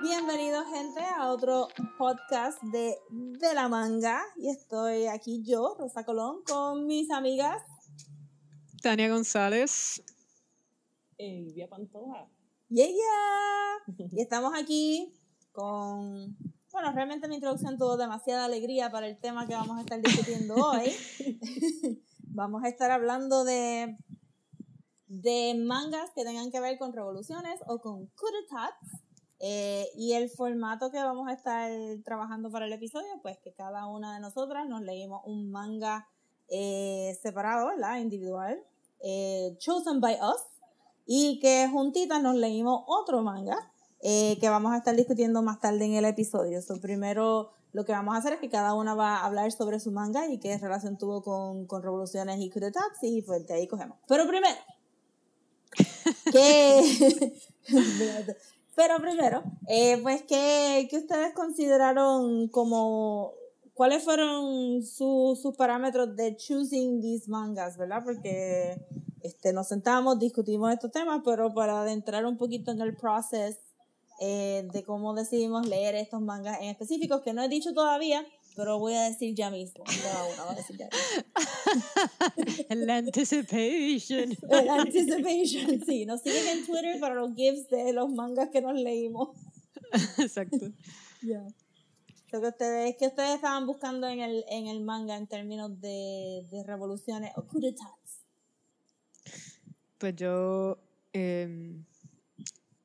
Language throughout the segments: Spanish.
Bienvenidos gente a otro podcast de, de la manga y estoy aquí yo, Rosa Colón, con mis amigas Tania González. Elvia Pantoja. Yeah, yeah. Y estamos aquí con, bueno, realmente mi introducción tuvo demasiada alegría para el tema que vamos a estar discutiendo hoy. vamos a estar hablando de, de mangas que tengan que ver con revoluciones o con coup d'etats. Eh, y el formato que vamos a estar trabajando para el episodio, pues que cada una de nosotras nos leímos un manga eh, separado, ¿verdad? Individual, eh, chosen by us, y que juntitas nos leímos otro manga eh, que vamos a estar discutiendo más tarde en el episodio. So, primero lo que vamos a hacer es que cada una va a hablar sobre su manga y qué relación tuvo con, con revoluciones y coup d'etats y pues de ahí cogemos. Pero primero, ¿qué? Pero primero, eh, pues, ¿qué, ¿qué ustedes consideraron como cuáles fueron su- sus parámetros de choosing these mangas, ¿verdad? Porque este, nos sentamos, discutimos estos temas, pero para adentrar un poquito en el proceso eh, de cómo decidimos leer estos mangas en específicos, que no he dicho todavía, pero voy a decir ya mismo. Cada una va a decir ya mismo. El anticipation. El anticipation, sí. Nos siguen en Twitter para los gifs de los mangas que nos leímos. Exacto. Ya. Lo que ustedes, que ustedes estaban buscando en el, en el manga en términos de, de revoluciones o coup. Pues yo, eh,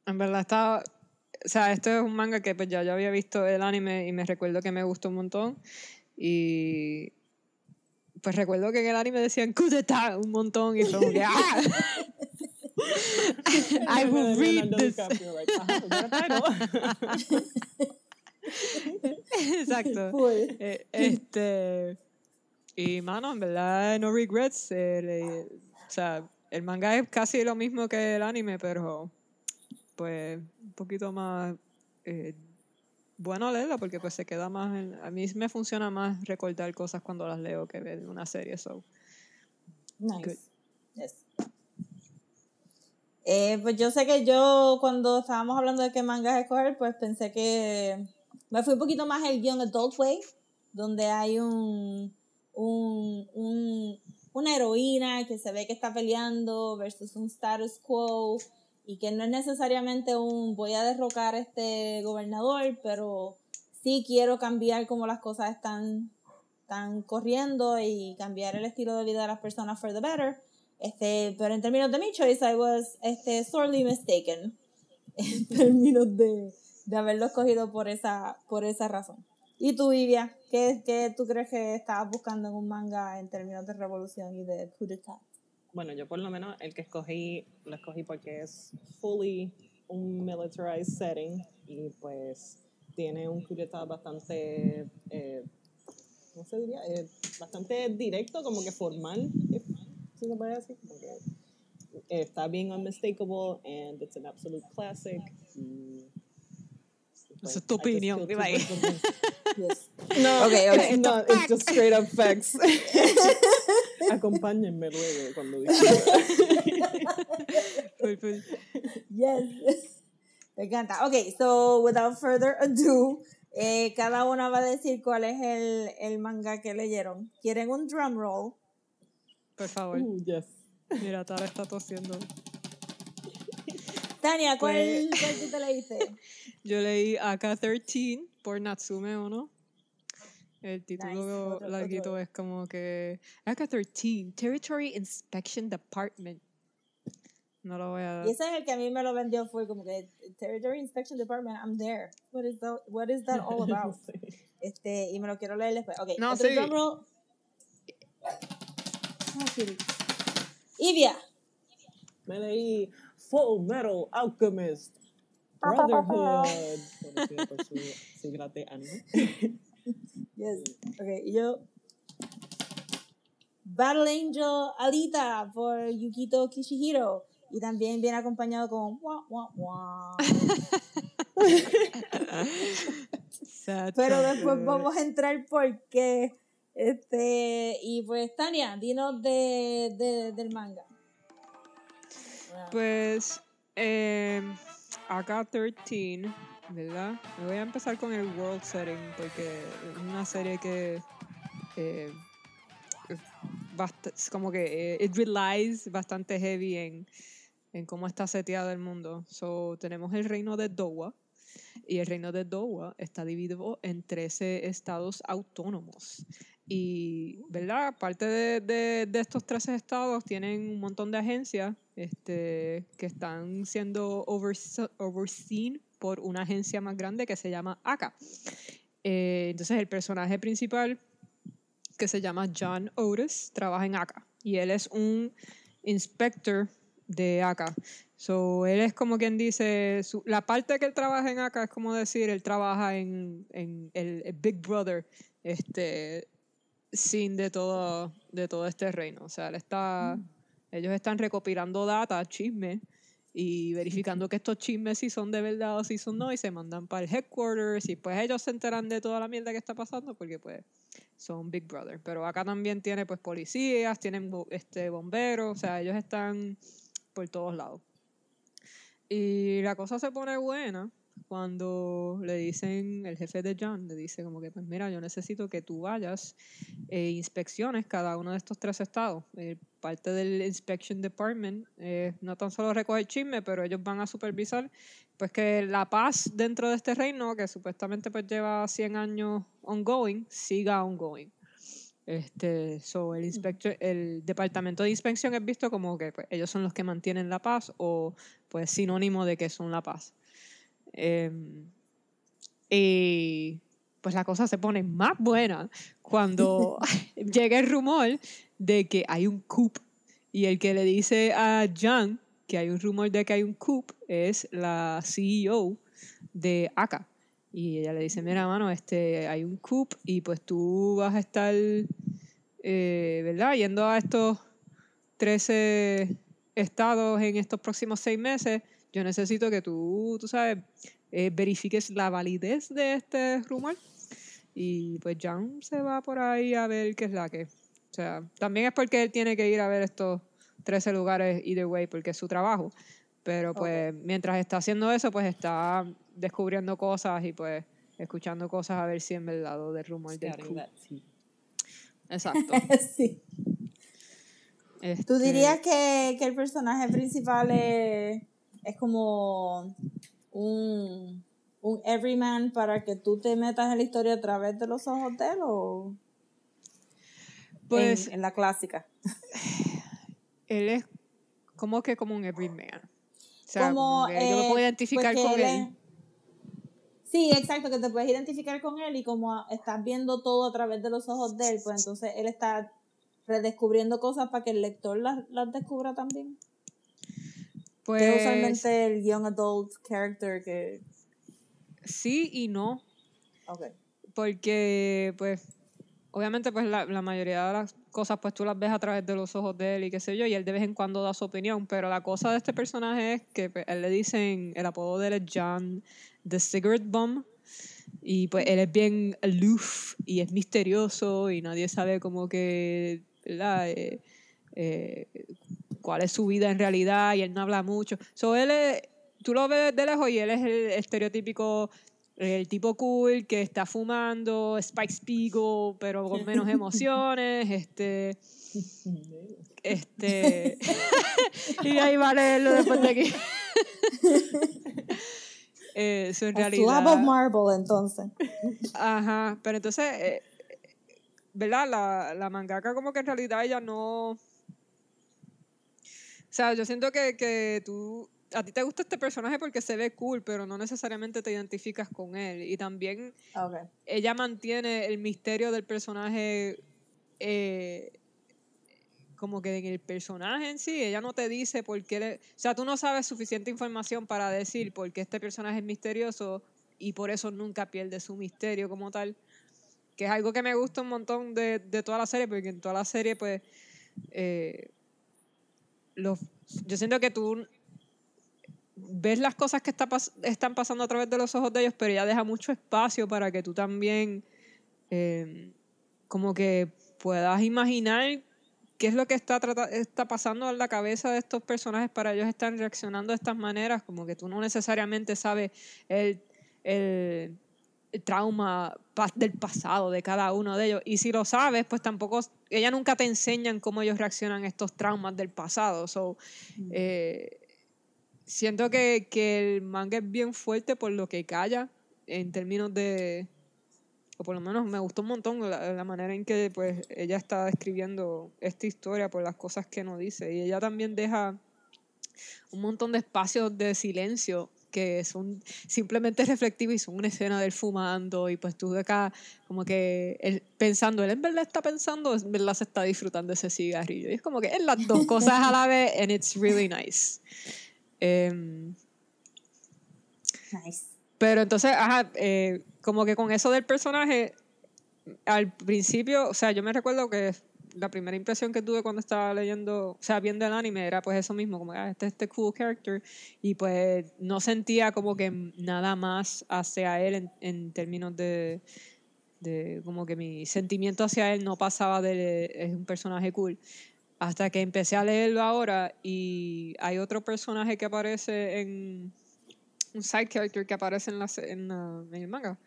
en verdad estaba, o sea, esto es un manga que pues ya yo había visto el anime y me recuerdo que me gustó un montón. Y pues recuerdo que en el anime decían coup d'etat un montón y fue como que ¡ah! I will read this. Exacto. Eh, este y mano en verdad no regrets eh, le- o sea el manga es casi lo mismo que el anime pero pues un poquito más eh, bueno leerlo porque pues se queda más en- a mí me funciona más recordar cosas cuando las leo que ver una serie so Nice. Yes. Eh, pues yo sé que yo cuando estábamos hablando de qué mangas escoger, pues pensé que me fui un poquito más el Young Adult Way, donde hay un, un, un- una heroína que se ve que está peleando versus un status quo y que no es necesariamente un voy a derrocar a este gobernador, pero sí quiero cambiar cómo las cosas están, están corriendo y cambiar el estilo de vida de las personas for the better. Este, pero en términos de mi choice, I was este, sorely mistaken. En términos de, de haberlo escogido por esa, por esa razón. ¿Y tú, Vivia? ¿Qué, ¿Qué tú crees que estabas buscando en un manga en términos de revolución y de coup? Bueno, yo por lo menos el que escogí, lo escogí porque es fully un militarized setting y pues tiene un coup bastante, eh, ¿cómo se diría? Eh, bastante directo, como que formal, si se puede decir. Está bien unmistakable and it's an absolute classic. y, pues, Esa es tu opinión. Yes. No, Okay, okay. no, it's just straight up facts. Acompáñenme luego cuando diga. Yes. Me encanta. Ok, so without further ado, eh, cada una va a decir cuál es el, el manga que leyeron. ¿Quieren un drum roll? por favor Uh, yes. mira Tara está tosiendo Tania, ¿cuál, Pues- cuál tú te leíste? Yo leí AK-13 por Natsume Ono. El título Nice, larguito es como que AK-13 Territory Inspection Department. No lo voy a... Y ese es el que a mí me lo vendió, fue como que Territory Inspection Department, I'm there. What is that, what is that all about? Sí. Este, y me lo quiero leer después. Ok, No, sí. drum. Ah. Ivia. Me leí Full Metal Alchemist Brotherhood. Conocido por su sigla de anime. Yes. Ok, y yo. Battle Angel Alita por Yukito Kishihiro. Y también viene acompañado con guau, guau, guau. Pero después vamos a entrar porque este y pues Tania, dinos de, de del manga. Pues eh, acá 13, ¿verdad? Me voy a empezar con el world setting porque es una serie que eh, como que eh, it relies bastante heavy en, en cómo está seteado el mundo. So, tenemos el reino de Dowa, y el reino de Dowa está dividido en 13 estados autónomos. Y, ¿verdad? Parte de, de, de, estos 13 estados tienen un montón de agencias este, que están siendo overseen por una agencia más grande que se llama ACA. Eh, entonces, el personaje principal, que se llama John Otis, trabaja en ACA. Y él es un inspector de ACA. So, él es como quien dice, la parte que él trabaja en acá es como decir, él trabaja en, en el, Big Brother, este, sin de todo, de todo este reino. O sea, él está, mm. ellos están recopilando data, chismes, y verificando que estos chismes si son de verdad o si son no, y se mandan para el headquarters, y pues ellos se enteran de toda la mierda que está pasando, porque pues son Big Brother. Pero acá también tiene pues policías, tienen este, bomberos, o sea, ellos están por todos lados. Y la cosa se pone buena cuando le dicen, el jefe de John le dice como que, pues mira, yo necesito que tú vayas e inspecciones cada uno de estos tres estados. Eh, parte del Inspection Department eh, no tan solo recoge chisme, pero ellos van a supervisar pues que la paz dentro de este reino, que supuestamente pues lleva 100 años ongoing, siga ongoing. Este, so el, el departamento de inspección es visto como que pues, ellos son los que mantienen la paz o pues sinónimo de que son la paz. Em, y pues la cosa se pone más buena cuando llega el rumor de que hay un coup y el que le dice a John que hay un rumor de que hay un coup es la CEO de ACA. Y ella le dice, mira, mano, este, hay un coup y pues tú vas a estar, eh, ¿verdad? Yendo a estos 13 estados en estos próximos seis meses, yo necesito que tú, tú sabes, eh, verifiques la validez de este rumor. Y pues John se va por ahí a ver qué es la que. O sea, también es porque él tiene que ir a ver estos 13 lugares either way, porque es su trabajo. Pero pues mientras está haciendo eso, pues está descubriendo cosas y pues escuchando cosas a ver si en verdad lo del rumor del Exacto. sí. ¿Tú este dirías que, que, el personaje principal es, es como un, un everyman para que tú te metas en la historia a través de los ojos de él o pues en, la clásica? Él es como que como un everyman. O sea, como, yo lo puedo identificar con él. Sí, exacto, que te puedes identificar con él y como estás viendo todo a través de los ojos de él, pues entonces él está redescubriendo cosas para que el lector las, las descubra también. Pues. Es usualmente el young adult character que. Sí y no. Okay. Porque, pues, obviamente, pues la, la mayoría de las cosas, pues tú las ves a través de los ojos de él y qué sé yo, y él de vez en cuando da su opinión, pero la cosa de este personaje es que pues, él le dicen, el apodo de él es John the Cigarette Bomb, y pues él es bien aloof y es misterioso y nadie sabe como que, ¿verdad? Eh, eh, cuál es su vida en realidad y él no habla mucho. So, él es, tú lo ves de lejos y él es el estereotípico el tipo cool que está fumando, Spike Spiegel, pero con menos emociones, este... Este... y ahí vale lo después de aquí. Eso en realidad... Slab of marble, entonces. Ajá, pero entonces, eh, ¿verdad? La, la mangaka como que en realidad ella no... O sea, yo siento que, que tú a ti te gusta este personaje porque se ve cool, pero no necesariamente te identificas con él. Y también ella mantiene el misterio del personaje eh, como que en el personaje en sí, ella no te dice por qué... o sea, tú no sabes suficiente información para decir por qué este personaje es misterioso y por eso nunca pierde su misterio como tal. Que es algo que me gusta un montón de, de toda la serie, porque en toda la serie, pues... Eh, yo siento que tú ves las cosas que están pasando a través de los ojos de ellos, pero ella deja mucho espacio para que tú también eh, como que puedas imaginar qué es lo que está, está pasando en la cabeza de estos personajes para ellos estar reaccionando de estas maneras, como que tú no necesariamente sabes el trauma del pasado de cada uno de ellos. Y si lo sabes, pues tampoco, ella nunca te enseñan cómo ellos reaccionan a estos traumas del pasado. So, eh, siento que, que el manga es bien fuerte por lo que calla en términos de o por lo menos me gustó un montón la, la manera en que pues ella está escribiendo esta historia por las cosas que no dice y ella también deja un montón de espacios de silencio que son simplemente reflectivos y son una escena del fumando y pues tú de acá como que él pensando, él en verdad está pensando, en verdad se está disfrutando ese cigarrillo y es como que es las dos cosas a la vez and it's really nice. Em, Nice. pero entonces, ajá, eh, como que con eso del personaje, al principio, o sea, yo me recuerdo que la primera impresión que tuve cuando estaba leyendo, o sea, viendo el anime era pues eso mismo, como ah, este este cool character, y pues no sentía como que nada más hacia él en, en términos de, de como que mi sentimiento hacia él no pasaba de es un personaje cool. Hasta que empecé a leerlo ahora y hay otro personaje que aparece en, un side character que aparece en, en, la- en el manga,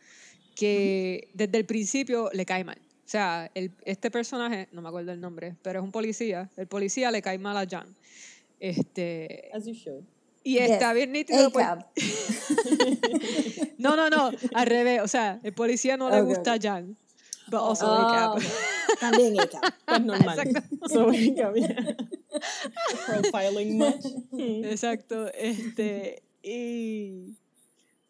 que desde el principio le cae mal. O sea, el, este personaje, no me acuerdo el nombre, pero es un policía. El policía le cae mal a Jan. Este, As you should. y está bien nítido. pues- no, no, no, al revés. O sea, el policía no le Ok, gusta a. Jan. But also Oh, A-Cab. También A-Cab. Pues normal. so, había profiling much. Exacto. Este, y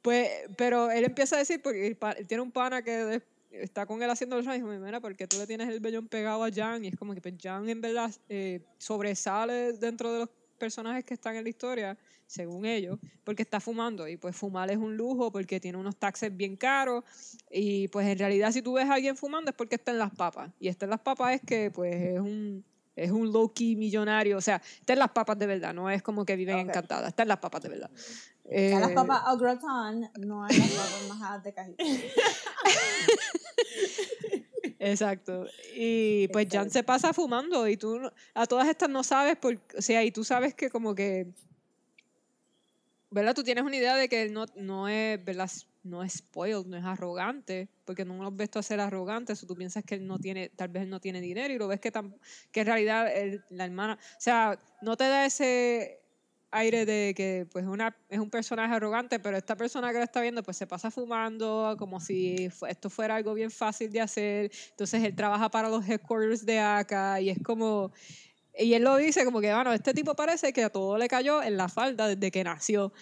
pues, pero él empieza a decir, porque tiene un pana que está con él haciendo y dijo, mira, porque tú le tienes el vellón pegado a Jan, y es como que pues, Jan en verdad eh, sobresale dentro de los personajes que están en la historia, según ellos, porque está fumando, y pues fumar es un lujo, porque tiene unos taxes bien caros, y pues en realidad si tú ves a alguien fumando es porque está en las papas, y está en las papas es que pues es un... Es un low-key millonario, o sea, está en las papas de verdad, no es como que viven Ok. encantadas, está en las papas de verdad. A las Eh, papas au gratin, no hay las papas majadas de cajita. Exacto. Y pues Jan se pasa fumando y tú a todas estas no sabes por, o sea, y tú sabes que como que ¿verdad? Tú tienes una idea de que él no, no es, ¿verdad? No es spoiled, no es arrogante, porque no lo tú a ser arrogante, eso tú piensas que él no tiene, tal vez él no tiene dinero y lo ves que, tam- que en realidad él- la hermana, o sea, no te da ese aire de que pues una, es un personaje arrogante, pero esta persona que lo está viendo pues se pasa fumando como si esto fuera algo bien fácil de hacer, entonces él trabaja para los headquarters de acá y es como, y él lo dice como que, bueno, este tipo parece que a todo le cayó en la falda desde que nació.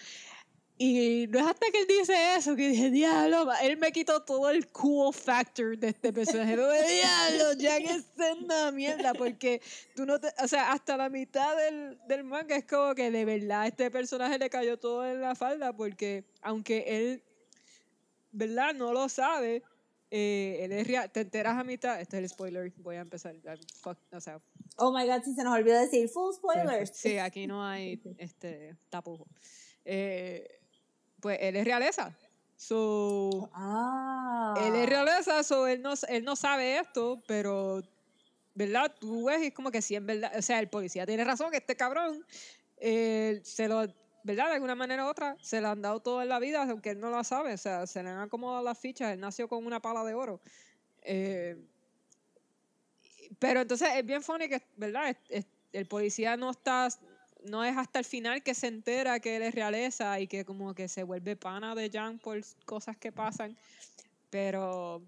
Y no es hasta que él dice eso que dije, diablo, él me quitó todo el cool factor de este personaje. Diablo, Jack es una mierda, porque tú no te, o sea, hasta la mitad del, del manga es como que de verdad este personaje le cayó todo en la falda, porque aunque él, ¿verdad? No lo sabe, eh, él es real, te enteras a mitad, este es el spoiler, voy a empezar, fuck, o sea, Oh my god, si se nos olvidó decir full spoilers. Sí, aquí no hay este tapujo. Eh, pues él es realeza. So, Ah. él es realeza, so él no, él no sabe esto, pero, ¿verdad? Tú ves es como que sí, en verdad, o sea, el policía tiene razón, que este cabrón eh, se lo, ¿verdad? De alguna manera u otra, se le han dado todo en la vida, aunque él no lo sabe, o sea, se le han acomodado las fichas, él nació con una pala de oro. Eh, pero entonces es bien funny que, ¿verdad? Es- es- el policía no está, no es hasta el final que se entera que él es realeza y que como que se vuelve pana de Jan por cosas que pasan. Pero,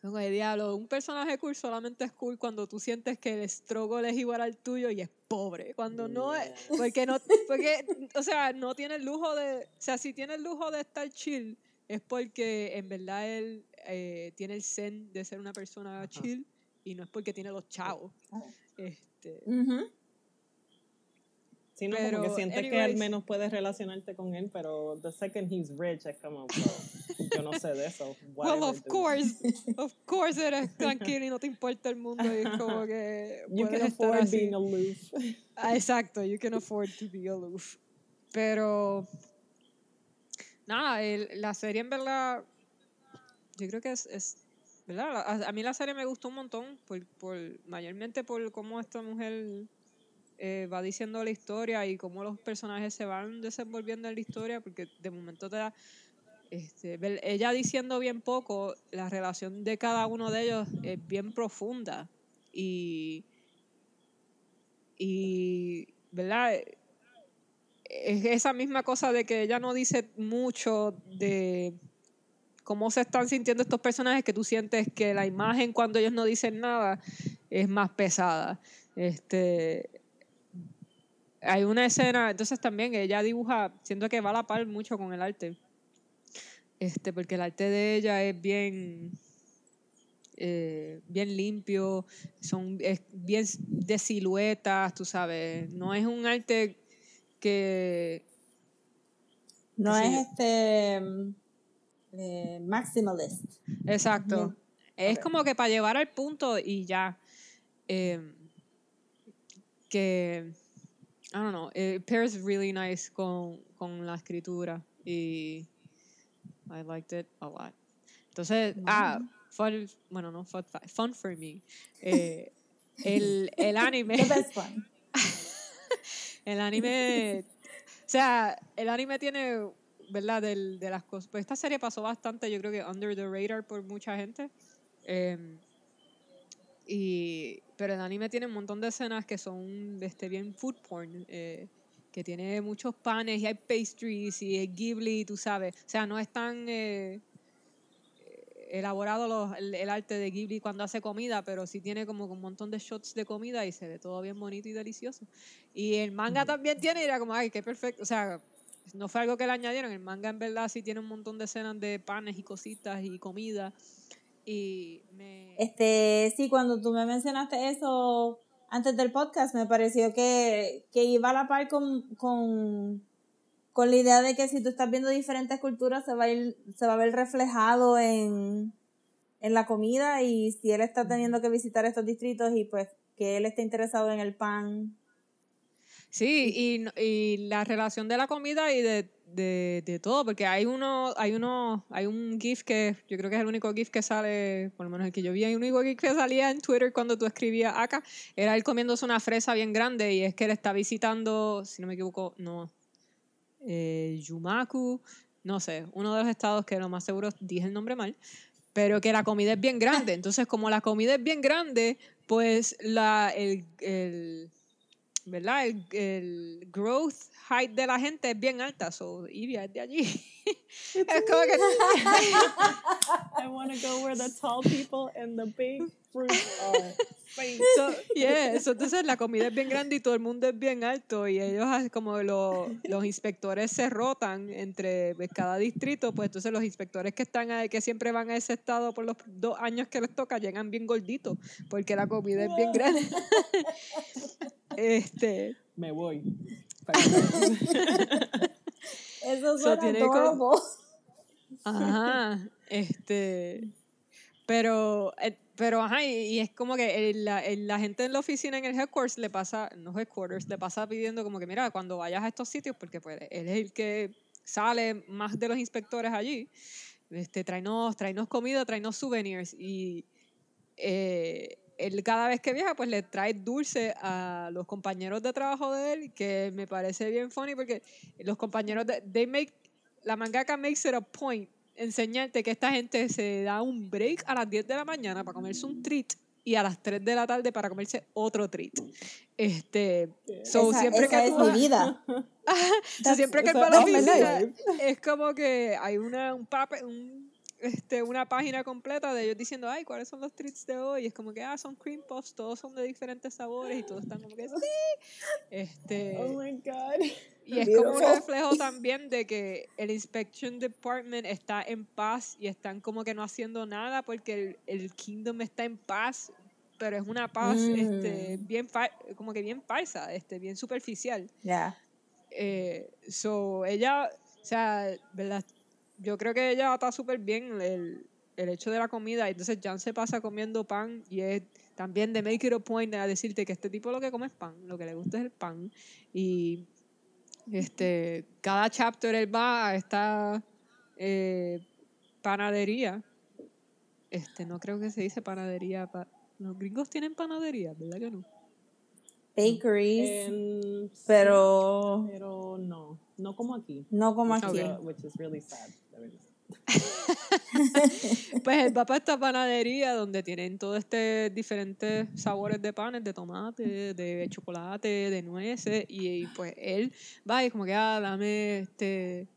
como de diablo, un personaje cool solamente es cool cuando tú sientes que el struggle es igual al tuyo y es pobre. Cuando no es, porque no, porque, o sea, no tiene el lujo de, o sea, si tiene el lujo de estar chill, es porque en verdad él eh, tiene el zen de ser una persona chill y no es porque tiene los chavos. Este, Ujú. Sí, no, Pero, como que sientes que al anyways. menos puedes relacionarte con él, pero the second he's rich es como, bro, yo no sé de eso. Well, of course, of course eres tranquilo y no te importa el mundo y es como que You puedes can estar afford así. being aloof. Ah, Exacto, you can afford to be aloof. Pero, nada, el- la serie en verdad, yo creo que es, es ¿verdad? A, a mí la serie me gustó un montón, por, por, mayormente por cómo esta mujer eh, va diciendo la historia y cómo los personajes se van desenvolviendo en la historia, porque de momento te da, este, ella diciendo bien poco, la relación de cada uno de ellos es bien profunda y y, ¿verdad? Es esa misma cosa de que ella no dice mucho de cómo se están sintiendo estos personajes, que tú sientes que la imagen cuando ellos no dicen nada es más pesada. Este, hay una escena, entonces también ella dibuja, siento que va a la par mucho con el arte. Este, porque el arte de ella es bien, eh, bien limpio, son es bien de siluetas, tú sabes. No es un arte que No Sí. es este eh, maximalist. Exacto. Es como que para llevar al punto y ya. eh, que. I don't know. It pairs really nice con, con la escritura. Y. I liked it a lot. Entonces, ah, fun, bueno, no fun, fun for me. Eh, el, el anime. The best one. El anime, o sea, el anime tiene, ¿verdad? Del, de las cosas. Pues esta serie pasó bastante, yo creo que under the radar por mucha gente. Em, y, pero el anime tiene un montón de escenas que son este, bien food porn, eh, que tiene muchos panes y hay pastries y es Ghibli, tú sabes. O sea, no es tan eh, elaborado los- el, el arte de Ghibli cuando hace comida, pero sí tiene como un montón de shots de comida y se ve todo bien bonito y delicioso. Y el manga también tiene, y era como, ay, qué perfecto. O sea, no fue algo que le añadieron. El manga en verdad sí tiene un montón de escenas de panes y cositas y comida. Y me. Este, sí, cuando tú me mencionaste eso antes del podcast, me pareció que, que iba a la par con, con, con la idea de que si tú estás viendo diferentes culturas, se va a, ir, se va a ver reflejado en, en la comida y si él está teniendo que visitar estos distritos y pues que él está interesado en el pan. Sí, y, y la relación de la comida y de, de, todo, porque hay uno, hay uno, hay un GIF que yo creo que es el único GIF que sale, por lo menos el que yo vi, hay un único GIF que salía en Twitter cuando tú escribías acá, era él comiéndose una fresa bien grande y es que él está visitando, si no me equivoco, no, eh, Yumaku, no sé, uno de los estados que lo más seguro dije el nombre mal, pero que la comida es bien grande. Entonces, como la comida es bien grande, pues la, el, el- ¿verdad? El, growth height de la gente es bien alta. So, Ivia es de allí. es como que... I want to go where the tall people and the big fruit are. So, yeah, so, entonces la comida es bien grande y todo el mundo es bien alto y ellos como lo- los inspectores se rotan entre pues, cada distrito, pues entonces los inspectores que están ahí, que siempre van a ese estado por los dos años que les toca llegan bien gorditos porque la comida es bien grande. este, Me voy. Eso So, suena tiene co- adorable. Ajá, este, pero, eh, pero ajá, y, y es como que el- la, el- la gente en la oficina en el headquarters le pasa, no headquarters, le pasa pidiendo como que mira, cuando vayas a estos sitios, porque pues él es el que sale más de los inspectores allí, este, tráenos, tráenos comida, tráenos souvenirs y eh, él cada vez que viaja pues le trae dulce a los compañeros de trabajo de él, que me parece bien funny porque los compañeros de, they make la mangaka makes it a point enseñarte que esta gente se da un break a las 10 de la mañana para comerse un treat y a las 3 de la tarde para comerse otro treat. Este, so esa siempre esa que es tú mi vida. so, siempre que él Esa- va a la that's my oficina, life. es como que hay una un papel, un, este, una página completa de ellos diciendo, ay, ¿cuáles son los treats de hoy? Y es como que, ah, son cream puffs, todos son de diferentes sabores y todos están como que, sí. Este, Oh my God. y es como un reflejo también de que el Inspection Department está en paz y están como que no haciendo nada porque el, el Kingdom está en paz pero es una paz este, Mm. bien fa- como que bien falsa, este, bien superficial. Ya. Eh, so, ella, o sea, ¿verdad? Yo creo que ella está súper bien el, el hecho de la comida. Entonces, Jan se pasa comiendo pan y es también de make it a point a decirte que este tipo lo que come es pan, lo que le gusta es el pan. Y este, cada chapter él va a esta eh, panadería. Este, no creo que se dice panadería. pa- los gringos tienen panadería, ¿verdad que no? Bakeries, sí, pero pero no, no como aquí. no como aquí. Which is really sad. Verdad. Pues él va para esta panadería donde tienen todos este diferentes sabores de panes, de tomate, de chocolate, de nueces, y, y, pues él va y como que, ah, dame este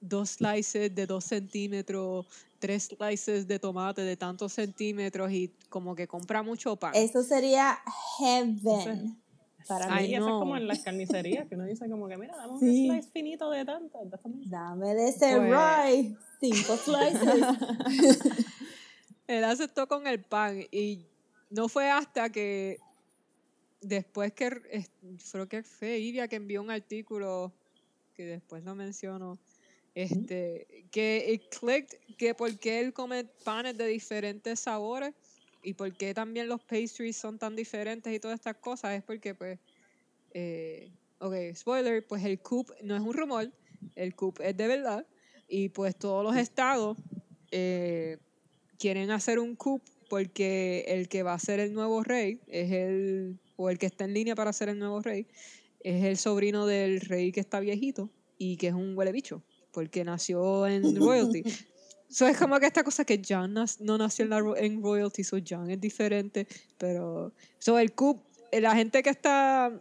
dos slices de dos centímetros, tres slices de tomate de tantos centímetros y como que compra mucho pan. Eso sería heaven para Ay, mí. Y eso no. es como en las carnicerías, que uno dice como que, mira, dame Sí. un slice finito de tanto. Dame de ese Pues- rye. Cinco slices. Él aceptó con el pan y no fue hasta que después que creo que fue Ivia que envió un artículo que después lo menciono este que it clicked que por qué él come panes de diferentes sabores y por qué también los pastries son tan diferentes y todas estas cosas es porque pues eh, ok spoiler pues el coop no es un rumor el coop es de verdad y pues todos los estados eh, quieren hacer un coup porque el que va a ser el nuevo rey es el, o el que está en línea para ser el nuevo rey, es el sobrino del rey que está viejito y que es un huele bicho, porque nació en royalty. So es como que esta cosa que John no nació en, la en royalty, so John es diferente, pero so el coup, la gente que está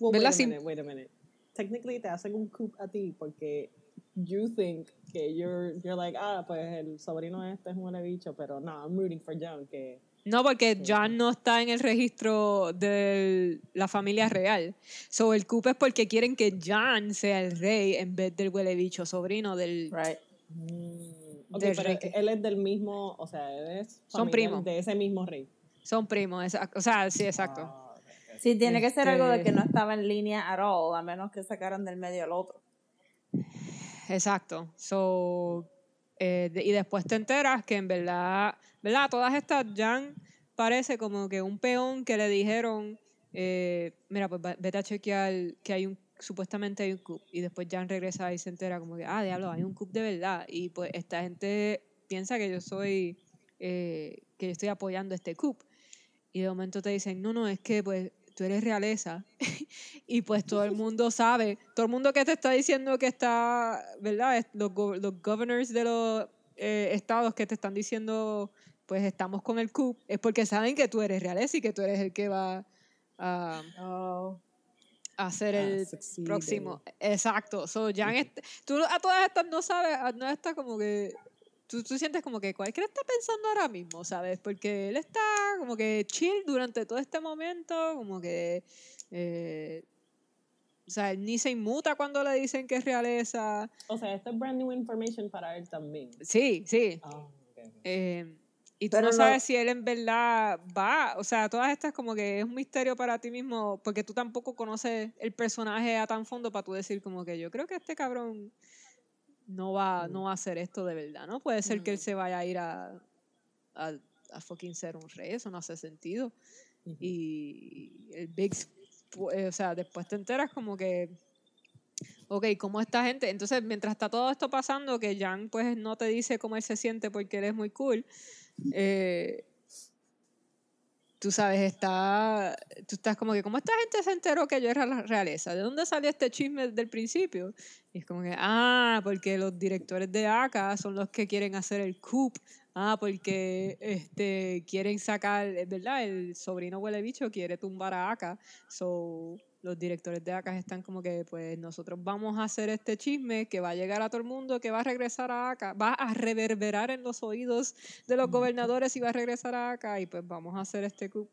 Well, wait a minute, wait a minute. Technically te hacen un coup a ti porque you think que you're, you're like, ah, pues el sobrino este es un bicho, pero no, I'm rooting for John, que No, porque John no está en el registro de la familia real. So, el coup es porque quieren que John sea el rey en vez del huele bicho sobrino del... Right. Mm, ok, Del pero él es del mismo, o sea, él es Son primos. de ese mismo rey. Son primos, o sea, sí, exacto. Ah. Sí, tiene que ser algo de Este- que no estaba en línea at all, a menos que sacaran del medio al otro. Exacto. So, eh, de- y después te enteras que en verdad, ¿verdad? Todas estas, Jan parece como que un peón que le dijeron, eh, mira, pues vete a chequear que hay un, supuestamente hay un coup. Y después Jan regresa y se entera como que, ah, diablo, hay un coup de verdad. Y pues esta gente piensa que yo soy, eh, que yo estoy apoyando este coup. Y de momento te dicen, no, no, es que pues tú eres realeza. y pues todo el mundo sabe, todo el mundo que te está diciendo que está, ¿verdad? Los, go- los governors de los eh, estados que te están diciendo, pues estamos con el coup, es porque saben que tú eres realeza y que tú eres el que va a, Oh. Ser Ah, el succeed próximo. Exacto. So, Jan est- tú a todas estas no sabes, a- no está como que tú, tú sientes como que cualquiera está pensando ahora mismo, ¿sabes? Porque él está como que chill durante todo este momento, como que eh, o sea, él ni se inmuta cuando le dicen que es realeza. O sea, esto es brand new information para él también. Sí, sí. Ah, ok, ok. Eh, y tú Pero no sabes si él en verdad va, o sea, todas estas como que es un misterio para ti mismo, porque tú tampoco conoces el personaje a tan fondo para tú decir como que yo creo que este cabrón no va, no va a hacer esto de verdad, ¿no? Puede ser que él Mm. se vaya a ir a, a, a fucking ser un rey, eso no hace sentido. Y el Big, eh, o sea, después te enteras como que, ok, ¿cómo esta gente? Entonces, mientras está todo esto pasando, que Jan pues no te dice cómo él se siente porque él es muy cool, eh, tú sabes, está, tú estás como que, ¿cómo esta gente se enteró que yo era la realeza? ¿De dónde salió este chisme desde el principio? Y es como que, ah, porque los directores de ACA son los que quieren hacer el coup. Ah, porque este, quieren sacar, verdad, el sobrino huele bicho quiere tumbar a ACA. So, los directores de ACA están como que, pues nosotros vamos a hacer este chisme que va a llegar a todo el mundo, que va a regresar a ACA, va a reverberar en los oídos de los gobernadores y va a regresar a ACA y pues vamos a hacer este coup.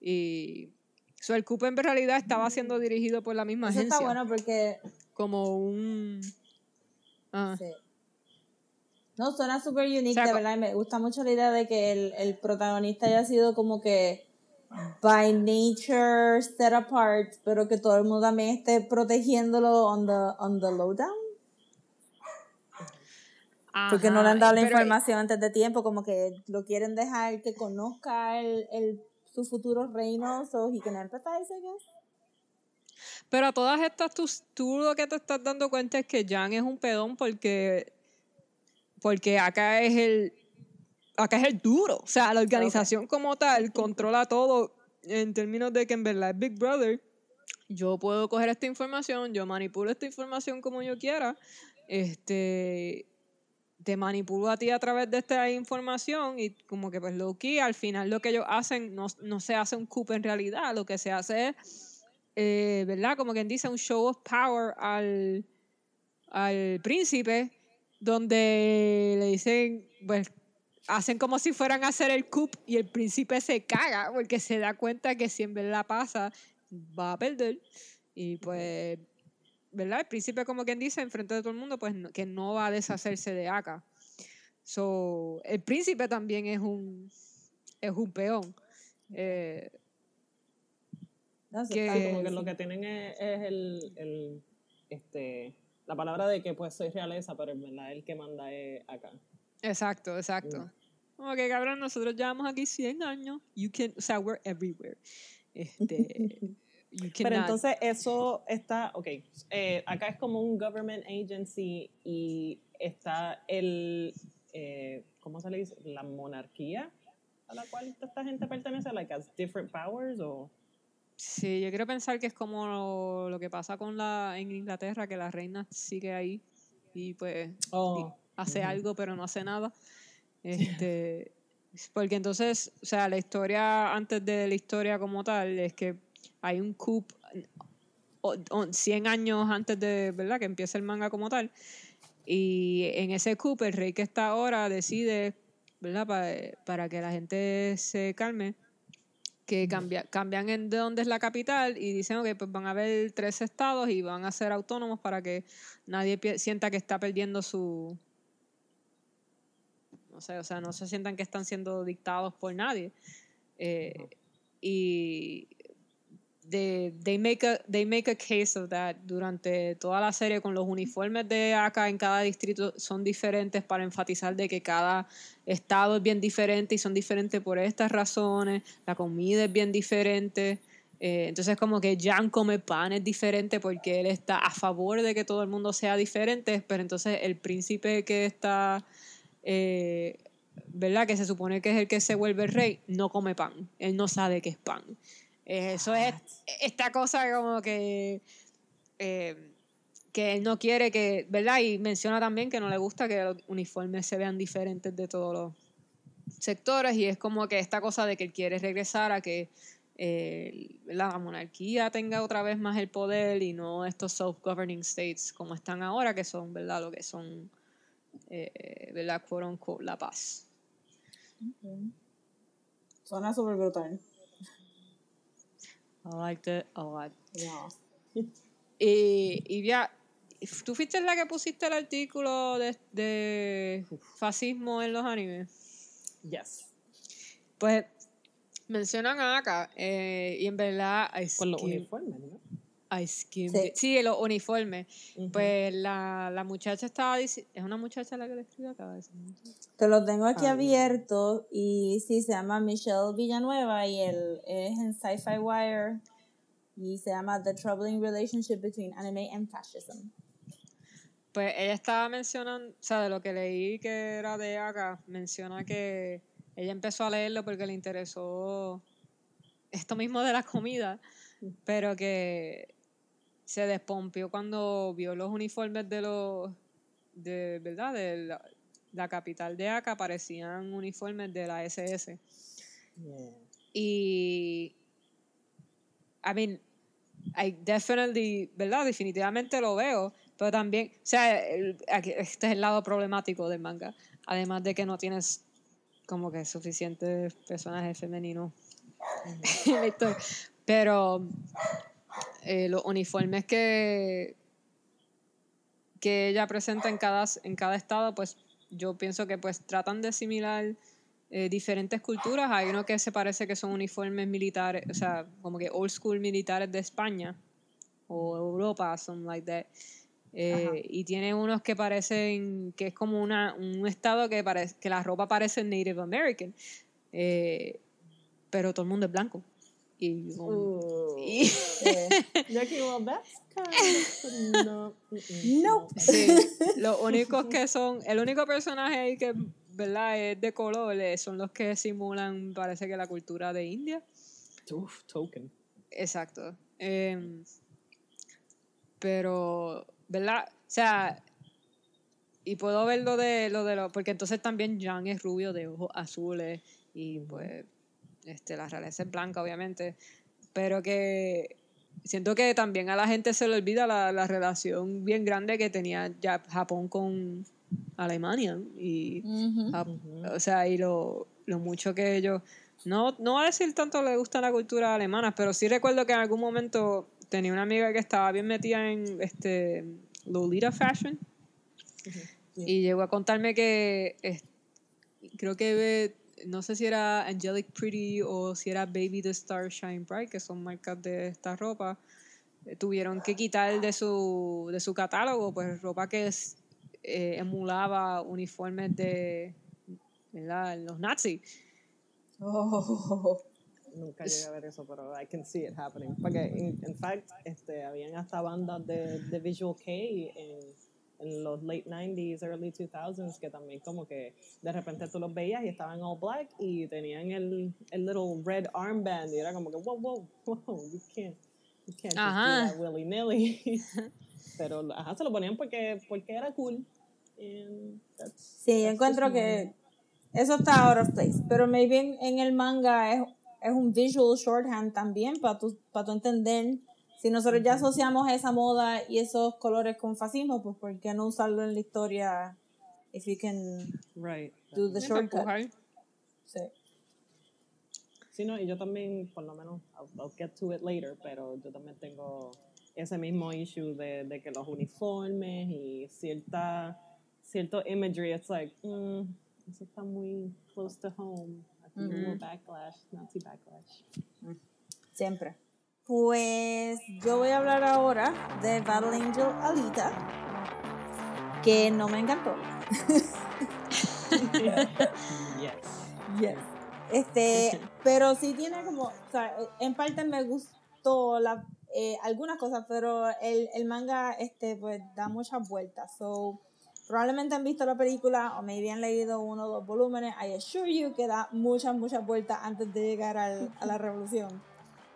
Y so, el coup en realidad estaba siendo dirigido por la misma Eso agencia está bueno porque como un... Ah, sí. No, suena súper unique, O sea, de verdad. Me gusta mucho la idea de que el, el protagonista haya sido como que by nature set apart, pero que todo el mundo también esté protegiéndolo on the, on the lowdown. Porque no le han dado la Ajá, información antes de tiempo, como que lo quieren dejar que conozca el, el, su futuro reino, so he can empathize, I guess. Pero a todas estas, tú, tú lo que te estás dando cuenta es que Jan es un pedón porque, porque acá es el acá es el duro. O sea, la organización como tal controla todo en términos de que en verdad es Big Brother. Yo puedo coger esta información, yo manipulo esta información como yo quiera. Este te manipulo a ti a través de esta información y como que pues low key, al final lo que ellos hacen no, no se hace un coup en realidad, lo que se hace es eh, ¿verdad? Como quien dice, un show of power al, al príncipe, donde le dicen, pues, hacen como si fueran a hacer el coup y el príncipe se caga porque se da cuenta que si en verdad pasa, va a perder. Y pues, ¿verdad? El príncipe, como quien dice, enfrente de todo el mundo, pues no- que no va a deshacerse de Aka. So, el príncipe también es un, es un peón. Eh, Que- como que lo que tienen es, es el, el, este, la palabra de que pues soy realeza, pero en verdad el que manda es acá. Exacto, exacto. Como que cabrón, nosotros llevamos aquí 100 años. You can, o sea, we're everywhere. Este, you Pero entonces eso está, ok, eh, acá es como un government agency y está el, eh, ¿cómo se le dice? La monarquía a la cual esta gente pertenece, like as different powers o... Sí, yo quiero pensar que es como lo, lo que pasa con la en Inglaterra, que la reina sigue ahí y pues Oh, hace algo pero no hace nada. Este, porque entonces, o sea, la historia antes de la historia como tal es que hay un coup o- o 100 años antes de, ¿verdad? Que empiece el manga como tal. Y en ese coup el rey que está ahora decide, ¿verdad? Pa- para que la gente se calme, que cambia, cambian en de dónde es la capital y dicen, ok, pues van a haber tres estados y van a ser autónomos para que nadie sienta que está perdiendo su... No sé, o sea, no se sientan que están siendo dictados por nadie. Eh, y they, they, make a, they make a case of that durante toda la serie con los uniformes de acá en cada distrito son diferentes para enfatizar de que cada estado es bien diferente y son diferentes por estas razones, la comida es bien diferente. Eh, entonces como que Jan come pan es diferente porque él está a favor de que todo el mundo sea diferente, pero entonces el príncipe que está, eh, ¿verdad? Que se supone que es el que se vuelve rey, no come pan, él no sabe qué es pan. Eh, eso es esta cosa como que eh, que él no quiere que, ¿verdad? Y menciona también que no le gusta que los uniformes se vean diferentes de todos los sectores y es como que esta cosa de que él quiere regresar a que eh, la monarquía tenga otra vez más el poder y no estos self-governing states como están ahora, que son, ¿verdad? Lo que son, eh, ¿verdad? Quote unquote, la paz. Suena súper brutal. I liked it a lot. Yeah. Y, y ya, ¿tú fuiste la que pusiste el artículo de, de fascismo en los animes? Yes. Pues mencionan a Aka eh, y en verdad I Con los uniformes, ¿no? I skimmed Sí. it. Sí, los uniformes. Pues la, la muchacha estaba diciendo, es una muchacha la que le escribió acá. Te lo tengo aquí Ay, abierto y sí, se llama Michelle Villanueva y él es en Sci-Fi Wire y se llama The Troubling Relationship Between Anime and Fascism. Pues ella estaba mencionando, o sea, de lo que leí que era de Aka, menciona que ella empezó a leerlo porque le interesó esto mismo de la comida, pero que se despompió cuando vio los uniformes de los, de verdad, de la, la capital de Aka, parecían uniformes de la SS. Yeah. Y, I mean, I definitely, ¿verdad? Definitivamente lo veo, pero también, o sea, el- este es el lado problemático del manga, además de que no tienes como que suficientes personajes femeninos en la historia. Pero eh, los uniformes que, que ella presenta en cada, en cada estado, pues yo pienso que pues tratan de asimilar eh, diferentes culturas. Hay uno que se parece que son uniformes militares, o sea, como que old school militares de España o Europa, something like that. Eh, y tiene unos que parecen que es como una, un estado que parece que la ropa parece Native American, eh, pero todo el mundo es blanco. Y, um, Ooh, y-. Jackie, well, that's kind of no. sí, los únicos que son, el único personaje ahí que verdad es de color eh, son los que simulan, parece que la cultura de India. no. Uf, token. Exacto. Em, pero, ¿verdad? O sea, y puedo ver lo de lo de lo, porque entonces también Jan es rubio de ojos azules y pues este la realeza es blanca obviamente, pero que siento que también a la gente se le olvida la, la relación bien grande que tenía ya Japón con Alemania y Ujú. Jap- o sea, y lo, lo mucho que ellos, no, no voy a decir tanto le gusta la cultura alemana, pero sí recuerdo que en algún momento tenía una amiga que estaba bien metida en este Lolita Fashion y llegó a contarme que es- creo que no sé si era Angelic Pretty o si era Baby the Star Shine Bright, que son marcas de esta ropa, eh, tuvieron que quitar de su, de su catálogo pues ropa que es, eh, emulaba uniformes de ¿verdad? los nazis. Oh. Nunca llegué a ver eso, pero I can see it happening. Porque, in, in fact, este, habían hasta bandas de, de Visual K en, en los late 90s, early 2000s, que también como que de repente tú los veías y estaban all black y tenían el, el little red armband y era como que, wow, wow, wow, you can't, you can't just do that willy-nilly. pero, ajá, se lo ponían porque, porque era cool. And that's, Sí, that's encuentro que eso está out of place, pero maybe en, en el manga es, es un visual shorthand también para tu, para tu entender. Si nosotros ya asociamos esa moda y esos colores con fascismo, pues ¿por qué no usarlo en la historia if you can Right. do the shortcut? Sí. Sí, no, y yo también, por lo menos, I'll, I'll get to it later, pero yo también tengo ese mismo issue de, de que los uniformes y cierta, cierto imagery, it's like, mm, eso está muy close to home. Aquí hubo backlash, Nazi backlash. Siempre. Pues yo voy a hablar ahora de Battle Angel Alita, que no me encantó. yes. Yes. Este, pero sí tiene como, o sea, en parte me gustó la, eh, algunas cosas, pero el, el manga, este, pues da muchas vueltas. So, probablemente han visto la película o maybe han leído uno o dos volúmenes. I assure you que da muchas, muchas vueltas antes de llegar al- a la revolución.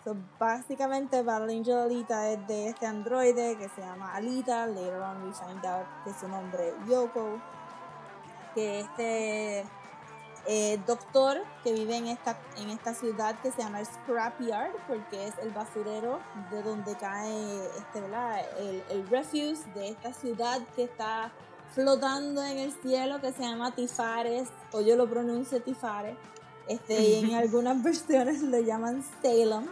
So, básicamente, Battle Angel Alita es de este androide que se llama Alita. Later on, we find out que su nombre es Yoko. Que este eh, doctor que vive en esta, en esta ciudad que se llama el Scrapyard, porque es el basurero de donde cae este, ¿verdad? El, el refuse de esta ciudad que está flotando en el cielo, que se llama Tifares, o yo lo pronuncio Tifares, este, y en algunas versiones lo llaman Salem.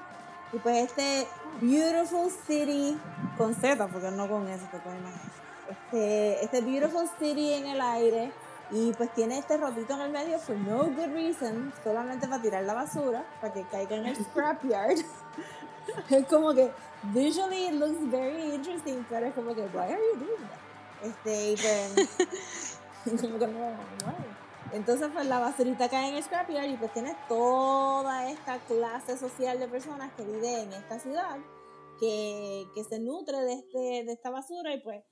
Y pues este Beautiful City, con Z, porque no con S, te puedes imaginar. Este, este Beautiful City en el aire, y pues tiene este rotito en el medio for no good reason, solamente para tirar la basura, para que caiga en el scrapyard. es como que visually it looks very interesting, pero es como que why are you doing that? Este, y pues como que no, why? Entonces pues la basurita cae en el scrapyard y pues tienes toda esta clase social de personas que vive en esta ciudad que, que se nutre de, este, de esta basura y pues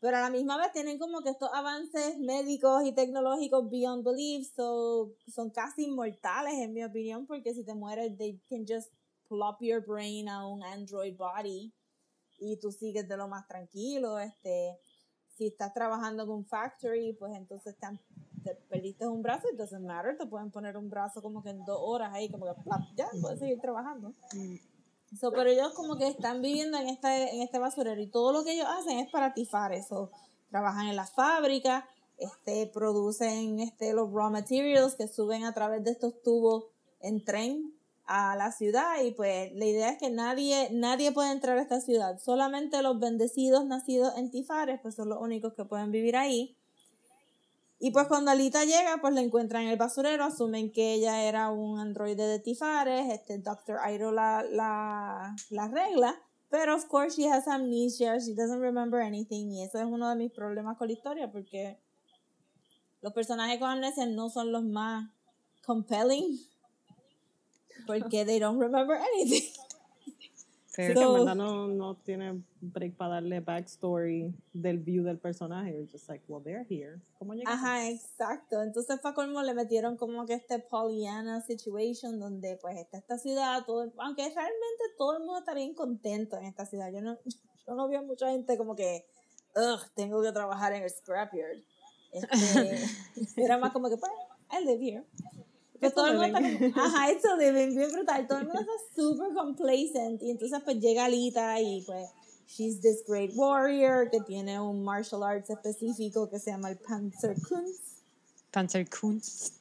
pero a la misma vez tienen como que estos avances médicos y tecnológicos beyond belief, so, son casi inmortales en mi opinión, porque si te mueres, they can just plop your brain a un android body y tú sigues de lo más tranquilo, este, si estás trabajando con un factory, pues entonces te, te perdiste un brazo, it doesn't matter, te pueden poner un brazo como que en dos horas ahí, como que ya, puedes seguir trabajando. So, pero ellos como que están viviendo en este, en este basurero y todo lo que ellos hacen es para tifar eso. Trabajan en las fábricas, este, producen este, los raw materials que suben a través de estos tubos en tren a la ciudad y pues la idea es que nadie, nadie puede entrar a esta ciudad. Solamente los bendecidos nacidos en Tifares pues son los únicos que pueden vivir ahí. Y pues cuando Alita llega, pues la encuentran en el basurero, asumen que ella era un androide de Tifares, este Dr. Iroh la, la, la regla, pero of course she has amnesia, she doesn't remember anything, y eso es uno de mis problemas con la historia, porque los personajes con amnesia no son los más compelling, porque they don't remember anything. Sí, que en verdad no, no tiene break para darle backstory del view del personaje. You're just like, well, they're here. ¿Cómo llegaron? Ajá, exacto. Entonces fue como le metieron como que este Pollyanna situation donde pues está esta ciudad, todo, aunque realmente todo el mundo está bien contento en esta ciudad. Yo no, yo no veo mucha gente como que, ugh, tengo que trabajar en el scrapyard. Este, era más como que, pues, I live here. Pues todo el mundo está como, ajá, it's living, bien brutal. Todo el mundo está super complacent. Y entonces pues llega Alita y pues she's this great warrior que tiene un martial arts específico que se llama el Panzerkunst. Panzerkunst.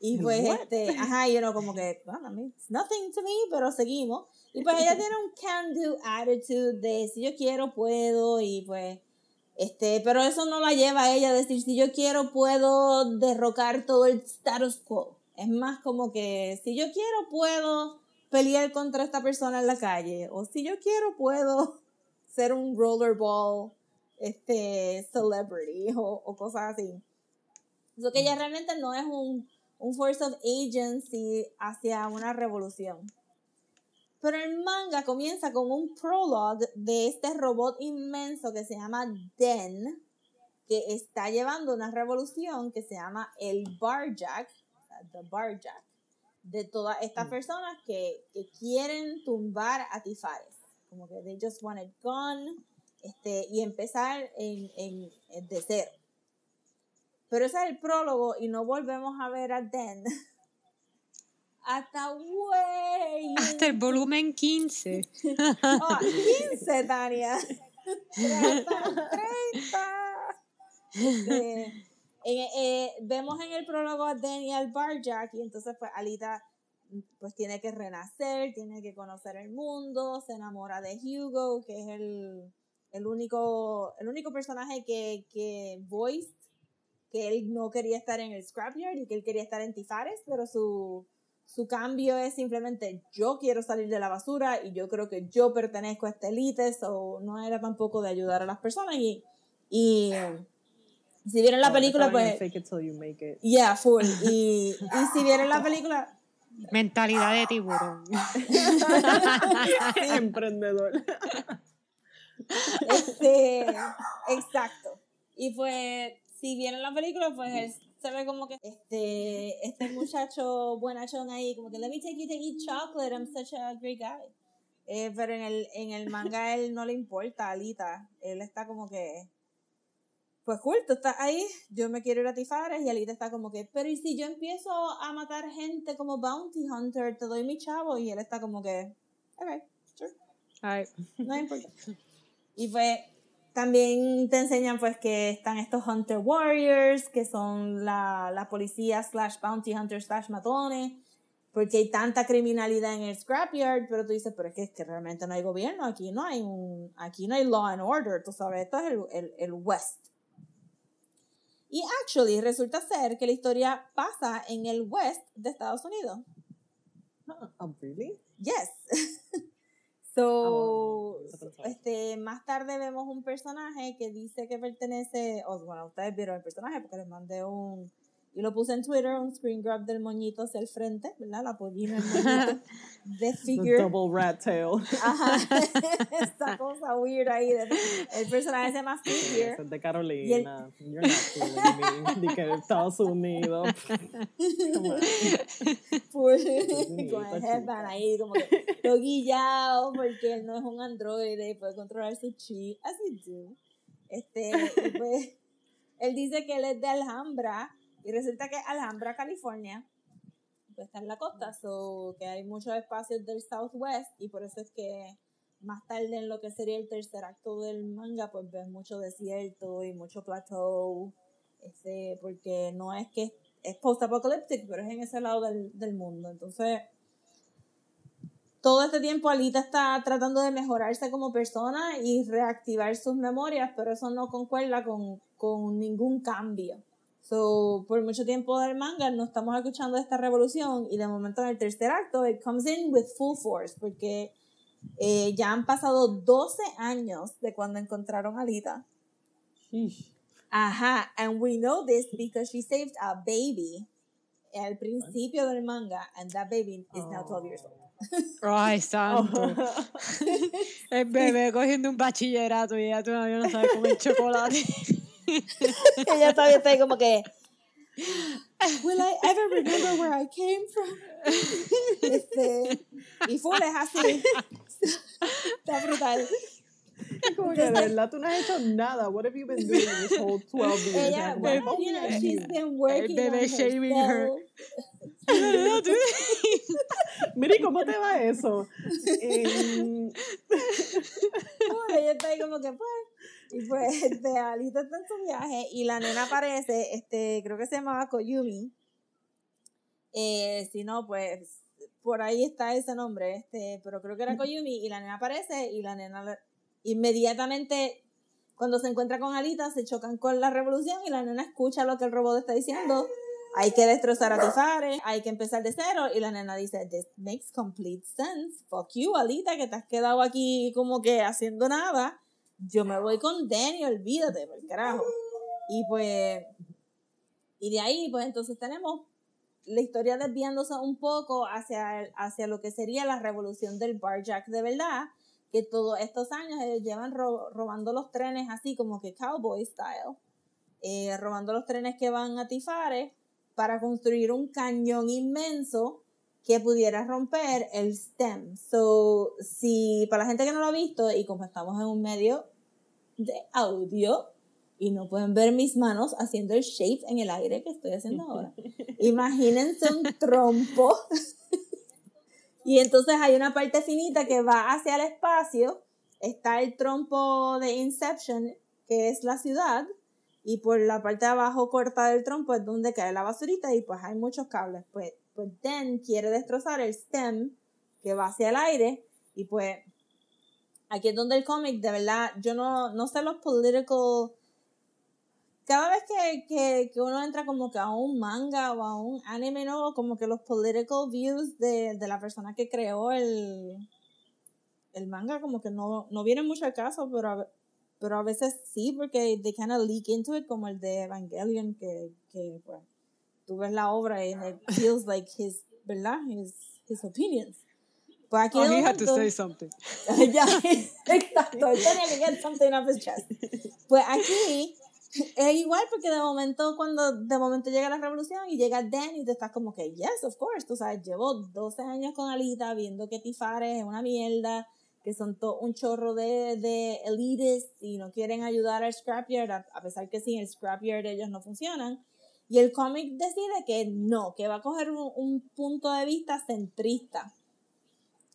Y pues este, ajá, y uno como que, bueno, I mean, it's nothing to me, pero seguimos. Y pues ella tiene un can-do attitude de si yo quiero, puedo, y pues este, pero eso no la lleva a ella a decir, si yo quiero, puedo derrocar todo el status quo. Es más como que, si yo quiero, puedo pelear contra esta persona en la calle. O si yo quiero, puedo ser un rollerball este, celebrity o, o cosas así. Eso que ella realmente no es un, un force of agency hacia una revolución. Pero el manga comienza con un prologue de este robot inmenso que se llama Den, que está llevando una revolución que se llama el Barjack, the Barjack, de todas estas personas que, que quieren tumbar a Tifares. Como que they just want it gone este, y empezar en, en, en de cero. Pero ese es el prólogo y no volvemos a ver a Den hasta way. Hasta el volumen 15. oh, 15, Tania. 30. 30. Eh, eh, vemos en el prólogo a Daniel Barjack y entonces pues Alita pues tiene que renacer, tiene que conocer el mundo, se enamora de Hugo, que es el, el único, el único personaje que, que voiced que él no quería estar en el scrapyard y que él quería estar en Tifares, pero su, su cambio es simplemente yo quiero salir de la basura y yo creo que yo pertenezco a esta élite, o no era tampoco de ayudar a las personas y, y si vieron la película pues Fake it till you make it. yeah full y, y si vieron la película Mentalidad de tiburón. Emprendedor. este exacto y pues si vieron la película pues se ve como que este, este muchacho buenachón ahí, como que let me take you to eat chocolate, I'm such a great guy. Eh, pero en el, en el manga él no le importa, Alita. Él está como que, pues cool, tú estás ahí, yo me quiero ir a Tifares y Alita está como que, pero ¿y si yo empiezo a matar gente como Bounty Hunter, te doy mi chavo? Y él está como que, ok, sure. Ay. No importa. Y pues también te enseñan pues que están estos Hunter Warriors, que son la, la policía slash bounty hunter slash matones, porque hay tanta criminalidad en el scrapyard, pero tú dices, pero es que, es que realmente no hay gobierno, aquí no hay un, aquí no hay law and order, tú sabes, esto es el, el, el West. Y actually resulta ser que la historia pasa en el West de Estados Unidos. Oh, really? Yes. So, este, más tarde vemos un personaje que dice que pertenece, o bueno, ustedes vieron el personaje porque les mandé un, y lo puse en Twitter, un screen grab del moñito hacia el frente, ¿verdad? La pollina, el moñito, de figure. The double rat tail. Ajá, esta cosa weird ahí, de, el personaje se llama Figure. Es de Carolina. You're not me. Di que Estados Unidos. Full, con el headband ahí, como que todo guillado, porque él no es un androide, puede controlar su chi, así do. Este, pues, él dice que él es de Alhambra, y resulta que Alhambra, California, pues está en la costa, so que hay muchos espacios del Southwest, y por eso es que más tarde en lo que sería el tercer acto del manga, pues ves mucho desierto y mucho plateau, este, porque no es que es post-apocalyptic, pero es en ese lado del, del mundo. Entonces, todo este tiempo Alita está tratando de mejorarse como persona y reactivar sus memorias, pero eso no concuerda con, con ningún cambio. So, por mucho tiempo del manga no estamos escuchando esta revolución y de momento en el tercer acto it comes in with full force porque eh, ya han pasado 12 años de cuando encontraron a Lita. Ajá, and we know this because she saved a baby al principio del manga and that baby is now 12 years old. Ay, santo. El bebé cogiendo un bachillerato y ella todavía no sabe comer chocolate. Ella todavía está como que Will I ever remember where I came from? Este, y full es así. Está brutal. Como que de verdad tú no has hecho nada. What have you been doing this whole 12 years? Ella, well, oh, you know, she's been working bebé on shaving her. Miri, ¿cómo te va eso? Bueno, ella está ahí como que pues. Y pues, este, Alita está en su viaje y la nena aparece, este, creo que se llamaba Koyumi. Eh, si no, pues, por ahí está ese nombre, este, pero creo que era Koyumi y la nena aparece y la nena inmediatamente cuando se encuentra con Alita se chocan con la revolución y la nena escucha lo que el robot está diciendo. Hay que destrozar a Tifare, hay que empezar de cero y la nena dice, this makes complete sense. Fuck you, Alita, que te has quedado aquí como que haciendo nada. Yo me voy con Danny, olvídate, por carajo. Y pues, y de ahí, pues entonces tenemos la historia desviándose un poco hacia, hacia lo que sería la revolución del barjack de verdad, que todos estos años ellos llevan ro- robando los trenes así como que cowboy style, eh, robando los trenes que van a Tifare para construir un cañón inmenso que pudiera romper el stem. So, si para la gente que no lo ha visto y como estamos en un medio de audio y no pueden ver mis manos haciendo el shape en el aire que estoy haciendo ahora, imagínense un trompo y entonces hay una parte finita que va hacia el espacio, está el trompo de Inception, que es la ciudad, y por la parte de abajo corta del trompo es donde cae la basurita y pues hay muchos cables. Pues, pues Den quiere destrozar el stem que va hacia el aire. Y pues aquí es donde el cómic, de verdad, yo no, no sé los political... Cada vez que, que, que uno entra como que a un manga o a un anime nuevo, como que los political views de, de la persona que creó el, el manga como que no, no vienen mucho al caso, pero a, pero a veces sí, porque they kind of leak into it, como el de Evangelion, que, que pues, tú ves la obra y it feels like his, ¿verdad? His, his opinions. Pues aquí Oh, he had to say something. ya, exacto, él tenía que get something off his chest. Pues aquí es igual porque de momento, cuando de momento llega la revolución y llega Dan y te estás como que, yes, of course, tú sabes, llevo 12 años con Alita viendo que Tifare es una mierda, que son todo un chorro de, de elites y no quieren ayudar al Scrapyard, a, a pesar que sin el Scrapyard ellos no funcionan. Y el cómic decide que no, que va a coger un, un punto de vista centrista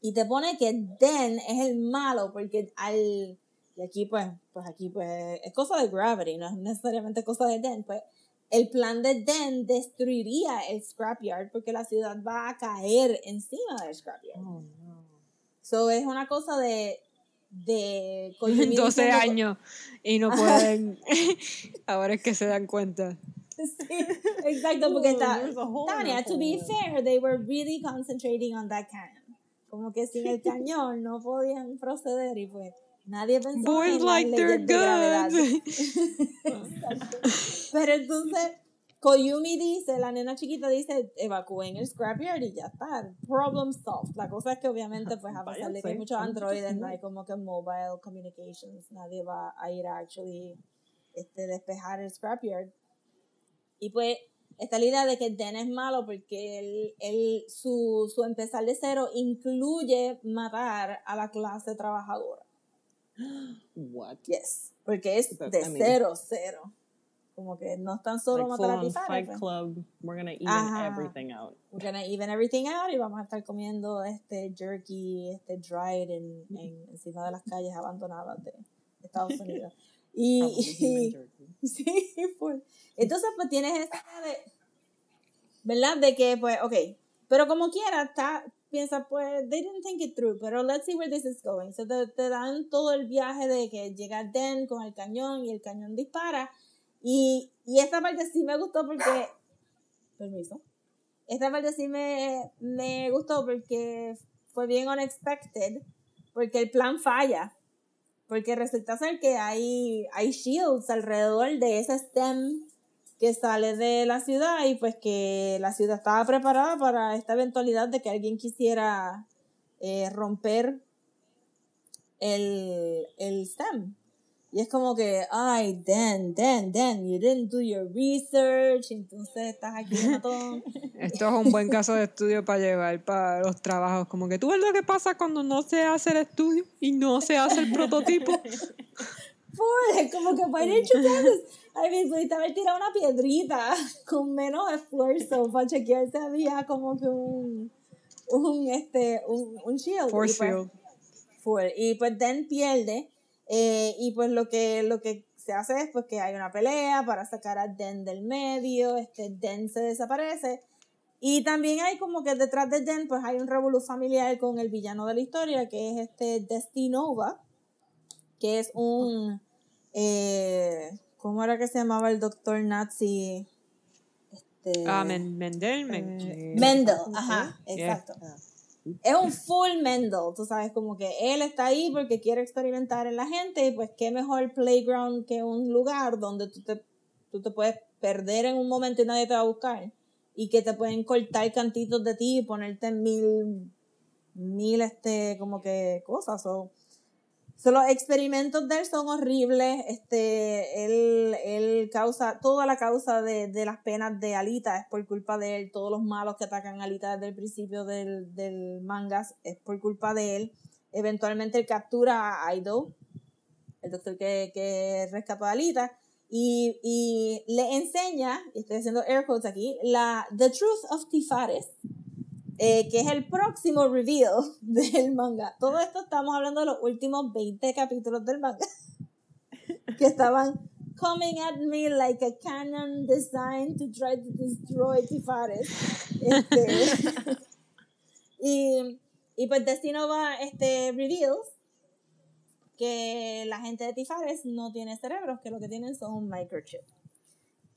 y te pone que Den es el malo porque al y aquí pues pues aquí pues es cosa de Gravity no es necesariamente cosa de Den pues el plan de Den destruiría el scrapyard porque la ciudad va a caer encima del scrapyard Oh, no. so es una cosa de de Kojima 12 diciendo- años y no pueden. Ahora es que se dan cuenta. Sí, exacto porque Ooh, está Tania to be fair they were really concentrating on that cannon como que sin el cañón no podían proceder y pues nadie pensó Boys en like their guns. Pero entonces, Koyumi dice, la nena chiquita dice, evacúen el scrapyard y ya está. Problem solved. La cosa es que obviamente, pues a pesar de que hay muchos androides, no hay como que mobile communications, nadie va a ir a actually este, despejar el scrapyard. Y pues, está la idea de que Den es malo porque él, él, su, su empezar de cero incluye matar a la clase trabajadora. What? Yes. Porque es But, de I mean- cero, cero. Como que no es tan solo Like matar a on Tifare, Fight pues. Club. We're gonna even Ajá. everything out. We're gonna even everything out y vamos a estar comiendo este jerky, este dried en, en encima de las calles abandonadas de Estados Unidos. Y, human jerky. sí, full. Entonces, pues tienes idea de, ¿verdad? De que, pues, ok, pero como quiera, está, piensa, pues, they didn't think it through, pero let's see where this is going. So te, te dan todo el viaje de que llega Den con el cañón y el cañón dispara Y, y esta parte sí me gustó porque, permiso, esta parte sí me, me gustó porque fue bien unexpected, porque el plan falla. Porque resulta ser que hay, hay shields alrededor de ese stem que sale de la ciudad y pues que la ciudad estaba preparada para esta eventualidad de que alguien quisiera eh, romper el, el stem. Y es como que, ay, Dan, Dan, Dan, you didn't do your research, entonces estás aquí todo. Esto es un buen caso de estudio para llevar para los trabajos. Como que tú ves lo que pasa cuando no se hace el estudio y no se hace el prototipo. Pues, como que para ir Ay, me pudiste haber tirado una piedrita con menos esfuerzo para chequear si había como que un, un, este, un, un shield. Force y pues, field. full. Y pues Dan pierde. eh, y pues lo que, lo que se hace es pues que hay una pelea para sacar a Den del medio. Este Den se desaparece. Y también hay como que detrás de Den pues hay un revolú familiar con el villano de la historia que es este Destinova. Que es un... Eh, ¿Cómo era que se llamaba el doctor nazi? Este, Ah, Men- Mendel. Men- Eh, Mendel, ajá, Yeah. exacto. Es un full Mendel, tú sabes, como que él está ahí porque quiere experimentar en la gente y pues qué mejor playground que un lugar donde tú te, tú te puedes perder en un momento y nadie te va a buscar y que te pueden cortar cantitos de ti y ponerte mil, mil, este, como que cosas. o So, los experimentos de él son horribles. Este, él, él causa, toda la causa de, de las penas de Alita es por culpa de él. Todos los malos que atacan a Alita desde el principio del, del manga es por culpa de él. Eventualmente él captura a Aido, el doctor que, que rescató a Alita, y, y le enseña, y estoy haciendo air quotes aquí, la The Truth of Tifares, eh, que es el próximo reveal del manga. Todo esto estamos hablando de los últimos 20 capítulos del manga, que estaban coming at me like a cannon designed to try to destroy Tifares. Este, y, y pues Destino va, este, reveals que la gente de Tifares no tiene cerebros, que lo que tienen son un microchip.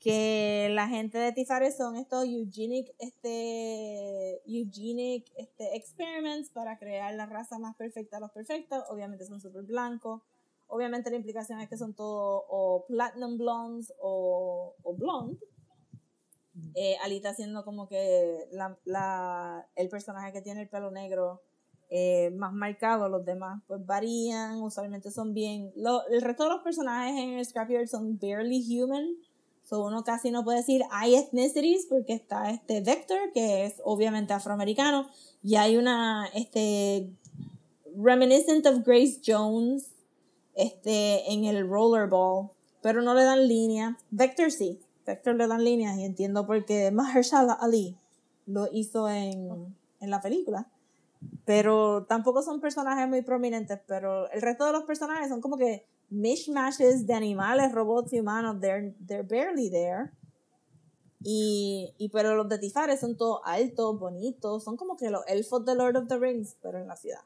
Que la gente de Tifares son estos eugenic, este, eugenic este, experiments para crear la raza más perfecta de los perfectos. Obviamente son súper blancos. Obviamente la implicación es que son todos o platinum blondes o, o blonde. Eh, Alita siendo como que la, la, el personaje que tiene el pelo negro eh, más marcado, los demás pues varían, usualmente son bien... Lo, el resto de los personajes en el Scrapyard son barely human, so uno casi no puede decir hay ethnicities porque está este Vector, que es obviamente afroamericano, y hay una, este, reminiscent of Grace Jones, este, en el rollerball, pero no le dan línea. Vector sí, Vector le dan líneas y entiendo por qué Mahershala Ali lo hizo en, en la película. Pero tampoco son personajes muy prominentes, pero el resto de los personajes son como que mishmashes de animales, robots y humanos. They're, they're barely there. Y, y pero los de Tifares son todos altos, bonitos, son como que los elfos de Lord of the Rings, pero en la ciudad.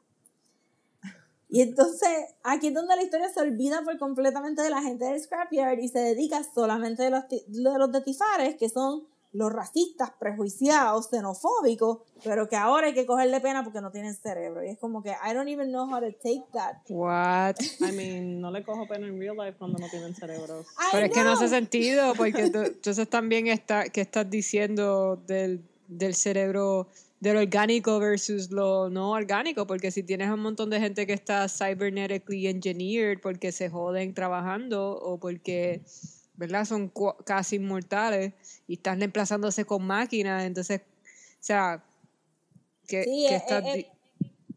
Y entonces, aquí es donde la historia se olvida por completamente de la gente del Scrapyard y se dedica solamente de los, de los de Tifares, que son los racistas, prejuiciados, xenofóbicos, pero que ahora hay que cogerle pena porque no tienen cerebro. Y es como que, I don't even know how to take that. What? I mean, no le cojo pena en real life cuando no tienen cerebros. I Pero es que no hace know. sentido, porque tú- entonces también está, que estás diciendo del, del cerebro, del orgánico versus lo no orgánico, porque si tienes un montón de gente que está cybernetically engineered porque se joden trabajando o porque, ¿verdad? Son casi inmortales y están reemplazándose con máquinas, entonces, o sea, que, Sí, que eh, estás eh, di-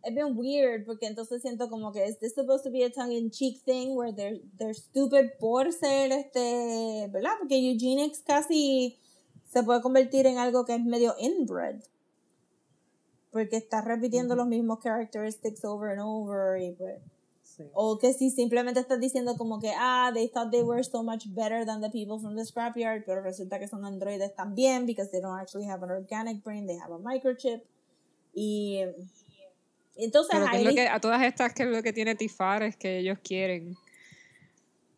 es bien weird porque entonces siento como que is this supposed to be a tongue in cheek thing where they're, they're stupid por ser este, ¿verdad? Porque eugenics casi se puede convertir en algo que es medio inbred. Porque estás repitiendo los mismos characteristics over and over y pues Sí. o que si simplemente estás diciendo como que ah they thought they were so much better than the people from the scrapyard pero resulta que son androides también because they don't actually have an organic brain they have a microchip y entonces pero que es ahí lo que, a todas estas, que es lo que tiene Tifar, es que ellos quieren.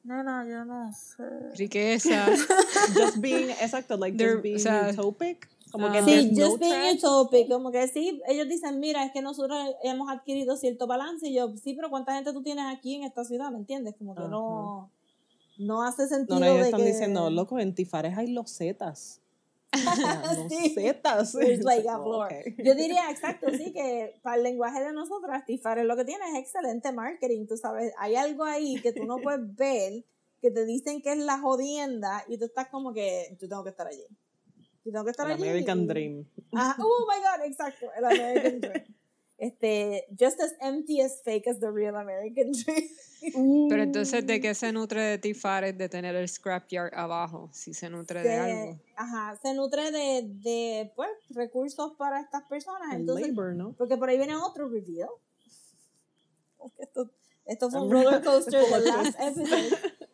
No, no, yo no sé. Riqueza. Just being, exacto, like They're- just being o sea, utopic. Como que ah. Sí, there's no just being utopic, como que sí, ellos dicen, mira, es que nosotros hemos adquirido cierto balance, y yo, sí, pero ¿cuánta gente tú tienes aquí en esta ciudad? ¿Me entiendes? Como que no, no hace sentido No, no, ellos de están que... diciendo, loco, en Tifares hay los zetas. los Sí. zetas. Like a Oh, floor. okay. Yo diría, exacto, sí, que para el lenguaje de nosotras, Tifares lo que tiene es excelente marketing, tú sabes, hay algo ahí que tú no puedes ver, que te dicen que es la jodienda, y tú estás como que, yo tengo que estar allí. Yo tengo que estar El allí. American y- Dream. Ajá, oh my god, exacto, el American Dream. Este, just as empty as fake as the real American Dream. Pero entonces, ¿de qué se nutre de Tifares de tener el scrapyard abajo? Si se nutre de algo. Ajá, se nutre de, de, pues, recursos para estas personas. Entonces, labor, ¿no? porque por ahí viene otro reveal. Porque Esto, esto fue un roller coaster del last episode.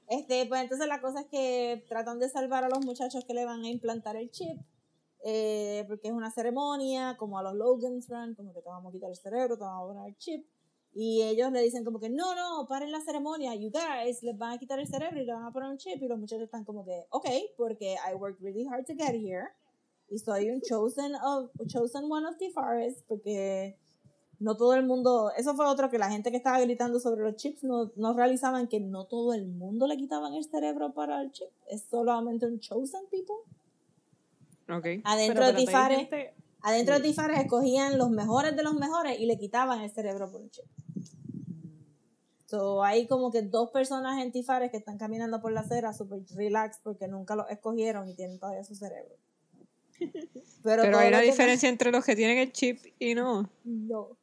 Este, pues entonces la cosa es que tratan de salvar a los muchachos que le van a implantar el chip. eh, porque es una ceremonia, como a los Logan's Run, como que te vamos a quitar el cerebro, te vamos a poner el chip. Y ellos le dicen como que, no, no, paren la ceremonia, you guys, les van a quitar el cerebro y le van a poner un chip. Y los muchachos están como que, ok, porque I worked really hard to get here. Y soy un chosen, of, chosen one of the forest, porque no todo el mundo, eso fue otro que la gente que estaba gritando sobre los chips no, no realizaban que no todo el mundo le quitaban el cerebro para el chip, es solamente un chosen people. Ok. Adentro Pero, de Tifares, gente- adentro de. Tifares escogían los mejores de los mejores y le quitaban el cerebro por un chip. So, hay como que dos personas en Tifares que están caminando por la acera super relax porque nunca los escogieron y tienen todavía su cerebro. Pero, hay una diferencia entre los que tienen el chip y no. No.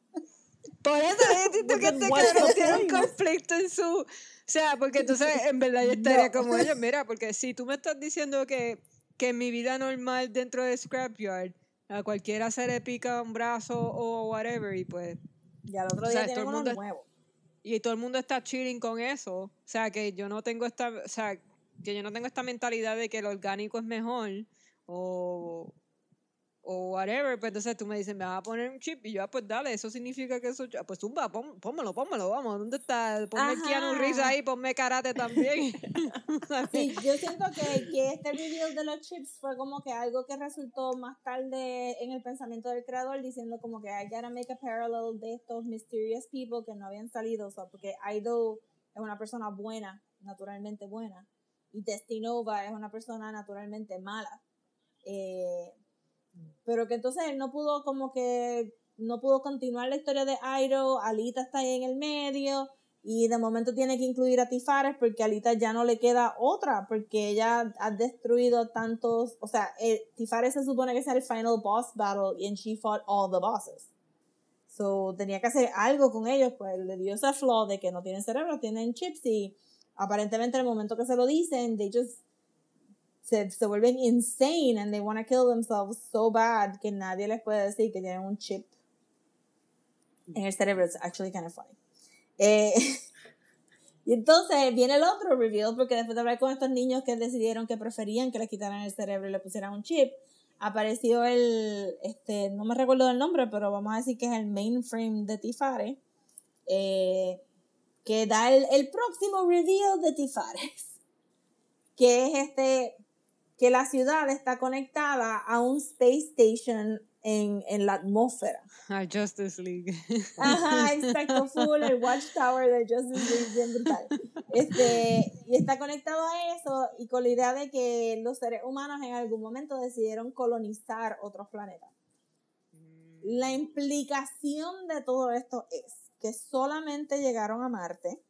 Por eso yo siento que este cabrón tiene un conflicto en su... O sea, porque entonces en verdad yo estaría No. como ellos, mira, porque si tú me estás diciendo que, que mi vida normal dentro de Scrapyard a cualquiera se le pica un brazo o whatever y pues... Y al otro O día sea, todo el mundo- nuevo. Y todo el mundo está chilling con eso. O sea, que yo no tengo esta... O sea, que yo no tengo esta mentalidad de que el orgánico es mejor o... O whatever, pues entonces tú me dices, me vas a poner un chip y yo, ah, pues dale, eso significa que eso, ah, pues zumba, pon, pónmelo, pónmelo, vamos, ¿dónde está? Ponme el Keanu Reeves Ajá. ahí, ponme karate también. Sí, yo siento que, que este reveal de los chips fue como que algo que resultó más tarde en el pensamiento del creador diciendo como que I gotta make a parallel de estos mysterious people que no habían salido, o sea, porque Ido es una persona buena, naturalmente buena, y Destinova es una persona naturalmente mala. Eh, pero que entonces él no pudo como que no pudo continuar la historia de Ido, Alita está ahí en el medio, y de momento tiene que incluir a Tifares porque Alita ya no le queda otra, porque ella ha destruido tantos, o sea, eh, Tifares se supone que es el final boss battle y she fought all the bosses. So, tenía que hacer algo con ellos, pues le dio ese flaw de que no tienen cerebro, tienen chips y aparentemente en el momento que se lo dicen, they just se, se vuelven insane and they want to kill themselves so bad que nadie les puede decir que tienen un chip en el cerebro. It's actually kind of funny. Eh, y entonces viene el otro reveal, porque después de hablar con estos niños que decidieron que preferían que les quitaran el cerebro y le pusieran un chip, apareció el, este, no me recuerdo el nombre, pero vamos a decir que es el mainframe de Tifare, eh, que da el, el próximo reveal de Tifares, que es este, que la ciudad está conectada a un space station en, en la atmósfera. Ah, Justice League. Ajá, exacto, full, el Watchtower de Justice League, bien brutal. Este, y está conectado a eso y con la idea de que los seres humanos en algún momento decidieron colonizar otros planetas. La implicación de todo esto es que solamente llegaron a Marte,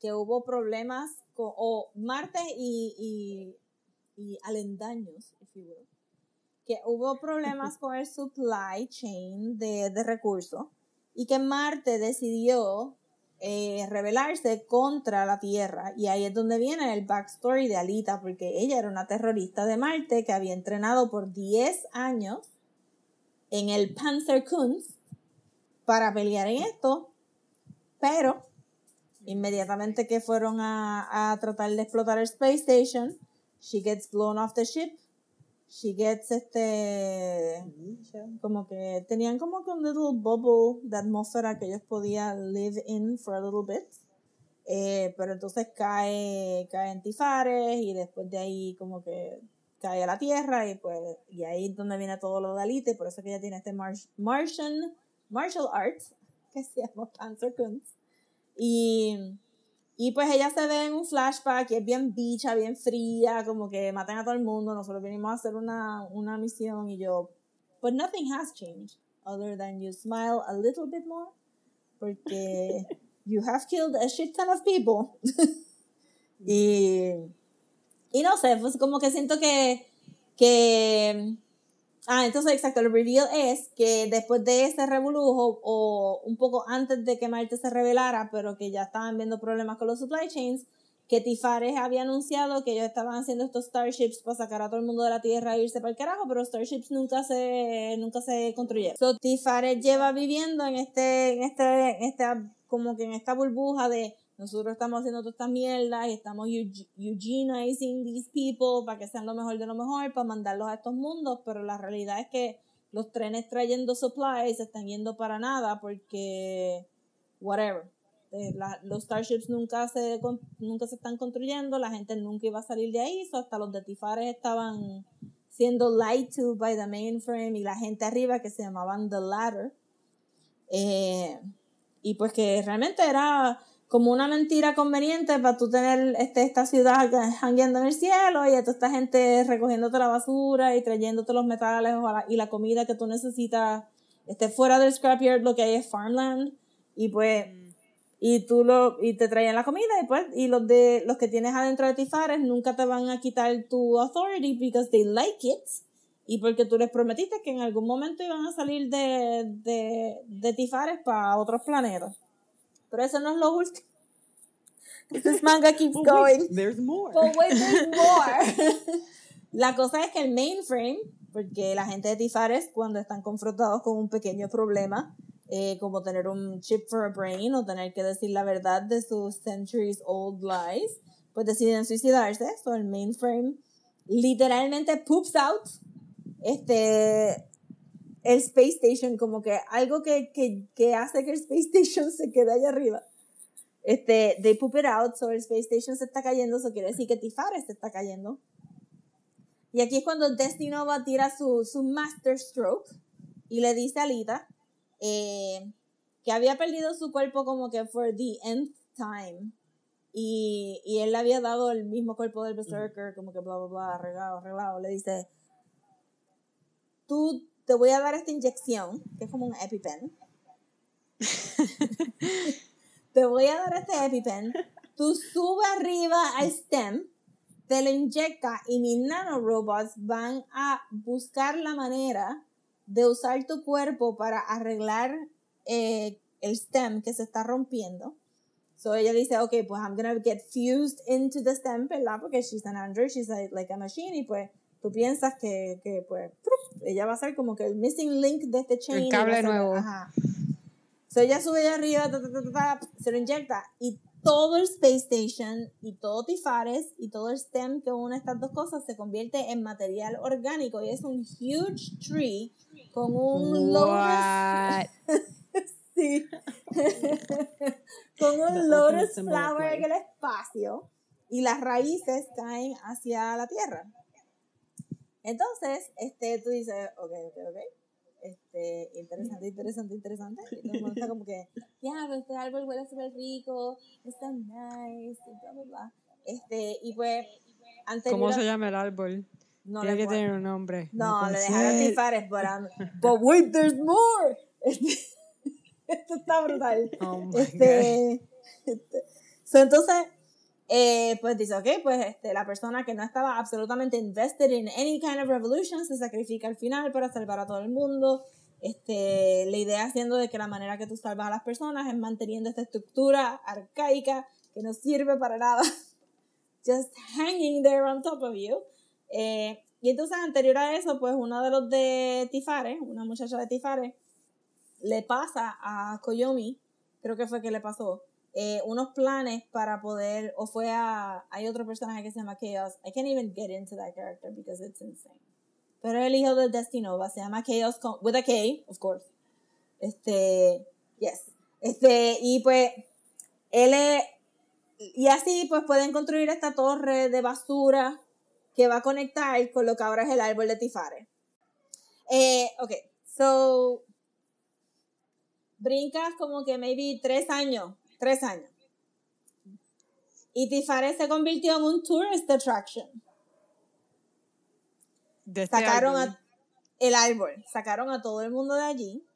que hubo problemas con, o Marte y, y, y alendaños, if you will, que hubo problemas con el supply chain de, de recursos y que Marte decidió eh, rebelarse contra la Tierra. Y ahí es donde viene el backstory de Alita, porque ella era una terrorista de Marte que había entrenado por 10 años en el Panzerkunst para pelear en esto, pero inmediatamente que fueron a, a tratar de explotar el Space Station, she gets blown off the ship. She gets este como que tenían como que un little bubble de atmósfera que ellos podían live in for a little bit. Eh, pero entonces cae, cae en Tifares y después de ahí como que cae a la Tierra y pues y ahí es donde viene todo lo de Alite, por eso que ella tiene este Martian martial arts que se llama Panzer Kunst. Y, y pues ella se ve en un flashback y es bien bicha, bien fría, como que matan a todo el mundo, nosotros venimos a hacer una, una misión y yo, but nothing has changed other than you smile a little bit more porque you have killed a shit ton of people. y, y no sé, pues como que siento que, que Ah, entonces, exacto, el reveal es que después de ese revolujo, o un poco antes de que Marte se revelara, pero que ya estaban viendo problemas con los supply chains, que Tifares había anunciado que ellos estaban haciendo estos starships para sacar a todo el mundo de la Tierra e irse para el carajo, pero starships nunca se, nunca se construyeron. So, Tifares lleva viviendo en este, en este, en esta, como que en esta burbuja de nosotros estamos haciendo toda esta mierda y estamos eugenizing these people para que sean lo mejor de lo mejor, para mandarlos a estos mundos, pero la realidad es que los trenes trayendo supplies están yendo para nada porque, whatever, eh, los starships nunca se, nunca se están construyendo, la gente nunca iba a salir de ahí, hasta los de Tifares estaban siendo lied to by the mainframe y la gente arriba que se llamaban The Ladder. Eh, y pues que realmente era como una mentira conveniente para tú tener este, esta ciudad hangueando en el cielo y toda esta gente recogiéndote la basura y trayéndote los metales y la comida que tú necesitas este, fuera del scrapyard lo que hay es farmland y pues y tú lo y te traían la comida y pues y los de los que tienes adentro de Tifares nunca te van a quitar tu authority because they like it y porque tú les prometiste que en algún momento iban a salir de, de, de Tifares para otros planetas pero eso no es lo último. This manga keeps going. there's more. But wait, there's more. la cosa es que el mainframe, porque la gente de Tifares, cuando están confrontados con un pequeño problema, eh, como tener un chip for a brain o tener que decir la verdad de sus centuries old lies, pues deciden suicidarse. So el mainframe literalmente poops out este el Space Station, como que algo que, que, que hace que el Space Station se quede allá arriba. Este, they poop it out, so el Space Station se está cayendo, eso quiere decir que Tifares se está cayendo. Y aquí es cuando Destinova tira su, su Master Stroke y le dice a Lita eh, que había perdido su cuerpo como que for the nth time. Y, y él le había dado el mismo cuerpo del Berserker, como que bla, bla, bla, arreglado, arreglado. Le dice, tú te voy a dar esta inyección, que es como un EpiPen. te voy a dar este EpiPen. Tú sube arriba al STEM, te lo inyecta y mis nanorobots van a buscar la manera de usar tu cuerpo para arreglar eh, el stem que se está rompiendo. So ella dice, ok, pues I'm gonna get fused into the stem, ¿verdad? Porque she's an android, she's like a machine, y pues tú piensas que, que pues, ella va a ser como que el missing link de este chain. El cable nuevo. Ajá. So ella sube allá arriba, se lo inyecta y todo el Space Station y todo Tifares y todo el STEM que une estas dos cosas se convierte en material orgánico y es un huge tree con un lotus. sí. con un lotus flower en el espacio y las raíces caen hacia la tierra. Entonces, este, tú dices, ok, ok, ok. Este, interesante, interesante, interesante. Y todo el mundo está como que, ya, este árbol huele súper rico, está nice, y bla, bla, bla. Este, y pues, anterior ¿Cómo se llama el árbol? No Tiene que tener un nombre. No, no le dejaron tifares, but, but wait, there's more. Este, esto está brutal. Oh my este, God. este, so, entonces, eh, pues dice, ok, pues este, la persona que no estaba absolutamente invested in any kind of revolution se sacrifica al final para salvar a todo el mundo. Este, la idea siendo de que la manera que tú salvas a las personas es manteniendo esta estructura arcaica que no sirve para nada. Just hanging there on top of you. Eh, y entonces, anterior a eso, pues uno de los de Tifare, una muchacha de Tifare, le pasa a Koyomi, creo que fue que le pasó, eh, unos planes para poder, o fue a, hay otro personaje que se llama Chaos, I can't even get into that character because it's insane. Pero el hijo de Destinova se llama Chaos, with a K, of course. Este, yes. Este, y pues, él es, y así pues pueden construir esta torre de basura que va a conectar con lo que ahora es el árbol de Tifare. Eh, ok, so brincas como que maybe tres años, tres años. Y Tifare se convirtió en un tourist attraction. De este Sacaron a, el árbol, sacaron a todo el mundo de allí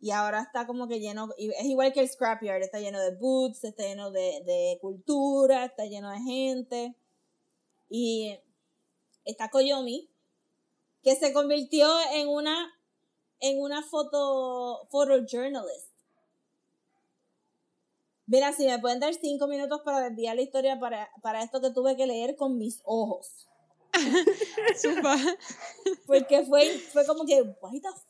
y ahora está como que lleno, es igual que el scrapyard, está lleno de boots, está lleno de, de cultura, está lleno de gente. Y está Koyomi, que se convirtió en una, en una foto, photojournalist. Mira, si me pueden dar cinco minutos para desviar la historia para, para esto que tuve que leer con mis ojos. Porque fue, fue como que, why the fuck?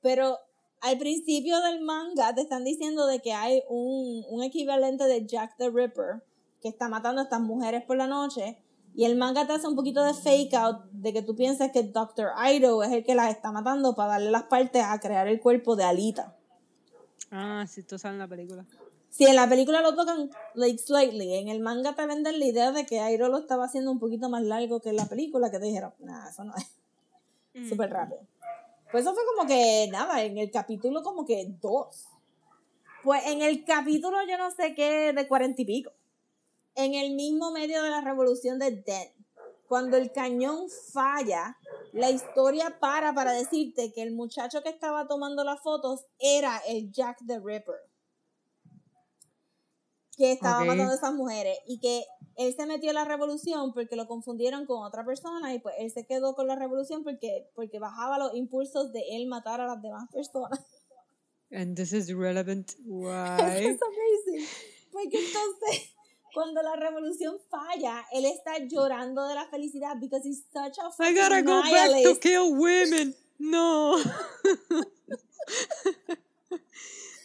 Pero al principio del manga te están diciendo de que hay un, un equivalente de Jack the Ripper que está matando a estas mujeres por la noche. Y el manga te hace un poquito de fake out de que tú piensas que Dr. Ido es el que las está matando para darle las partes a crear el cuerpo de Alita. Ah, sí, sale en la película. Si en la película lo tocan like slightly, en el manga te venden la idea de que Airo lo estaba haciendo un poquito más largo que en la película, que te dijeron, nah, eso no es. Mm. Súper rápido. Pues eso fue como que, nada, en el capítulo como que dos. Pues en el capítulo yo no sé qué de cuarenta y pico. En el mismo medio de la revolución de Den. Cuando el cañón falla, la historia para para decirte que el muchacho que estaba tomando las fotos era el Jack the Ripper. Que estaba Ok. matando a esas mujeres. Y que él se metió en la revolución porque lo confundieron con otra persona y pues él se quedó con la revolución porque, porque bajaba los impulsos de él matar a las demás personas. And this is relevant. Why? Es amazing. Porque entonces, cuando la revolución falla, él está llorando de la felicidad because he's such a I gotta fucking go back to nihilist. kill women. No.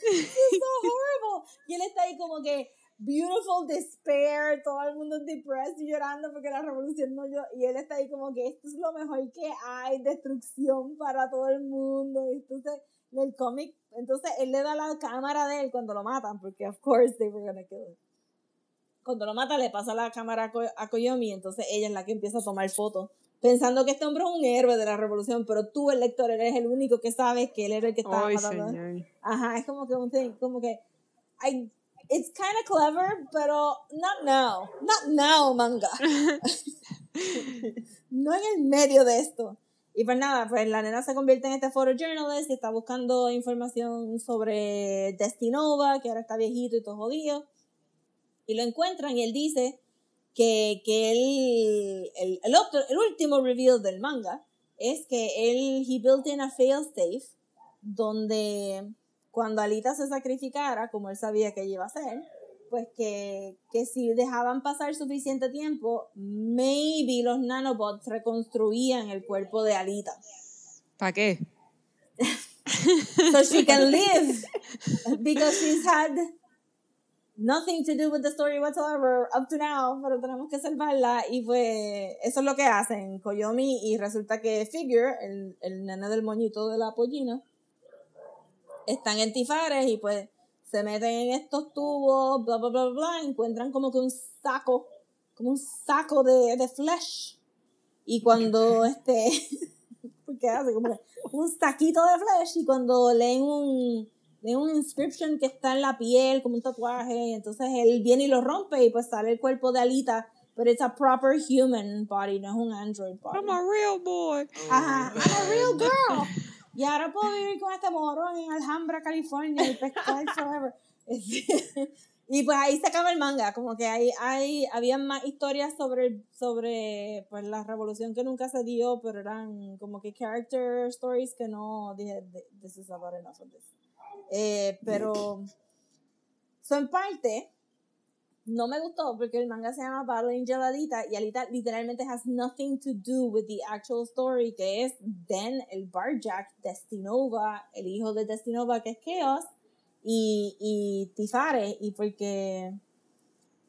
So horrible. Y él está ahí como que beautiful despair, todo el mundo depressed y llorando porque la revolución no yo y él está ahí como que esto es lo mejor que hay, destrucción para todo el mundo. Y entonces el cómic, entonces él le da la cámara de él cuando lo matan, porque of course they were gonna kill him. Cuando lo mata le pasa la cámara a Koyomi, entonces ella es la que empieza a tomar fotos. Pensando que este hombre es un héroe de la revolución, pero tú, el lector, eres el único que sabes que él era el que estaba Ay, matando. señor. Ajá, es como que un thing, como que I, it's kind of clever, pero not now, not now manga. no en el medio de esto. Y pues nada, pues la nena se convierte en este photojournalist y está buscando información sobre Destinova, que ahora está viejito y todo jodido. Y lo encuentran y él dice que, que él, el, el, otro, el último reveal del manga es que él, he built in a failsafe donde cuando Alita se sacrificara, como él sabía que iba a hacer, pues que, que si dejaban pasar suficiente tiempo, maybe los nanobots reconstruían el cuerpo de Alita. ¿Para qué? So she can live because she's had nothing to do with the story whatsoever up to now, pero tenemos que salvarla y pues eso es lo que hacen Koyomi y resulta que Figure, el, el nene del moñito de la pollina, están en Tifares y pues se meten en estos tubos, bla, bla, bla, bla, encuentran como que un saco, como un saco de, de flesh. Y cuando este, porque hace como un saquito de flesh y cuando leen un, leen un inscription que está en la piel, como un tatuaje, y entonces él viene y lo rompe y pues sale el cuerpo de Alita, pero it's a proper human body, no es un android body. I'm a real boy. Ajá, I'm a real girl. Y ahora puedo vivir con este morón en Alhambra, California, y pescar forever. Y pues ahí se acaba el manga, como que hay, hay, había más historias sobre, sobre pues la revolución que nunca se dio, pero eran como que character stories que no dije, this is about enough of this. Eh, pero, so en parte, no me gustó porque el manga se llama Battle Angel Alita y Alita literalmente has nothing to do with the actual story que es Den, el Barjack, Destinova, el hijo de Destinova que es Chaos y, y Tifare y porque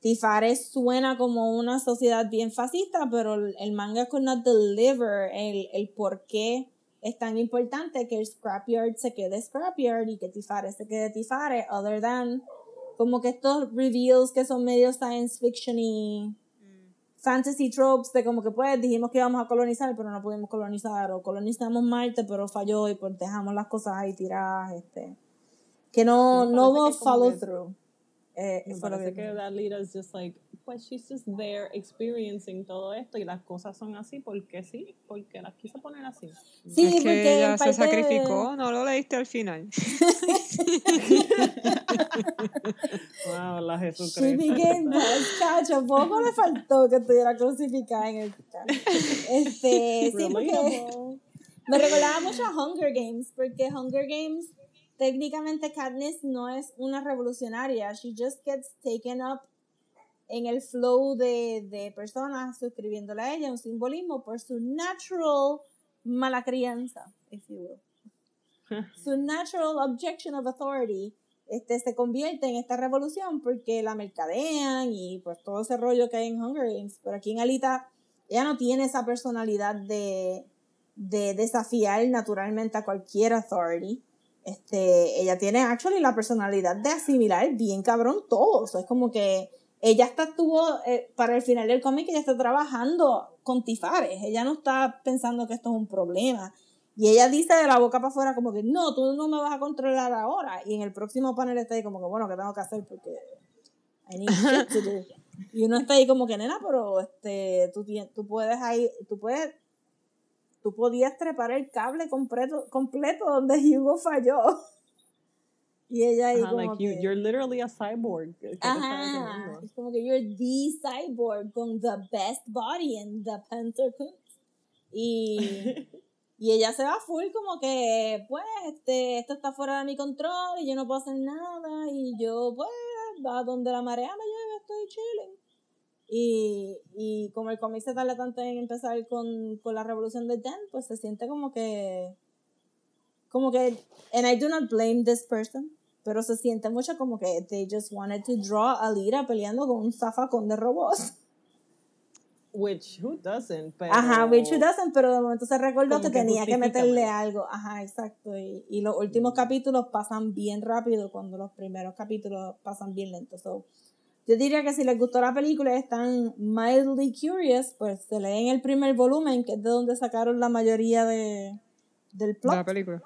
Tifare suena como una sociedad bien fascista pero el, manga could not deliver el, el por qué es tan importante que el Scrapyard se quede Scrapyard y que Tifare se quede Tifare other than como que estos reveals que son medio science fiction y fantasy tropes de como que pues dijimos que íbamos a colonizar pero no pudimos colonizar o colonizamos Marte pero falló y pues dejamos las cosas ahí tiradas este que no no hubo como follow through eh, Me parece que- leader is just like, pues she's just there experiencing todo esto y las cosas son así porque sí, porque las quiso poner así. sí es que porque ella se sacrificó, no lo leíste al final. Wow, la She Jesucristo. became boss, chacho, poco le faltó que estuviera crucificada en el Este, sí, porque me recordaba mucho a Hunger Games, porque Hunger Games, técnicamente Katniss no es una revolucionaria, she just gets taken up en el flow de, de personas suscribiéndole a ella un simbolismo por su natural mala crianza, if you will. su natural objection of authority este, se convierte en esta revolución porque la mercadean y pues todo ese rollo que hay en Hunger Games. Pero aquí en Alita, ella no tiene esa personalidad de, de desafiar naturalmente a cualquier authority. Este, ella tiene actually la personalidad de asimilar bien cabrón todo. O sea, es como que ella está estuvo, eh, para el final del cómic, ella está trabajando con tifares. Ella no está pensando que esto es un problema. Y ella dice de la boca para afuera como que no, tú no me vas a controlar ahora. Y en el próximo panel está ahí como que bueno, ¿qué tengo que hacer? Porque I need shit to do. Y uno está ahí como que nena, pero este, tú, tú puedes ahí, tú puedes, tú podías trepar el cable completo, completo donde Hugo falló. Y ella ahí Ajá, como like you, que, you're literally a cyborg. ¿Qué te estás Ajá, es como que you're the cyborg con the best body and the Panther. Y, y ella se va full como que, pues, este, esto está fuera de mi control y yo no puedo hacer nada y yo, pues, va donde la marea me lleve, estoy chilling. Y, y como el cómic se tarda tanto en empezar con, con la revolución de Den, pues se siente como que, como que, and I do not blame this person, pero se siente mucho como que they just wanted to draw a Lira peleando con un zafacón de robots. Which, who doesn't? Pero, Ajá, which who doesn't, pero de momento se recordó que que tenía que meterle algo. Ajá, exacto. Y, y los últimos capítulos pasan bien rápido cuando los primeros capítulos pasan bien lentos. So, yo diría que si les gustó la película y están mildly curious, pues se leen el primer volumen, que es de donde sacaron la mayoría de, del de plot. la película.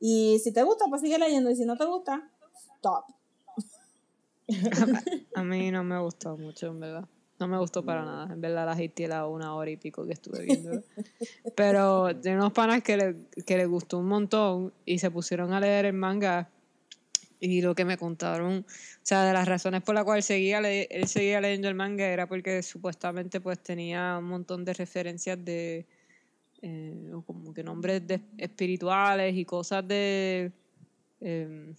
Y si te gusta, pues sigue leyendo. Y si no te gusta, stop. A mí no me gustó mucho, en verdad. No me gustó para nada. En verdad la hate la una hora y pico que estuve viendo. Pero de unos panas que le, que le gustó un montón y se pusieron a leer el manga y lo que me contaron, o sea, de las razones por las cuales seguía le- él seguía leyendo el manga era porque supuestamente pues tenía un montón de referencias de eh, como que nombres de espirituales y cosas de em,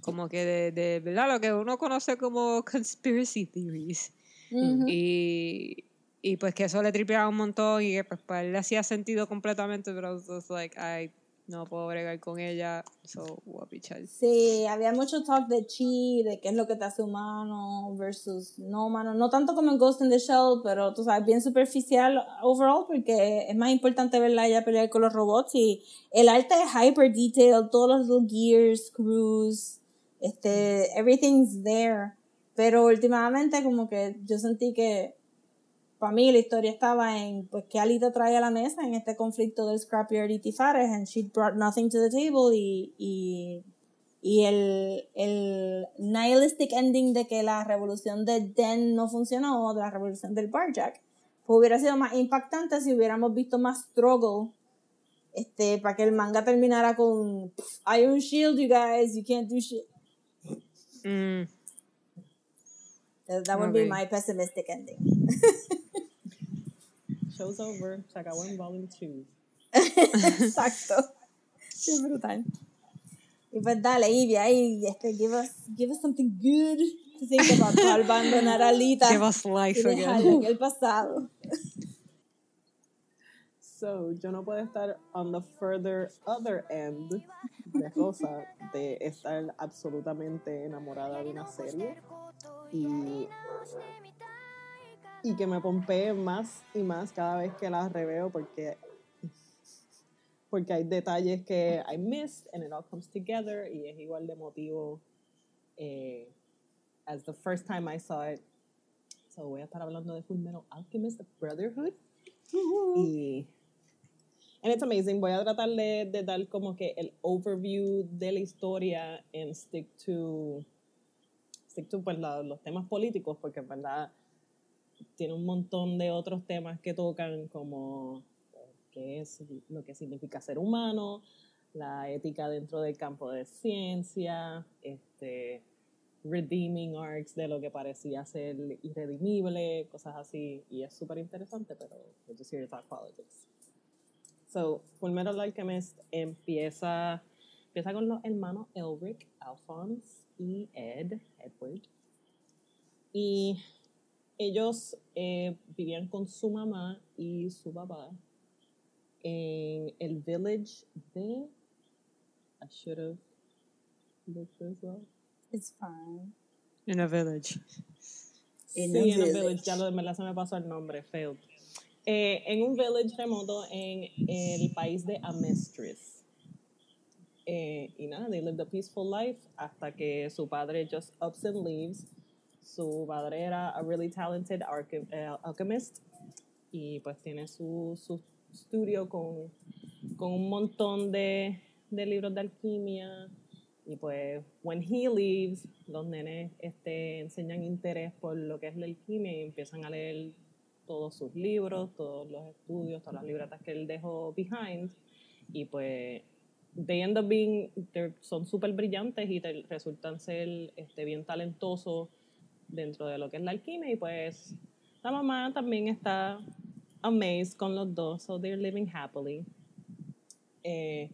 como que de, de, ¿verdad? Lo que uno conoce como conspiracy theories. Ujú. Y, y pues que eso le tripeaba un montón y que pues para él le hacía sentido completamente, pero I was just like, ay, no puedo bregar con ella, so voy a pichar. Sí, había mucho talk de chi, de qué es lo que te hace humano versus no humano. No tanto como en Ghost in the Shell, pero tú sabes, bien superficial overall, porque es más importante verla ella pelear con los robots. Y el arte es hyper detailed, todos los little gears, screws, este, everything's there. Pero últimamente, como que yo sentí que para mí la historia estaba en pues que Alita trae a la mesa en este conflicto del Scrapyard y Tifares and she brought nothing to the table y, y, y el, el nihilistic ending de que la revolución de Den no funcionó o de la revolución del Barjack pues hubiera sido más impactante si hubiéramos visto más struggle este para que el manga terminara con Iron Shield you guys you can't do shit. Mm, that, that would be my pessimistic ending Show's over. Se acabó en Volume 2. Exacto. Sí, brutal. Y pues dale, Ivy, ahí, este, give us, give us something good to think about para abandonar a Alita give us y life again. en el pasado. So, yo no puedo estar on the further other end de Rosa, de estar absolutamente enamorada de una serie y, y que me pompee más y más cada vez que la reveo porque, porque hay detalles que I missed and it all comes together y es igual de emotivo eh, as the first time I saw it. So voy a estar hablando de Full Metal Alchemist Brotherhood y and it's amazing. Voy a tratar de, de dar como que el overview de la historia and stick to stick to pues, la- los temas políticos porque en verdad tiene un montón de otros temas que tocan como qué es lo que significa ser humano, la ética dentro del campo de ciencia, este redeeming arcs de lo que parecía ser irredimible, cosas así, y es súper interesante, pero we're just here to talk politics. So, Fullmetal Alchemist empieza, empieza con los hermanos Elric, Alphonse y Ed, Edward. Y ellos eh, vivían con su mamá y su papá en el village de... I should have looked this up. It's fine. In a village. In sí, a en un village. village, ya lo, verdad se me pasó el nombre, failed. Eh, en un village remoto en el país de Amestris. Eh, y nada, they lived a peaceful life hasta que su padre just ups and leaves. Su padre era a really talented archi- eh, alchemist y pues tiene su, su estudio con, con un montón de, de libros de alquimia y pues, when he leaves, los nenes este, enseñan interés por lo que es la alquimia y empiezan a leer todos sus libros, todos los estudios, todas las libretas que él dejó behind. Y pues, they end up being, son súper brillantes y resultan ser este, bien talentosos dentro de lo que es la alquimia. Y pues, la mamá también está amazed con los dos, so they're living happily. Eh,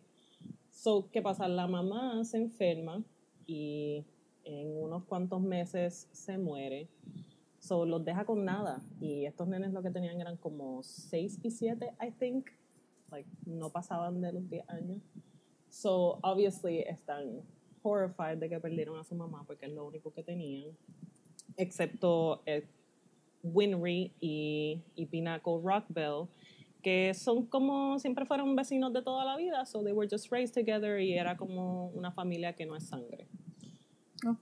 So, ¿qué pasa? La mamá se enferma y en unos cuantos meses se muere. So, los deja con nada. Y estos nenes lo que tenían eran como 6 y 7, I think. Like, no pasaban de los 10 años. So, obviously, están horrified de que perdieron a su mamá porque es lo único que tenían. Excepto eh, Winry y, y Pinaco Rockbell, que son como, siempre fueron vecinos de toda la vida, so they were just raised together y era como una familia que no es sangre.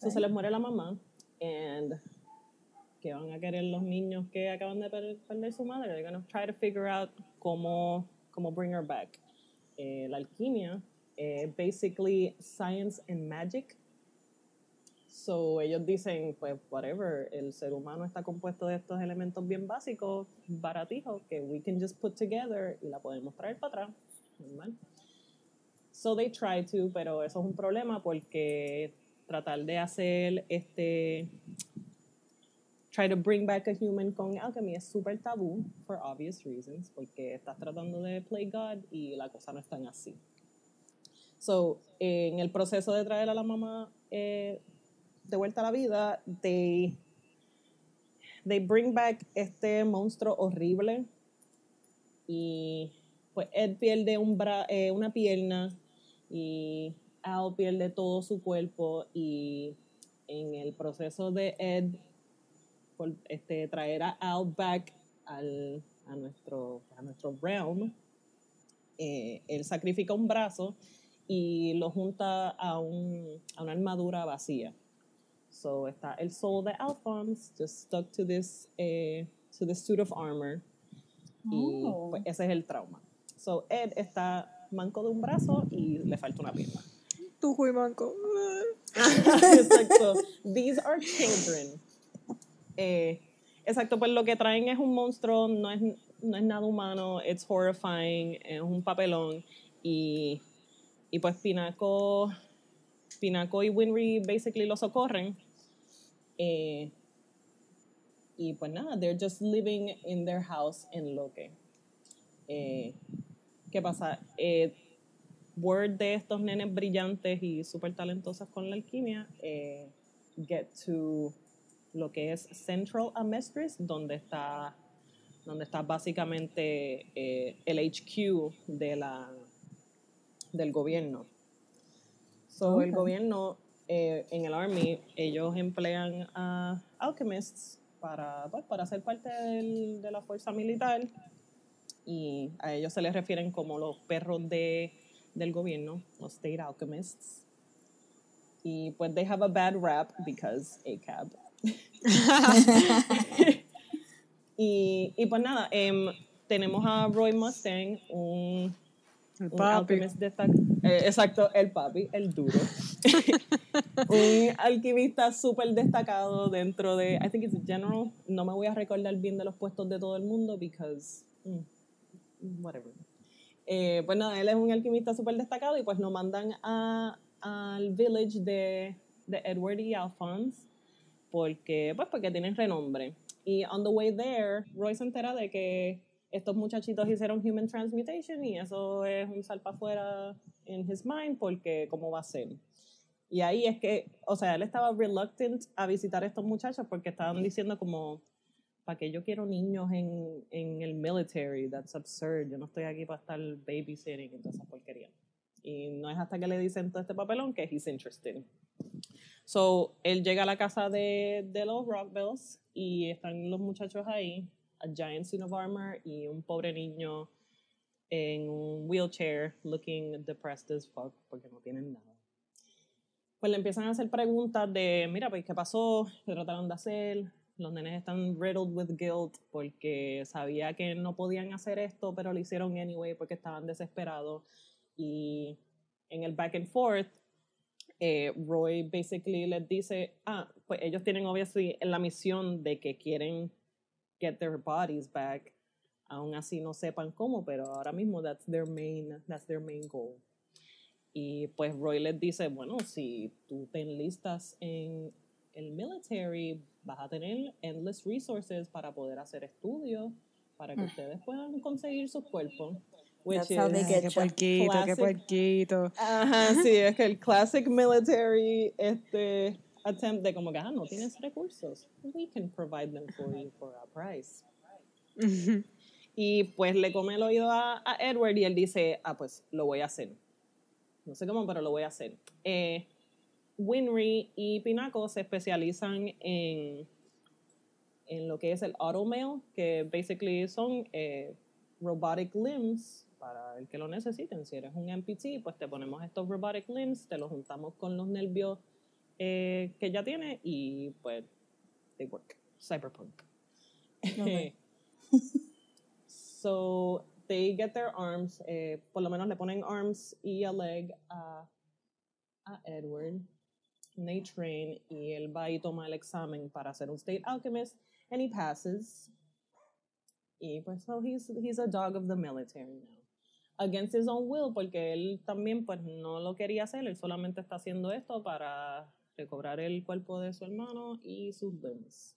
So se les muere la mamá, and que van a querer los niños que acaban de per- perder su madre? They're gonna try to figure out cómo, cómo bring her back. Eh, la alquimia, eh, basically science and magic. So ellos dicen, pues, whatever, el ser humano está compuesto de estos elementos bien básicos, baratijos, que we can just put together y la podemos traer para atrás. Normal. So they try to, pero eso es un problema porque tratar de hacer este try to bring back a human con alchemy es súper tabú for obvious reasons porque estás tratando de play God y la cosa no es tan así. So, en el proceso de traer a la mamá eh, de vuelta a la vida, they, they bring back este monstruo horrible y pues Ed pierde un bra eh, una pierna y Al pierde todo su cuerpo y en el proceso de Ed este, traer a Al back al, a, nuestro, a nuestro realm, eh, él sacrifica un brazo y lo junta a, un, a una armadura vacía. So está el soul de Alphonse just stuck to this, eh, to this suit of armor. Y Oh. pues, ese es el trauma. So Ed está manco de un brazo y le falta una pierna. Tu fui manco. exacto. These are children. Eh, exacto, pues lo que traen es un monstruo, no es, no es nada humano, it's horrifying, es un papelón. Y, y pues Pinaco, Pinaco y Winry basically lo socorren. Eh, y pues nada, they're just living in their house en Loque. Eh, ¿Qué pasa? Eh, word de estos nenes brillantes y súper talentosos con la alquimia eh, get to lo que es Central Amestris, donde está, donde está básicamente eh, el HQ de la, del gobierno. So, el gobierno eh, en el Army, ellos emplean a alchemists para, pues, para ser parte del- de la fuerza militar y a ellos se les refieren como los perros de, del gobierno, los state alchemists. Y pues they have a bad rap because ACAB. y, y pues nada, em, tenemos a Roy Mustang, un, El un papi. alchemist destac- eh, exacto, el papi, el duro. un alquimista súper destacado dentro de, I think it's general, no me voy a recordar bien de los puestos de todo el mundo because, mm, whatever. Eh, pues nada, él es un alquimista súper destacado y pues nos mandan al village de, de Edward y Alphonse porque, pues porque tienen renombre. Y on the way there, Roy se entera de que estos muchachitos hicieron human transmutation y eso es un salpa afuera en his mind porque cómo va a ser. Y ahí es que, o sea, él estaba reluctant a visitar a estos muchachos porque estaban diciendo como, ¿para qué yo quiero niños en, en el military? That's absurd. Yo no estoy aquí para estar babysitting y toda esa porquería. Y no es hasta que le dicen todo este papelón que he's interested. So, él llega a la casa de, de los Rockbells y están los muchachos ahí, a giant suit of armor y un pobre niño en un wheelchair looking depressed as fuck porque no tienen nada. Pues le empiezan a hacer preguntas de, mira, pues, ¿qué pasó? ¿Qué trataron de hacer? Los nenes están riddled with guilt porque sabía que no podían hacer esto, pero lo hicieron anyway porque estaban desesperados. Y en el back and forth, eh, Roy basically les dice, ah, pues ellos tienen obviously la misión de que quieren get their bodies back, aún así no sepan cómo, pero ahora mismo that's their main, that's their main goal. Y pues Roy les dice, bueno, si tú te enlistas en el military, vas a tener endless resources para poder hacer estudios, para que ustedes puedan conseguir sus cuerpos. Which That's how they is- get Qué puerquito, qué puerquito. Ajá, sí, es que el classic military este, attempt de como que, ah, no tienes recursos. We can provide them for you for a price. Y pues le come el oído a, a Edward y él dice, ah, pues lo voy a hacer. No sé cómo, pero lo voy a hacer. Eh, Winry y Pinaco se especializan en, en lo que es el automail, que basically son eh, robotic limbs para el que lo necesiten. Si eres un MPT, pues te ponemos estos robotic limbs, te los juntamos con los nervios eh, que ya tiene y pues they work. Cyberpunk. Ok. so they get their arms, eh, por lo menos le ponen arms y a leg a, Edward. And they train y él va y toma el examen para ser un state alchemist and he passes. Y pues so he's, he's a dog of the military now. Against his own will, porque él también pues no lo quería hacer, él solamente está haciendo esto para recobrar el cuerpo de su hermano y sus limbs.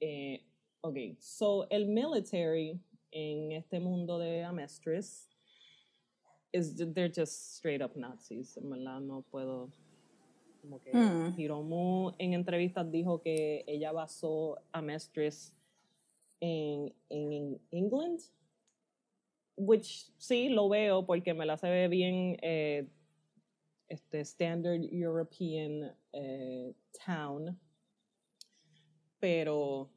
Eh, ok, so el military en este mundo de Amestris is they're just straight up Nazis. En verdad no puedo como que Hmm. Hiromu en entrevistas dijo que ella basó Amestris en, en, en England, which sí lo veo porque me la se ve bien eh, este standard European eh, town, pero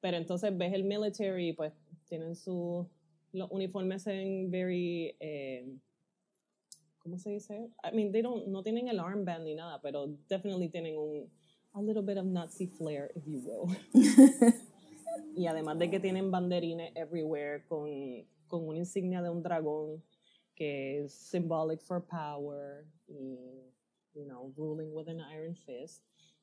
pero entonces ves el military pues tienen su los uniformes en very eh, ¿cómo se dice? I mean, they don't, no tienen el armband ni nada, pero definitely tienen un a little bit of Nazi flair, if you will. y además de que tienen banderines everywhere con, con una insignia de un dragón que es symbolic for power y, you know, ruling with an iron fist.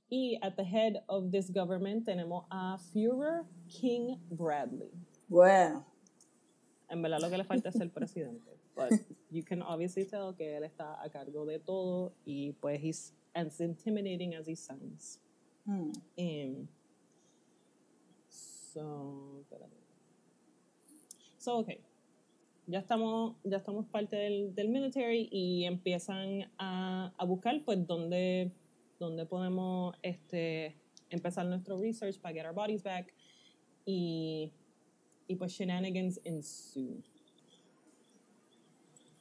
Y at the head of this government tenemos a Führer King Bradley. Bueno, En verdad lo que le falta es ser presidente. But you can obviously tell que él está a cargo de todo y pues he's as intimidating as he sounds. mm, so. So, ok. Ya estamos, ya estamos parte del, del military y empiezan a, a buscar pues dónde, dónde podemos este, empezar nuestro research para get our bodies back y, y pues shenanigans ensue.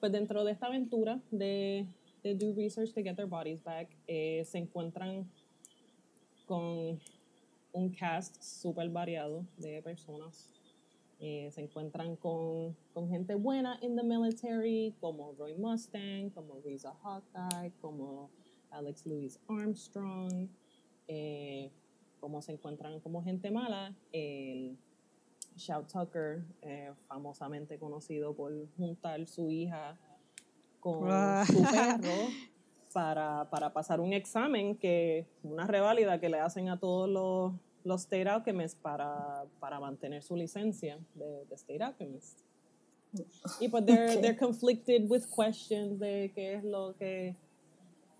Pues dentro de esta aventura de, de do research to get their bodies back, eh, se encuentran con un cast súper variado de personas. Eh, se encuentran con, con gente buena in the military, como Roy Mustang, como Reza Hawkeye, como Alex Louis Armstrong, eh, como se encuentran como gente mala, el Shout Tucker, eh, famosamente conocido por juntar su hija con Ah. su perro para, para pasar un examen que una reválida que le hacen a todos los, los State Alchemists para, para mantener su licencia de, de State Alchemist. Y pues they're, Ok. they're conflicted with questions de qué es lo que,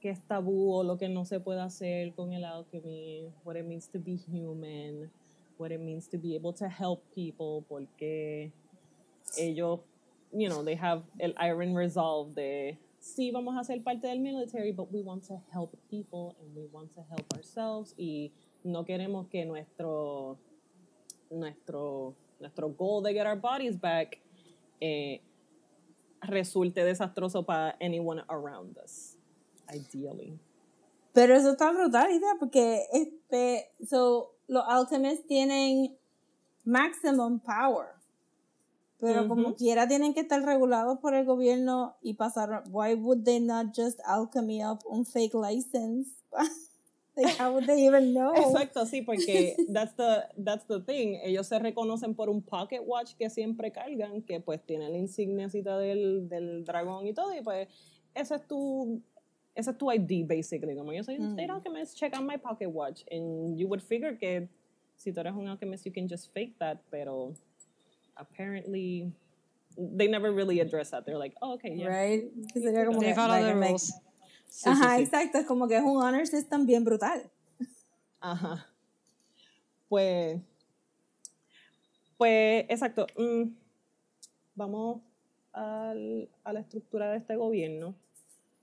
que es tabú o lo que no se puede hacer con el alchemy, what it means to be human, what it means to be able to help people, porque ellos, you know, they have el iron resolve de sí vamos a ser parte del military, but we want to help people and we want to help ourselves y no queremos que nuestro nuestro nuestro goal de get our bodies back eh, resulte desastroso para anyone around us, ideally. Pero eso está brutal, idea, porque este, so, los alchemists tienen maximum power. Pero como quiera tienen que estar regulados por el gobierno y pasar. Why would they not just alchemy up un fake license? like, how would they even know? Exacto, sí, porque that's the, that's the thing. Ellos se reconocen por un pocket watch que siempre cargan, que pues tiene la insigniacita del, del dragón y todo, y pues ese es tu, ese es tu ID, basically. Como yo soy un state Mm. alchemist, check out my pocket watch. And you would figure que si tú eres un alchemist, you can just fake that, pero apparently they never really address that. They're like, oh, okay, yeah. Right? Que sería como They follow the rules. Sí, sí, Ajá, sí. exacto. Es como que es un honor system bien brutal. Ajá. Pues, pues, exacto. mm, vamos al- a la estructura de este gobierno.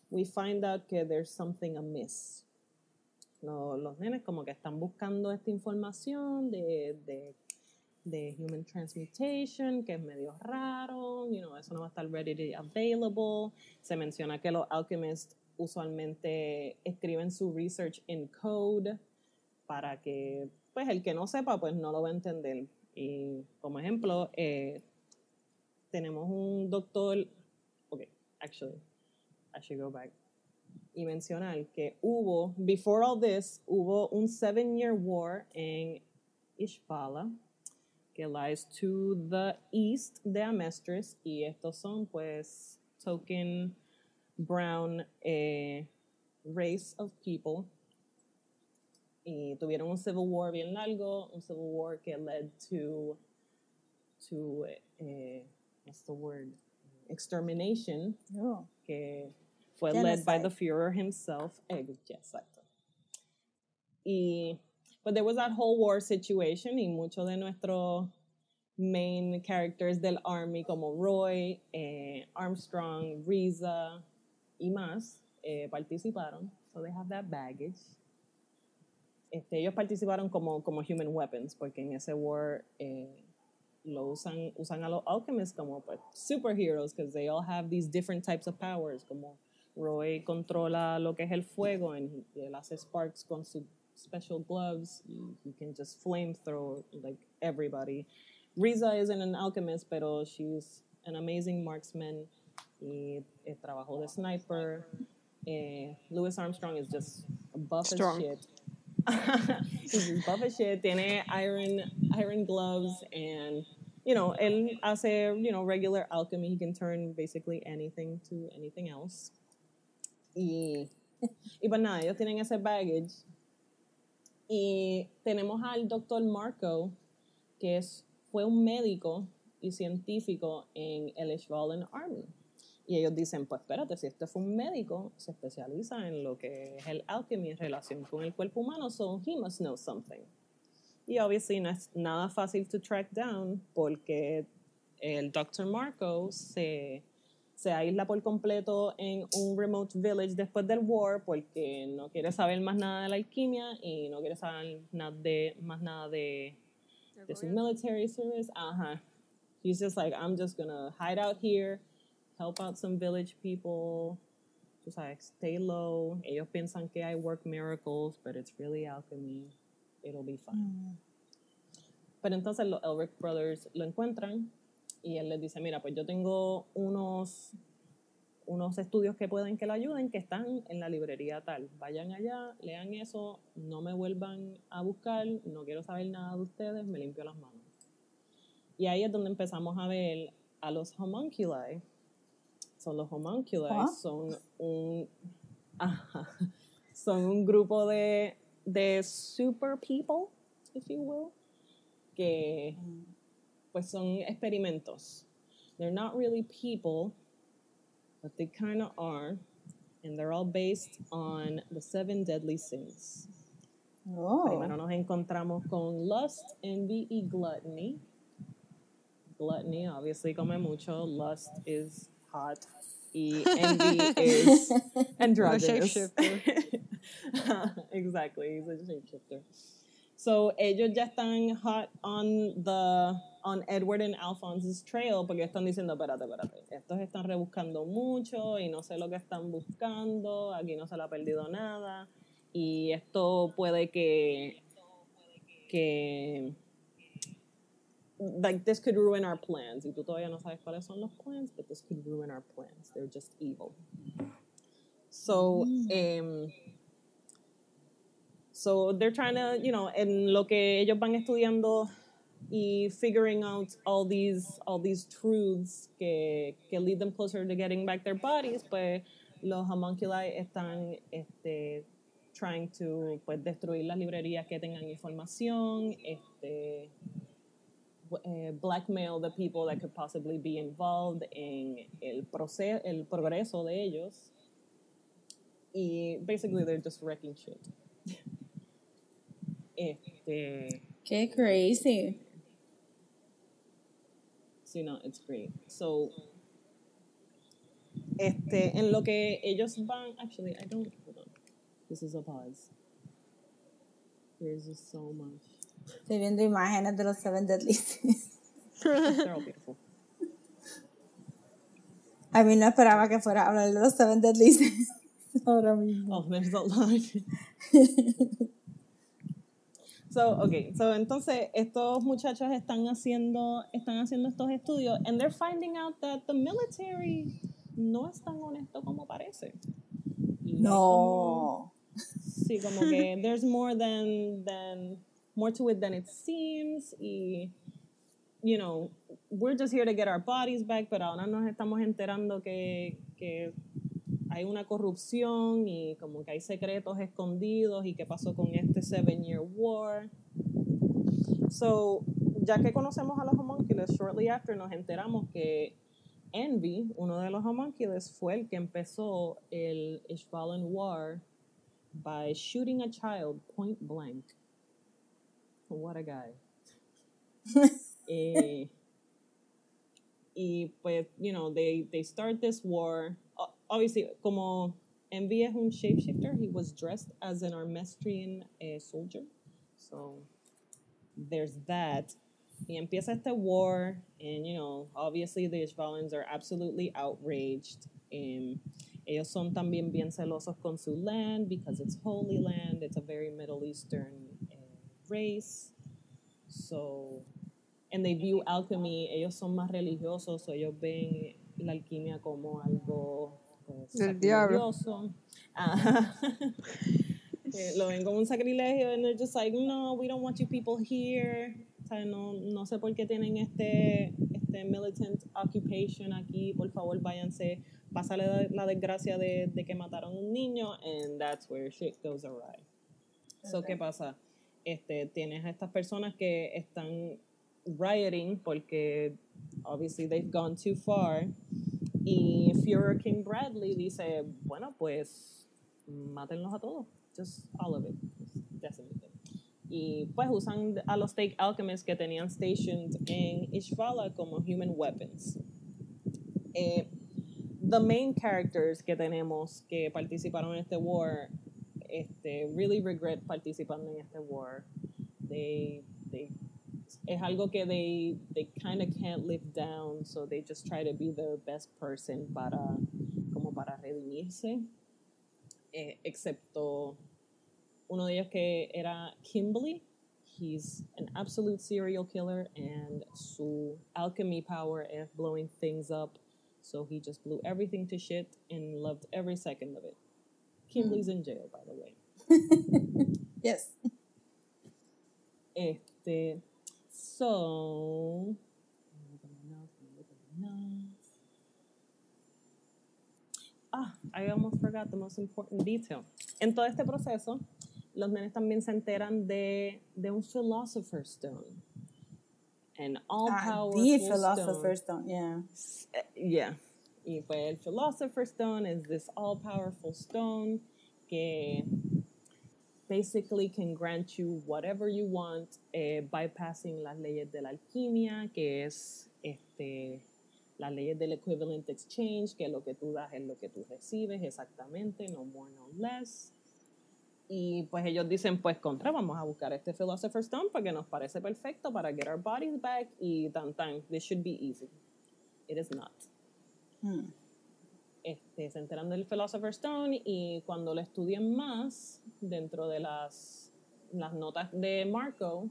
We find out que there's something amiss. Lo- los nenes como que están buscando esta información de, de, de human transmutation, que es medio raro, you know, eso no va a estar readily available. Se menciona que los alchemists usualmente escriben su research in code para que pues el que no sepa pues no lo va a entender. Y como ejemplo, eh, tenemos un doctor, ok, actually, I should go back y mencionar que hubo, before all this, hubo un seven year war en Ishbala que lies to the east de Amestris y estos son pues token brown eh, race of people y tuvieron un civil war bien largo, un civil war que led to, to eh, what's the word, extermination, Oh. que fue led by the Führer himself. Eh, exacto. Y, but there was that whole war situation y muchos de nuestros main characters del army como Roy, eh, Armstrong, Reza y más eh, participaron. So they have that baggage. Este, ellos participaron como, como human weapons porque en ese war eh, lo usan, usan a los alchemists como pues, superheroes because they all have these different types of powers como Roy controla lo que es el fuego and he- él hace sparks con sus special gloves y he can just flamethrow like everybody. Riza isn't an alchemist pero she's an amazing marksman y eh, trabajó de sniper. Eh, Louis Armstrong is just buff Strong. as shit. He's just buff as shit. Tiene iron iron gloves and you know él hace you know regular alchemy. He can turn basically anything to anything else y, y pues nada, ellos tienen ese baggage. Y tenemos al doctor Marco, que es, fue un médico y científico en el Ishvalan Army. Y ellos dicen, pues espérate, si este fue un médico, se especializa en lo que es el alchemy en relación con el cuerpo humano, so he must know something. Y obviously no es nada fácil to track down porque el Dr. Marco se, se aísla por completo en un remote village después del war porque no quiere saber más nada de la alquimia y no quiere saber nada de, más nada de, de su military service. Ajá. He's just like, I'm just gonna hide out here, help out some village people. Tú sabes, stay low. Ellos piensan que I work miracles, but it's really alchemy. It'll be fine. Pero entonces los Elric Brothers lo encuentran y él les dice, mira, pues yo tengo unos, unos estudios que pueden que le ayuden que están en la librería tal. Vayan allá, lean eso, no me vuelvan a buscar, no quiero saber nada de ustedes, me limpio las manos. Y ahí es donde empezamos a ver a los homunculi. Son los homunculi, Ah. son un ajá, son un grupo de, de super people, if you will, que pues son experimentos. They're not really people, but they kind of are, and they're all based on the seven deadly sins. Oh. Primero nos encontramos con lust, envy y gluttony. Gluttony, obviously, come mucho. Lust is hot. Y envy is androgynous. shapeshifter. exactly, he's a shapeshifter. So ellos ya están hot on the on Edward and Alphonse's trail porque están diciendo, espérate, espérate, estos están rebuscando mucho y no sé lo que están buscando, aquí no se le ha perdido nada y esto puede que que like this could ruin our plans. Y tú todavía no sabes cuáles son los plans but this could ruin our plans. They're just evil. So um, so they're trying to you know en lo que ellos van estudiando y figuring out all these all these truths que, que lead them closer to getting back their bodies pues los homunculi están este trying to pues destruir las librerías que tengan información este eh, blackmail the people that could possibly be involved en el proceso el progreso de ellos. Y basically they're just wrecking shit este Qué crazy. Sí, no, it's great. So, este, en lo que ellos van, actually, I don't, hold on. This is a pause. There's just so much. Estoy viendo imágenes de los Seven Deadly Sins. They're all beautiful. A mí no esperaba que fuera a hablar de los Seven Deadly Sins ahora mismo. Oh, there's a lot. So, okay, so entonces estos muchachos están haciendo, están haciendo estos estudios and they're finding out that the military no es tan honesto como parece. Y hay como- No. Sí, como que there's more than, than more to it than it seems y you know, we're just here to get our bodies back, pero ahora nos estamos enterando que, que hay una corrupción y como que hay secretos escondidos y qué pasó con este Seven Year War. So, ya que conocemos a los homunculus, shortly after nos enteramos que Envy, uno de los homunculus, fue el que empezó el Ishvalan War by shooting a child point blank. What a guy. Eh, y pues, you know, they, they start this war. Obviously, como Envy es un shapeshifter, he was dressed as an Armestrian eh, soldier. So, there's that. Y empieza este war, and, you know, obviously the Ishvalans are absolutely outraged. Um, ellos son también bien celosos con su land because it's holy land. It's a very Middle Eastern eh, race. So, and they view alchemy, ellos son más religiosos, so ellos ven la alquimia como algo Del diablo. Ajá. Eh, Lo ven como un sacrilegio, and they're just like, no, we don't want you people here. O sea, no, no sé por qué tienen este, este militant occupation aquí, por favor váyanse, pásale la, desgracia de, de que mataron a un niño, and that's where shit goes awry. So, ¿qué pasa? Este, tienes a estas personas que están rioting porque obviously they've gone too far y Führer King Bradley dice, bueno, pues mátenlos a todos, just all of it, just. Y pues usan a los Take Alchemists que tenían stationed en Ishvala como human weapons. Eh, the main characters que tenemos que participaron en este war este, really regret participando en este war. They, they, es algo que they, they kind of can't live down, so they just try to be their best person para, como para redimirse. Eh, excepto uno de ellos que era Kimberly. he's an absolute serial killer, and su alchemy power is blowing things up. So he just blew everything to shit and loved every second of it. Kimberly's in jail, by the way. Yes. Este, so. Ah, I almost forgot the most important detail. En todo este proceso, los nenes también se enteran de, de un Philosopher's Stone. An all powerful Ah, the stone. Philosopher's Stone, yeah. Eh, Yeah. Y pues el Philosopher's Stone is this all-powerful stone que basically can grant you whatever you want, eh, bypassing las leyes de la alquimia, que es este, las leyes del equivalent exchange, que lo que tú das es lo que tú recibes exactamente, no more, no less. Y pues ellos dicen, pues contra, vamos a buscar este Philosopher's Stone porque nos parece perfecto para get our bodies back y tan tan, this should be easy. It is not. Hmm. Este, se enteran del Philosopher's Stone y cuando lo estudian más dentro de las, las notas de Marco,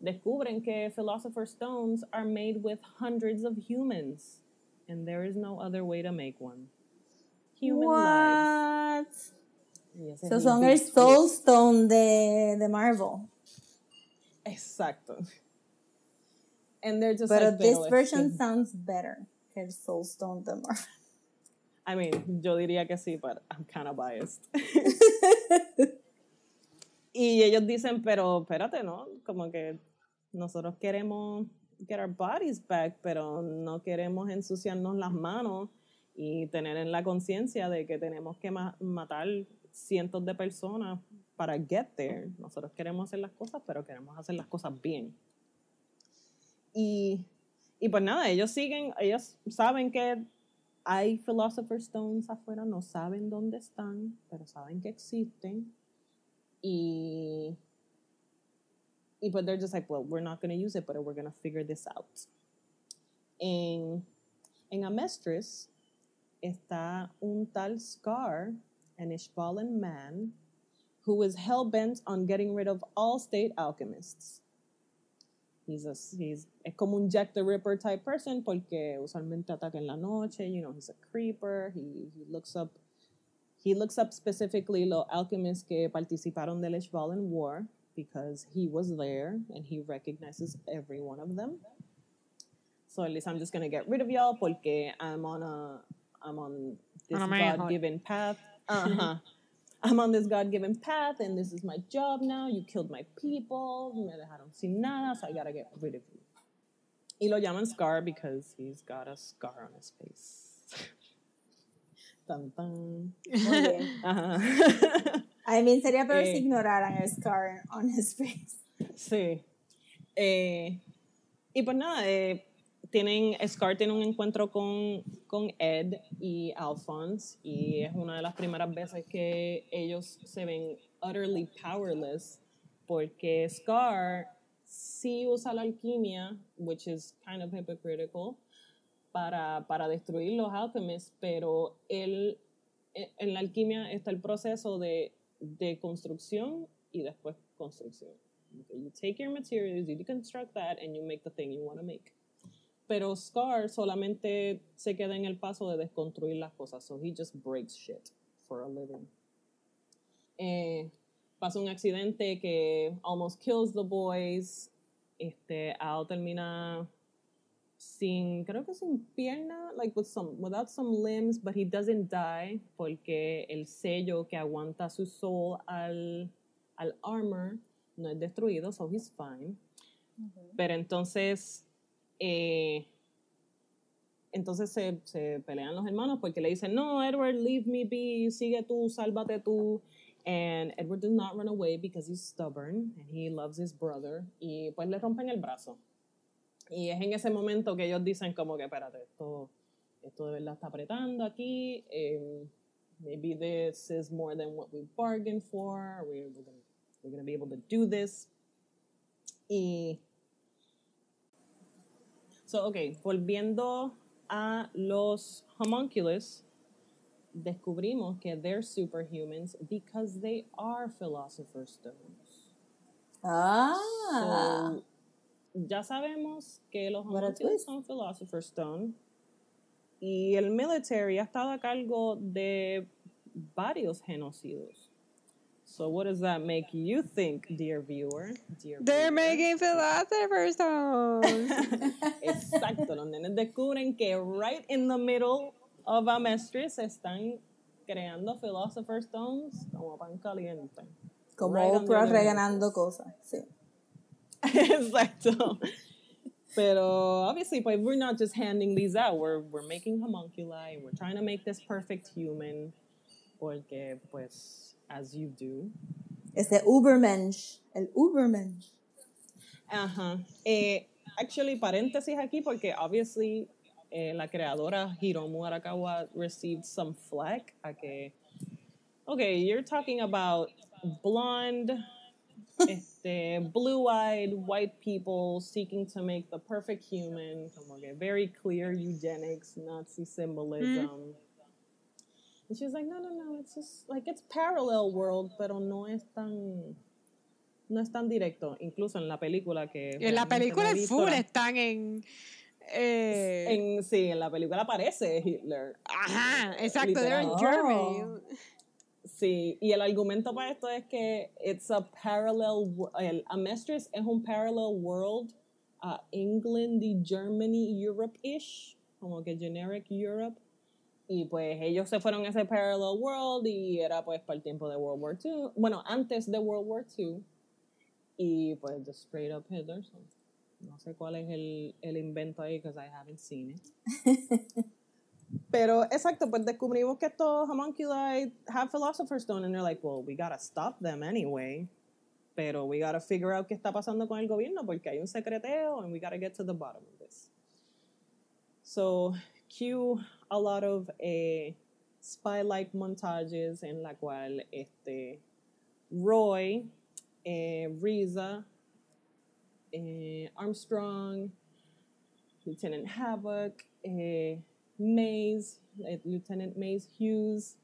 descubren que Philosopher's Stones are made with hundreds of humans and there is no other way to make one. Human lives. What? Y ese es So el son el. Soul Stone de, de Marvel. Exacto. And they're just Pero like, this version sounds better que el Soul Stone de Marvel. I mean, yo diría que sí, but I'm kind of biased. y ellos dicen, pero espérate, ¿no? Como que nosotros queremos get our bodies back, pero no queremos ensuciarnos las manos y tener en la conciencia de que tenemos que ma- matar cientos de personas para get there. Nosotros queremos hacer las cosas, pero queremos hacer las cosas bien. Y, y pues nada, ellos siguen, ellos saben que hay Philosopher's Stones afuera, no saben dónde están, pero saben que existen. Y, y pues they're just like, well, we're not going to use it, but we're going to figure this out. En, en Amestris está un tal Scar, an Ishbalan man, who is hell bent on getting rid of all state alchemists. He's a, he's, es como un Jack the Ripper type person porque usualmente ataca en la noche, you know, he's a creeper, he, he looks up he looks up specifically los alchemists que participaron del Ishvalan War because he was there and he recognizes every one of them. So at least I'm just gonna get rid of y'all porque I'm on a I'm on this. God-given path. Uh-huh. I'm on this God-given path and this is my job now. You killed my people. Me dejaron sin nada, so I gotta get rid of you. Y lo llaman Scar because he's got a scar on his face. tan tan. Muy bien. Ajá. I mean, sería peor Eh. si ignoraran el scar on his face. sí. Eh, y pues nada, eh, tienen, Scar tiene un encuentro con, con Ed y Alphonse y es una de las primeras veces que ellos se ven utterly powerless porque Scar sí usa la alquimia, which is kind of hypocritical, para, para destruir los alchemists, pero él, e- en la alquimia está el proceso de, de construcción y después construcción. You take your materials, you deconstruct that, and you make the thing you want to make. Pero Scar solamente se queda en el paso de desconstruir las cosas, so he just breaks shit for a living. Eh, pasa un accidente que almost kills the boys. Este, Al termina sin, creo que sin pierna, like with some, without some limbs, but he doesn't die porque el sello que aguanta su soul al, al armor no es destruido, so he's fine. Pero entonces, eh, entonces se, se pelean los hermanos porque le dicen, no, Edward, leave me be, sigue tú, sálvate tú. And Edward does not run away because he's stubborn and he loves his brother. Y pues le rompen el brazo. Y es en ese momento que ellos dicen como que, espérate, esto, esto de verdad está apretando aquí. eh, maybe this is more than what we bargained for. We're, we're we're gonna be able to do this. Y... So, ok, volviendo a los homunculus, descubrimos que they're superhumans because they are philosopher's stones. Ah. So, ya sabemos que los homunculus son Philosopher's Stone. Y el military ha estado a cargo de varios genocidios. So what does that make you think, dear viewer? Dear They're viewer? making philosopher's stones. Exacto, los nenes descubren que right in the middle of Amestris están creando Philosopher's Stones como pan caliente. Como Right Oprah reganando cosas. Sí. Exacto. Pero obviously, pues, we're not just handing these out. We're, we're making homunculi and we're trying to make this perfect human. Porque, pues, as you do. Ese Ubermensch. El Ubermensch. Ajá. Eh, actually, paréntesis aquí, porque obviously eh, la creadora Hiromu Arakawa received some flack a que, okay, you're talking about blonde, este, blue-eyed white people seeking to make the perfect human, como que very clear eugenics, Nazi symbolism. And she was like, no, no, no, it's just like it's parallel world, pero no es tan no es tan directo, incluso en la película que en la película el full la- están en. eh, en sí, en la película aparece Hitler. ajá, exacto, they're in. Germany. Sí, y el argumento para esto es que it's a parallel, el Amestris es un parallel world a England y Germany, Europe-ish, como que generic Europe. Y pues ellos se fueron a ese parallel world y era pues para el tiempo de World War II. Bueno, antes de World War II. Y pues the straight up Hitler. so, no sé cuál es el, el invento ahí, because I haven't seen it. Pero exacto, pues descubrimos que estos homunculi have Philosopher's Stone and they're like, well, we gotta stop them anyway. Pero we gotta figure out qué está pasando con el gobierno porque hay un secreteo and we gotta get to the bottom of this. So, cue a lot of eh, spy-like montages en la cual este, Roy, eh, Riza, eh, Armstrong, Lieutenant Havoc, eh, Mays, eh, Lieutenant Mays Hughes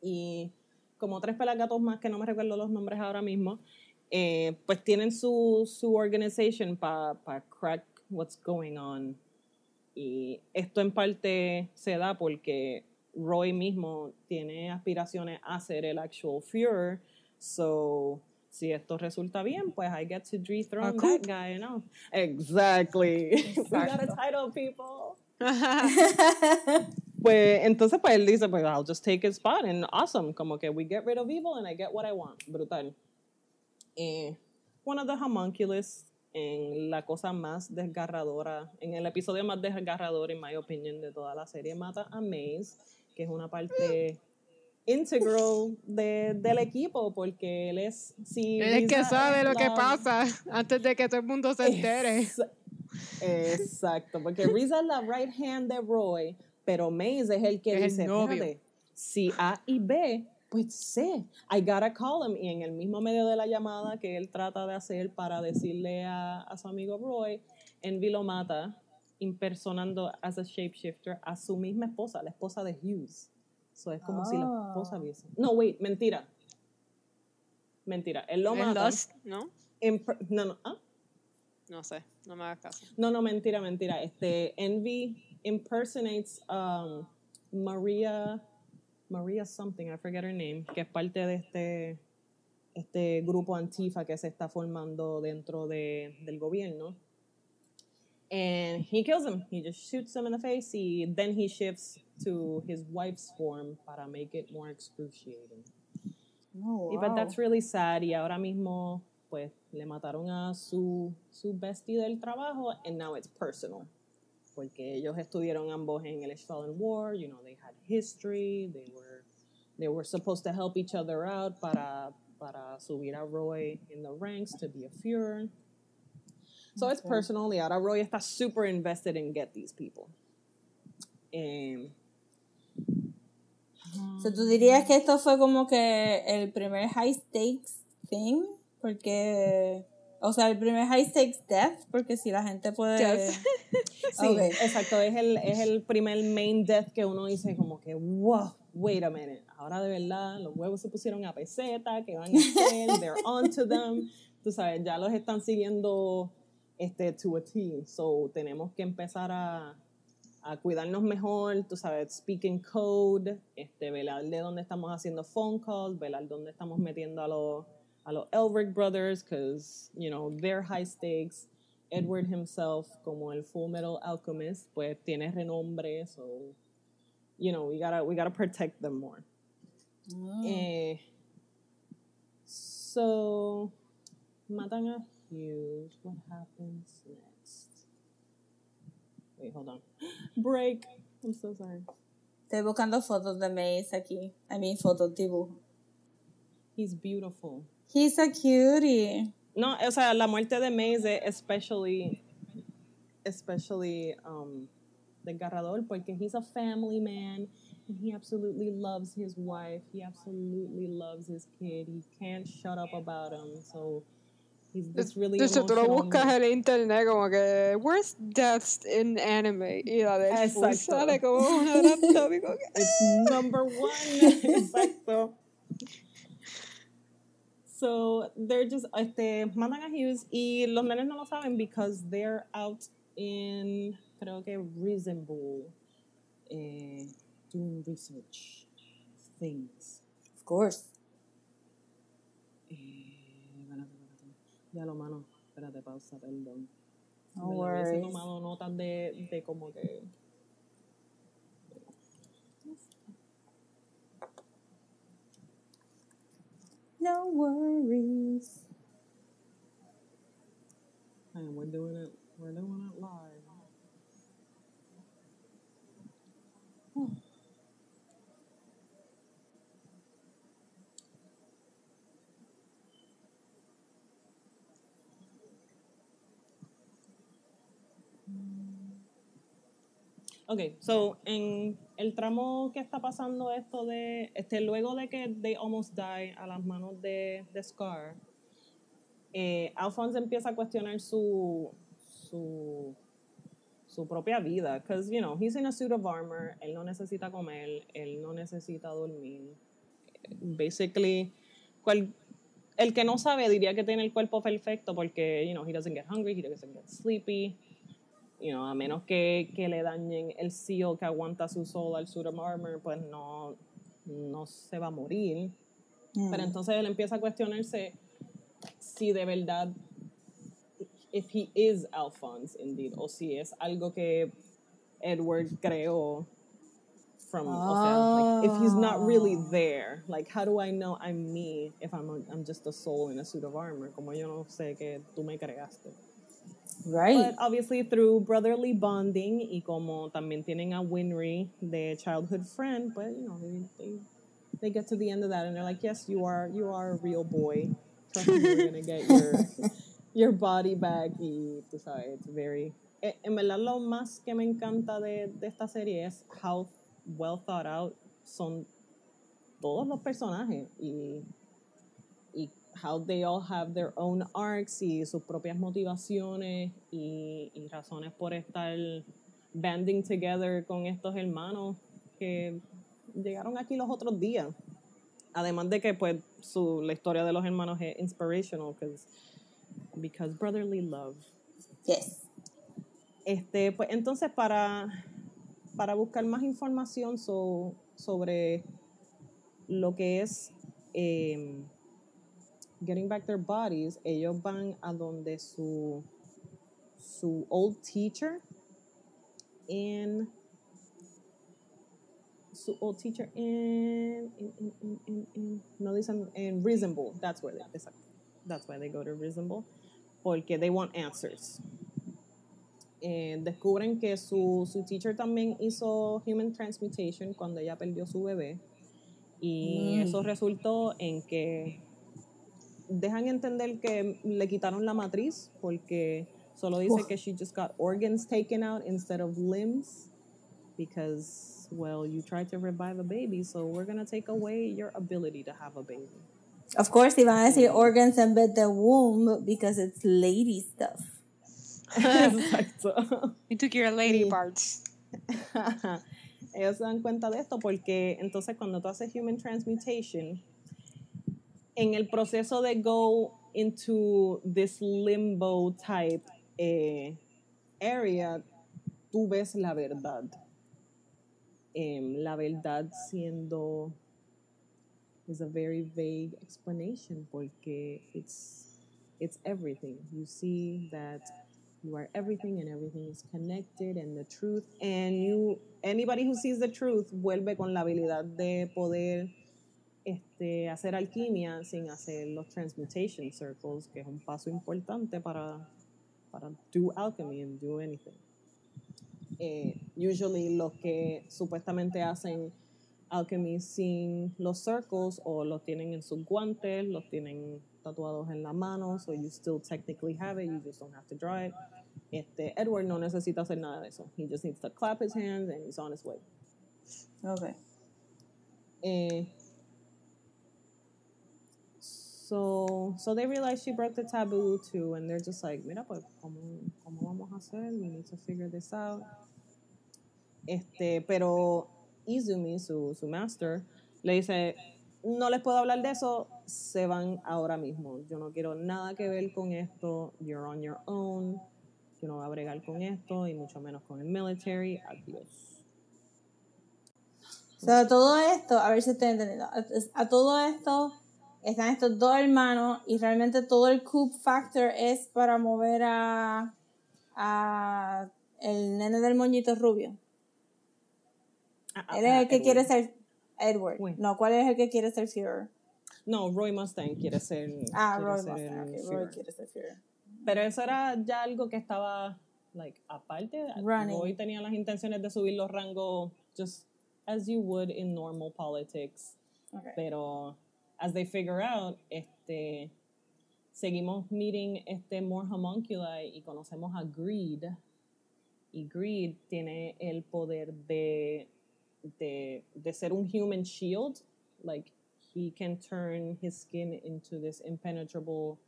y como tres pelagatos más que no me recuerdo los nombres ahora mismo, eh, pues tienen su, su organization para crack what's going on. Y esto en parte se da porque Roy mismo tiene aspiraciones a ser el actual Führer. So, si esto resulta bien, pues I get to dethrone A that guy, ¿no? Exactly. we got a title, people. Pues entonces pues él dice, pues I'll just take his spot and awesome, como que we get rid of evil and I get what I want. Brutal. Eh, one of the homunculus en la cosa más desgarradora, en el episodio más desgarrador, en my opinion, de toda la serie, mata a Maze, que es una parte integral de, del equipo, porque él es... Si Él es que sabe lo que pasa antes de que todo el mundo se entere. Ex- Exacto, porque Riza es la right hand de Roy, pero Maze es el que Es el dice, novio. "Espérate, si A y B, pues C, I gotta call him. Y en el mismo medio de la llamada que él trata de hacer para decirle a, a su amigo Roy, Envy lo mata impersonando as a shapeshifter a su misma esposa, la esposa de Hughes. So es como si la Ah. esposa hubiese... No, wait, mentira. Mentira, él lo En mata. Lost, ¿no? imper- no, no, ¿ah? No sé, no me hagas caso. No, no, mentira, mentira. Este, Envy impersonates um, Maria, Maria something, I forget her name, que es parte de este, este grupo Antifa que se está formando dentro de, del gobierno. And he kills him. He just shoots him in the face. Y then he shifts to his wife's form para make it more excruciating. Oh, Y but wow. that's really sad. Y ahora mismo, pues, le mataron a su, su bestie del trabajo, and now it's personal. Porque ellos estuvieron ambos en el Estalen War, you know, they had history, they were, they were supposed to help each other out para, para subir a Roy in the ranks to be a Führer. So it's Okay. personal, y ahora Roy está super invested in get these people. Em, So, ¿Tú dirías que esto fue como que el primer high stakes thing? Porque, o sea, el primer high stakes death, porque si la gente puede... Death. Sí, exacto. Es el, es el primer main death que uno dice como que, wow, wait a minute. Ahora de verdad los huevos se pusieron a peseta, que van a hacer? They're onto them. tú sabes, ya los están siguiendo este, to a T. So, tenemos que empezar a, a cuidarnos mejor, tú sabes, speaking code, este, velar de dónde estamos haciendo phone calls, velar dónde estamos metiendo a los, a los Elric brothers, because, you know, they're high stakes. Edward himself, como el Full Metal Alchemist, pues tiene renombre, so, you know, we gotta, we gotta protect them more. Eh, so, matan a Hughes. What happens next? Wait, hold on. Break. I'm so sorry. Estoy buscando fotos de Mace aquí. I mean, fotos, dibujo. He's beautiful. He's a cutie. No, o sea, la muerte de Maze es especially, especially um, desgarrador porque he's a family man and he absolutely loves his wife. He absolutely loves his kid. He can't shut up about him. So he's this really Entonces tú lo emotional buscas man. en internet como que where's deaths in anime y la de Full Exacto. sale como una laptop y como que, It's number one. Exacto. So they're just este mandan a Hughes y los nenes no lo saben because they're out in creo que Reasonable eh, doing research things. Of course. Eh, espérate, espérate. Ya lo mano, espérate, pausa, perdón. No Me hubiese worries. tomado notas de, de como que No worries. And we're doing it. We're doing it live. Ok, so en el tramo que está pasando esto de, este, luego de que they almost die a las manos de, de Scar, eh, Alphonse empieza a cuestionar su, su, su propia vida. Because, you know, he's in a suit of armor, él no necesita comer, él no necesita dormir. Basically, cual- el que no sabe diría que tiene el cuerpo perfecto porque, you know, he doesn't get hungry, he doesn't get sleepy. You know, a menos que, que le dañen el seal que aguanta su soul al suit of armor, pues no, no se va a morir. Pero entonces él empieza a cuestionarse si de verdad, if he is Alphonse indeed, o si es algo que Edward creó from, o sea, like, if he's not really there, like, how do I know I'm me if I'm, a- I'm just a soul in a suit of armor? Como yo no sé que tú me creaste. Right. But obviously through brotherly bonding y como también tienen a Winry, the childhood friend, but you know, they, they, they get to the end of that and they're like, yes, you are, you are a real boy. Trust me, you're gonna get your, your body back y tú sabes, it's very... eh, En verdad lo más que me encanta de, de esta serie es how well thought out son todos los personajes y how they all have their own arcs y sus propias motivaciones y, y razones por estar banding together con estos hermanos que llegaron aquí los otros días. Además de que pues su, la historia de los hermanos es inspirational 'cause- because brotherly love. Yes. Este, pues entonces para, para buscar más información so- sobre lo que es em, Getting Back Their Bodies, ellos van a donde su, su old teacher in su old teacher in, in, in, in, in, in- no dicen en Reasonable, that's where they, that's why they go to Reasonable, porque they want answers eh, descubren que su, su teacher también hizo human transmutation cuando ella perdió su bebé. Y Mm. eso resultó en que dejan entender que le quitaron la matriz porque solo dice Uf. que she just got organs taken out instead of limbs because well you tried to revive a baby so we're gonna take away your ability to have a baby Of course, iban a decir organs en vez de womb because it's lady stuff. exacto You took your lady Sí. parts. Ellos se dan cuenta de esto porque entonces cuando tú haces human transmutation, en el proceso de go into this limbo type eh, area, tú ves la verdad. Em, la verdad siendo is a very vague explanation porque it's it's everything. You see that you are everything and everything is connected and the truth and you anybody who sees the truth vuelve con la habilidad de poder este, hacer alquimia sin hacer los transmutation circles, que es un paso importante para, para do alchemy and do anything. Eh, usually los que supuestamente hacen alchemy sin los circles o los tienen en sus guantes, los tienen tatuados en la mano, so you still technically have it, you just don't have to draw it. Este, Edward no necesita hacer nada de eso. He just needs to clap his hands and he's on his way. Okay. Eh, so, so they realize she broke the taboo too, and they're just like, mira, pues, ¿cómo, cómo vamos a hacer? We need to figure this out. Este, pero Izumi, su, su master, le dice, no les puedo hablar de eso, se van ahora mismo. Yo no quiero nada que ver con esto. You're on your own. Yo no voy a bregar con esto, y mucho menos con el military. Adiós. O sea, todo esto, a ver si estoy entendiendo. A todo esto están estos dos hermanos y realmente todo el coup factor es para mover a, a el nene del moñito rubio. Ah, Él es ah, el que Edward. quiere ser Edward. No, ¿cuál es el que quiere ser Führer? No, Roy Mustang quiere ser. Ah, quiere Roy ser Mustang. el ok, Roy quiere ser Führer. Pero eso era ya algo que estaba, like, aparte. Running. Roy tenía las intenciones de subir los rangos just as you would in normal politics. Ok. Pero as they figure out, este, seguimos meeting este more homunculi y conocemos a Greed. Y Greed tiene el poder de, de, de ser un human shield. Like, he can turn his skin into this impenetrable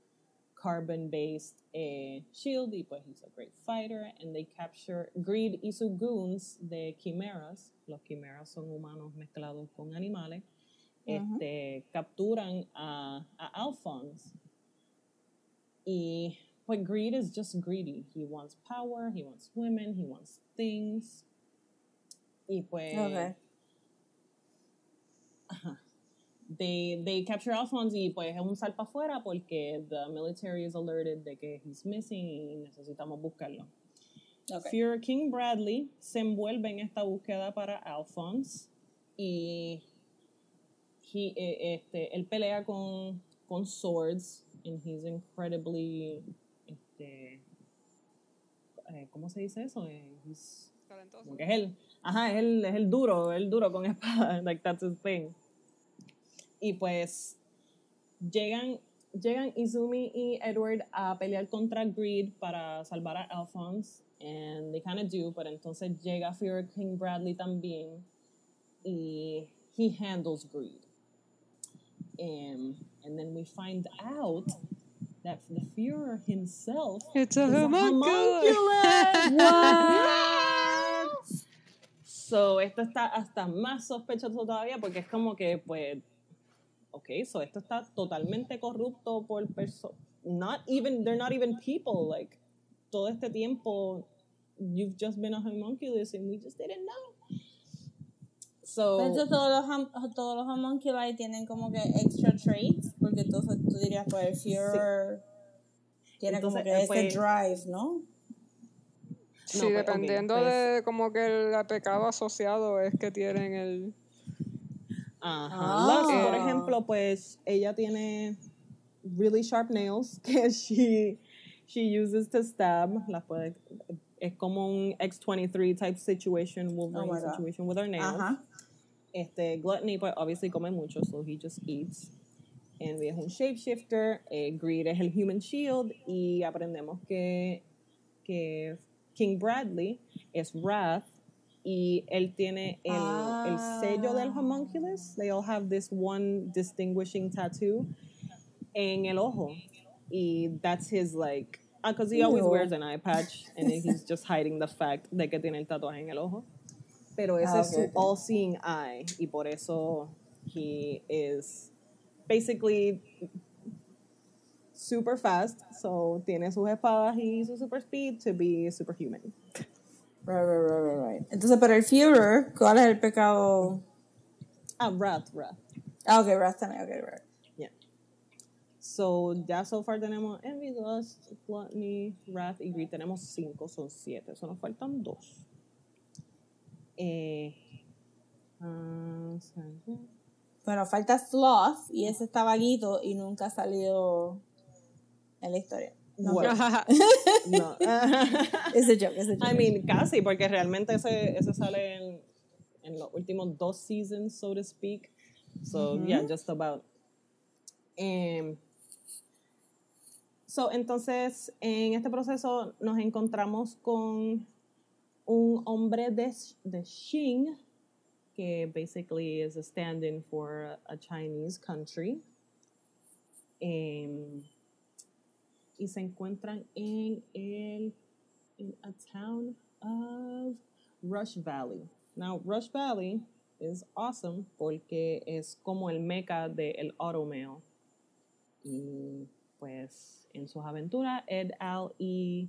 carbon-based eh, shield y pues he's a great fighter and they capture Greed y sus goons de quimeras, los quimeras son humanos mezclados con animales, Ujú. este, capturan a, a Alphonse y pues Greed is just greedy, he wants power, he wants women, he wants things y pues Ok. they, they capture Alphonse y pues es un salpa afuera porque the military is alerted de que he's missing y necesitamos buscarlo. Ok. Fear King Bradley se envuelve en esta búsqueda para Alphonse y he, eh, este, él pelea con, con swords and he's incredibly este, eh, ¿cómo se dice eso? Eh, he's- Talentoso. es el, ajá, es el, es el duro, el duro con espada, like that's his thing. Y pues llegan, llegan Izumi y Edward a pelear contra Greed para salvar a Alphonse, and they kind of do, pero entonces llega Fear King Bradley también, y he handles Greed. Um, and then we find out that the Führer himself It's a is a homunculus. homunculus. So, esto está hasta más sospechoso todavía porque es como que, pues, ok, so esto está totalmente corrupto por personas. Not even, they're not even people. Like, todo este tiempo, you've just been a homunculus and we just didn't know. So, entonces todos los, todos los homunculi tienen como que extra traits, porque entonces tú dirías, pues el Führer tiene como Entonces, que eh, ese pues- drive, ¿no? Sí, No, pues, dependiendo pues- de como que el pecado asociado es que tienen el... Ajá. Ah. Lux, por ejemplo, pues ella tiene really sharp nails que she, she uses to stab. Las puede, es como un X23 type situation, Wolverine Oh situation with her nails. Ajá. Este, Gluttony, pues obviously come mucho, so he just eats. Envy es un shapeshifter, eh, Greed es el human shield y aprendemos que, que King Bradley es Wrath y él tiene el, el sello del Ah. homunculus. They all have this one distinguishing tattoo en el ojo. Y that's his like, because he always wears an eye patch and then he's just hiding the fact de que tiene el tatuaje en el ojo. Pero ese Ah, es su ok, ok. all-seeing eye y por eso he is basically super fast, so tiene sus espadas y su super speed to be superhuman. Right, right, right, right, right. Entonces, pero el Führer, ¿cuál es el pecado? Ah, wrath, wrath. Ah, ok, Wrath también, ok, right. Yeah. So, ya so far tenemos Envy, Lust, Gluttony, Wrath y Greed. Tenemos cinco, son siete. So, nos faltan dos. Eh, sorry. Bueno, falta Sloth y ese está vaguito y nunca ha salido en la historia. No, no. ese joke, ese joke. I mean, casi, porque realmente ese, ese sale en, en los últimos dos seasons, so to speak. So, yeah, just about. Em, so, entonces, en este proceso nos encontramos con un hombre de, de Xing, que basically is a stand-in for a, Chinese country. Em, y se encuentran en el in a town of Rush Valley. Now, Rush Valley is awesome porque es como el meca del automail. Y pues en sus aventuras, Ed, Al y,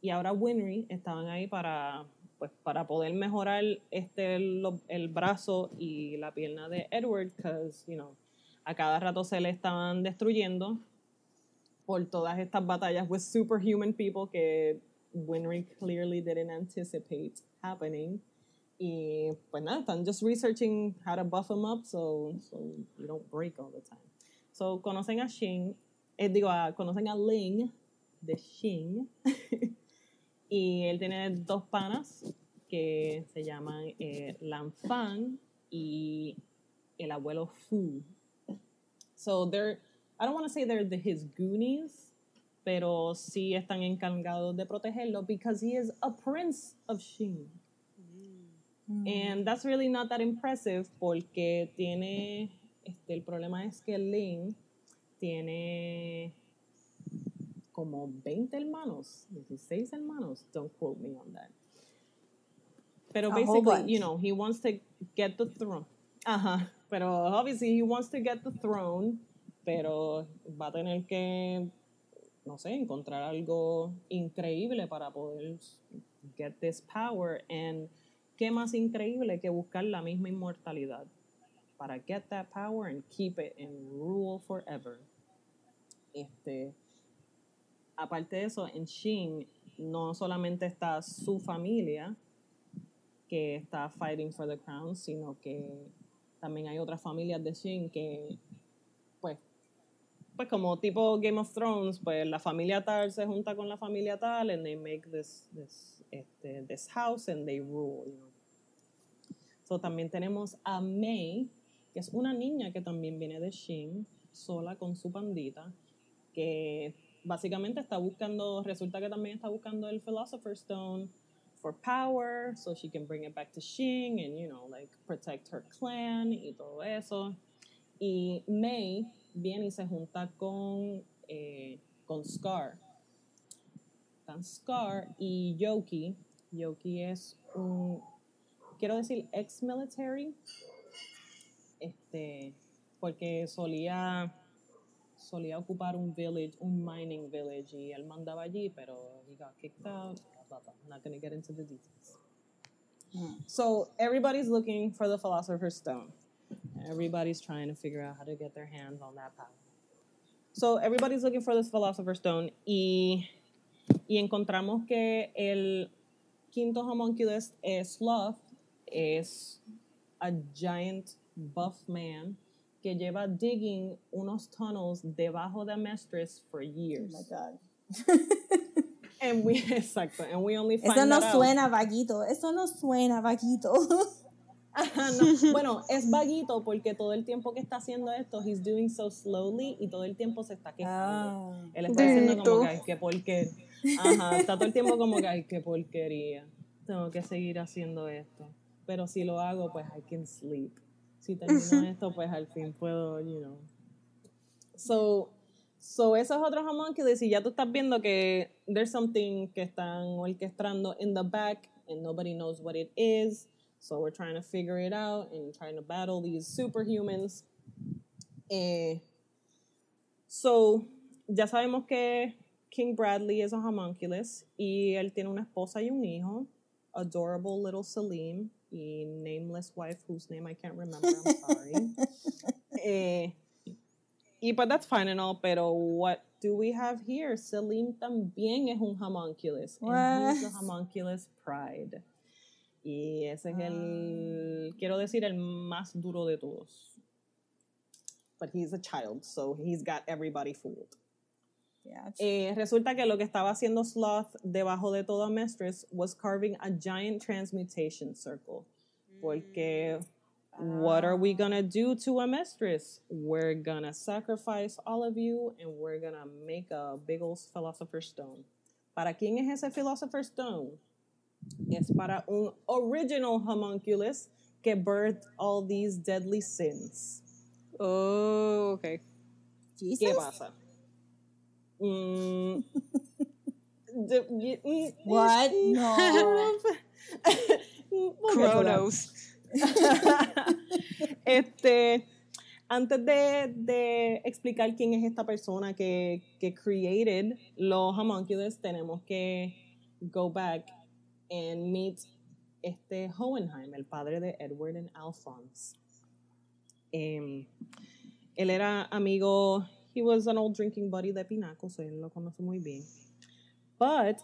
y ahora Winry estaban ahí para, pues, para poder mejorar este, el brazo y la pierna de Edward, because, you know, a cada rato se le estaban destruyendo por todas estas batallas with superhuman people que Winry clearly didn't anticipate happening. Y pues nada, están just researching how to buff them up so, so you don't break all the time. So conocen a Xing, eh, digo, conocen a Ling de Xing. y él tiene dos panas que se llaman eh, Lan Fan y el abuelo Fu. So they're, I don't want to say they're the, his Goonies, pero sí están encargados de protegerlo because he is a prince of Xing. And that's really not that impressive porque tiene, este, el problema es que Lin tiene como 20 hermanos, 16 hermanos, don't quote me on that. Pero basically, you know, he wants to get the throne. Ajá, pero obviously he wants to get the throne, pero va a tener que, no sé, encontrar algo increíble para poder get this power. And qué más increíble que buscar la misma inmortalidad para get that power and keep it and rule forever. Este, aparte de eso, en Shin no solamente está su familia que está fighting for the crown, sino que también hay otras familias de Shin que, pues, pues como tipo Game of Thrones, pues la familia tal se junta con la familia tal and they make this, this, este, this house and they rule, you know. So, también tenemos a May, que es una niña que también viene de Shin, sola con su pandita, que básicamente está buscando, resulta que también está buscando el Philosopher's Stone for power, so she can bring it back to Shin and, you know, like protect her clan y todo eso. Y May viene y se junta con, eh, con Scar. Están Scar y Yoki. Yoki es un, quiero decir, ex-military, este, porque solía, solía ocupar un village, un mining village, y él mandaba allí, pero he got kicked out. Blah, blah. I'm not going to get into the details. So everybody's looking for the Philosopher's Stone. Everybody's trying to figure out how to get their hands on that power. So everybody's looking for this Philosopher's Stone y, y encontramos que el quinto homunculus es Sloth, es a giant buff man que lleva digging unos tunnels debajo de Mestres for Oh years. my God. and we, exacto, and we only find Eso no that out- suena vaguito. Eso no suena vaguito. Ajá, no. Bueno, es vaguito porque todo el tiempo que está haciendo esto, he's doing so slowly y todo el tiempo se está quejando. Ah. Él está diciendo como que, ay, qué porquería. Ajá, está todo el tiempo como que, ay, qué porquería. Tengo que seguir haciendo esto. Pero si lo hago, pues I can sleep. Si termino esto, pues al fin puedo, you know. So, so esos otros homunculus, y ya tú estás viendo que there's something que están orquestando in the back and nobody knows what it is. So we're trying to figure it out and trying to battle these superhumans. Eh, so, ya sabemos que King Bradley es un homunculus y él tiene una esposa y un hijo, adorable little Salim y nameless wife whose name I can't remember, I'm sorry. eh, y pues that's fine and all, pero what do we have here? Salim también es un homunculus. And he's the homunculus pride. Y ese es el, quiero decir, el más duro de todos. But he's a child, so he's got everybody fooled. Eh, resulta que lo que estaba haciendo Sloth debajo de todo Mistress was carving a giant transmutation circle. Porque, what are we gonna do to a Mistress? We're gonna sacrifice all of you and we're gonna make a big old Philosopher's Stone. ¿Para quién es ese Philosopher's Stone? Es para un original homunculus que birthed all these deadly sins. Oh, ok. Jesus. ¿Qué pasa? Mm, What? No. Kronos. este, antes de, de explicar quién es esta persona que, que created los homunculus, tenemos que go back and meet este Hohenheim, el padre de Edward and Alphonse. Em, él era amigo, he was an old drinking buddy de Pinaco, so él lo conoce muy bien. But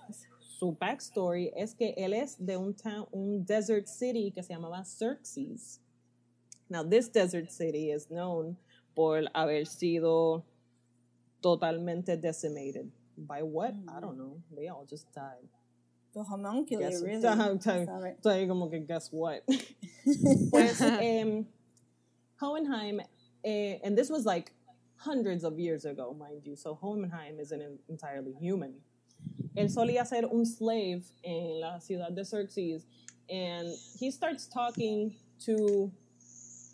su backstory es que él es de un, town, un desert city que se llamaba Xerxes. Now, this desert city is known por haber sido totalmente decimated. By what? I don't know. They all just died. The homunculi, Guess- really. Ajá, está- Sabe. está ahí como que, guess what? pues, em, Hohenheim, eh, and this was like hundreds of years ago, mind you, so Hohenheim isn't entirely human. Él solía ser un slave en la ciudad de Xerxes, and he starts talking to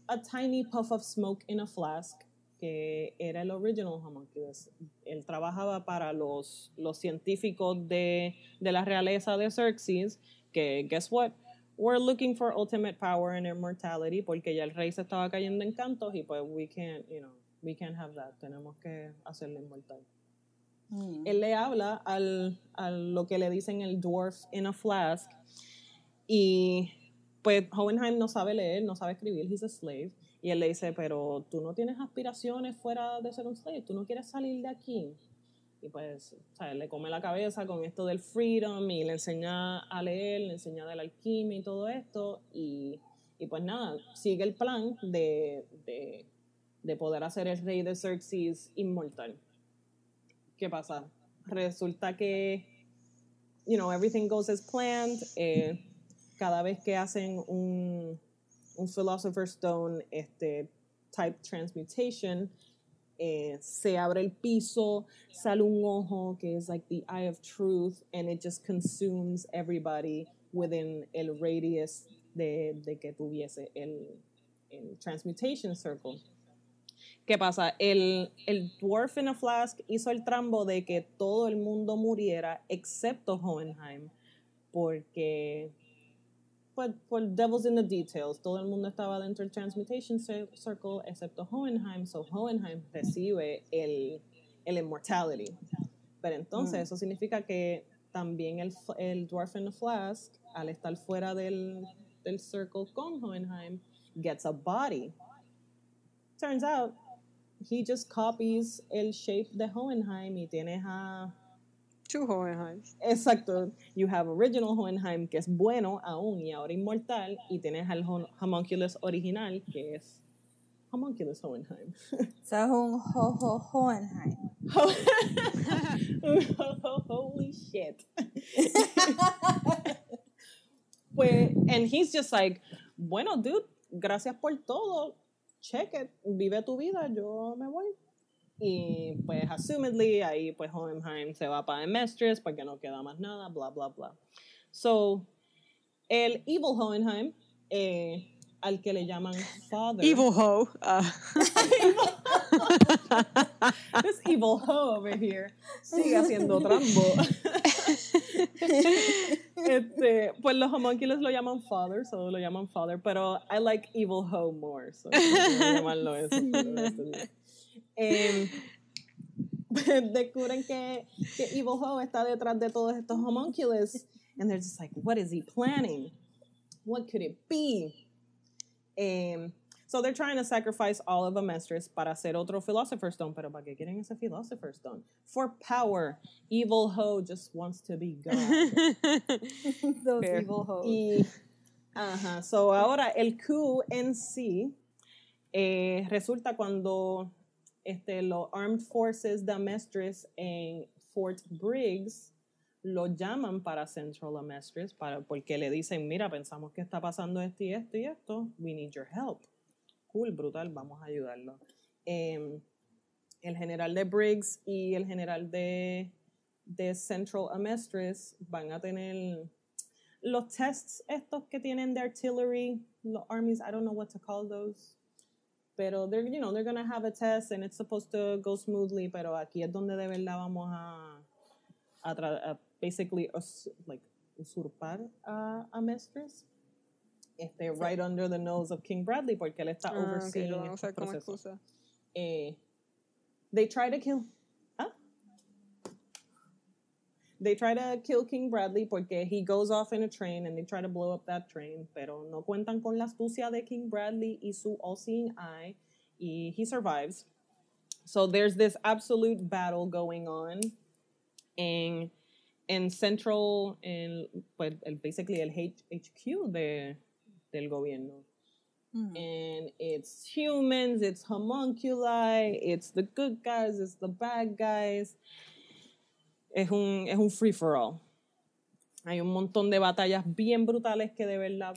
a tiny puff of smoke in a flask, que era el original homunculus. Él trabajaba para los, los científicos de, de la realeza de Xerxes, que, guess what? We're looking for ultimate power and immortality, porque ya el rey se estaba cayendo en cantos y pues we can't, you know, we can't have that. Tenemos que hacerle inmortal. Mm. Él le habla al, a lo que le dicen el dwarf in a flask y pues Hohenheim no sabe leer, no sabe escribir, he's a slave. Y él le dice, pero tú no tienes aspiraciones fuera de ser un slave, tú no quieres salir de aquí. Y pues, o sea, él le come la cabeza con esto del freedom y le enseña a leer, le enseña de la alquimia y todo esto. Y, y pues nada, sigue el plan de, de, de poder hacer el rey de Xerxes inmortal. ¿Qué pasa? Resulta que, you know, everything goes as planned. eh, cada vez que hacen un, un Philosopher's Stone este, type transmutation, eh, se abre el piso, sale un ojo que es like the eye of truth, and it just consumes everybody within el radius de, de que tuviese el, el transmutation circle. ¿Qué pasa? El, el Dwarf in a Flask hizo el trambo de que todo el mundo muriera excepto Hohenheim, porque pues, por Devils in the Details, todo el mundo estaba dentro del Transmutation Cir- Circle excepto Hohenheim, so Hohenheim recibe el, el Immortality. Pero entonces eso significa que también el, el Dwarf in a Flask, al estar fuera del, del Circle con Hohenheim, gets a body. Turns out, he just copies el shape de Hohenheim y tienes a Two Hohenheims. Exacto. You have original Hohenheim, que es bueno aún y ahora inmortal, y tienes al homunculus original, que es homunculus Hohenheim. So es un ho ho Hohenheim. Holy shit. pues, and he's just like, bueno, dude, gracias por todo. Check it. Vive tu vida, yo me voy. Y pues, assumedly, ahí pues Hohenheim se va para Emestris porque no queda más nada, bla, bla, bla. So, el Evil Hohenheim, eh, al que le llaman Father. Evil Ho. ah. This evil hoe over here sigue haciendo trambo. este, pues los homunculus lo llaman father, so lo llaman father, pero I like evil hoe more, so voy a llamarlo eso. Em, descubren que, que Evil Ho está detrás de todos estos homunculus. And they're just like, what is he planning? What could it be? Um, so they're trying to sacrifice all of Amestris para hacer otro Philosopher's Stone. Pero ¿para qué quieren ese Philosopher's Stone? For power. Evil Ho just wants to be God. Those Fair. evil hoes. Y, ajá, so ahora el coup en sí eh, resulta cuando este, los Armed Forces de Amestris en Fort Briggs lo llaman para Central Amestris para, porque le dicen, mira, pensamos que está pasando esto y esto y esto, we need your help. Cool, brutal, vamos a ayudarlo. Em, el general de Briggs y el general de, de Central Amestris van a tener los tests estos que tienen de artillery, los armies, I don't know what to call those. Pero they're, you know, they're gonna have a test and it's supposed to go smoothly, pero aquí es donde de verdad vamos a, basically like usurpar a, a. Este, right under the nose of King Bradley, porque él está Ah, overseeing a estos procesos. Eh, they try to kill. ¿Ah? They try to kill King Bradley porque he goes off in a train and they try to blow up that train, pero no cuentan con la astucia de King Bradley y su all-seeing eye, y he survives. So there's this absolute battle going on in in central, in pues, el, basically el H- HQ de, del gobierno. Mm. and it's humans, it's homunculi, it's the good guys, it's the bad guys. Es un, es un free for all. Hay un montón de batallas bien brutales que de verdad,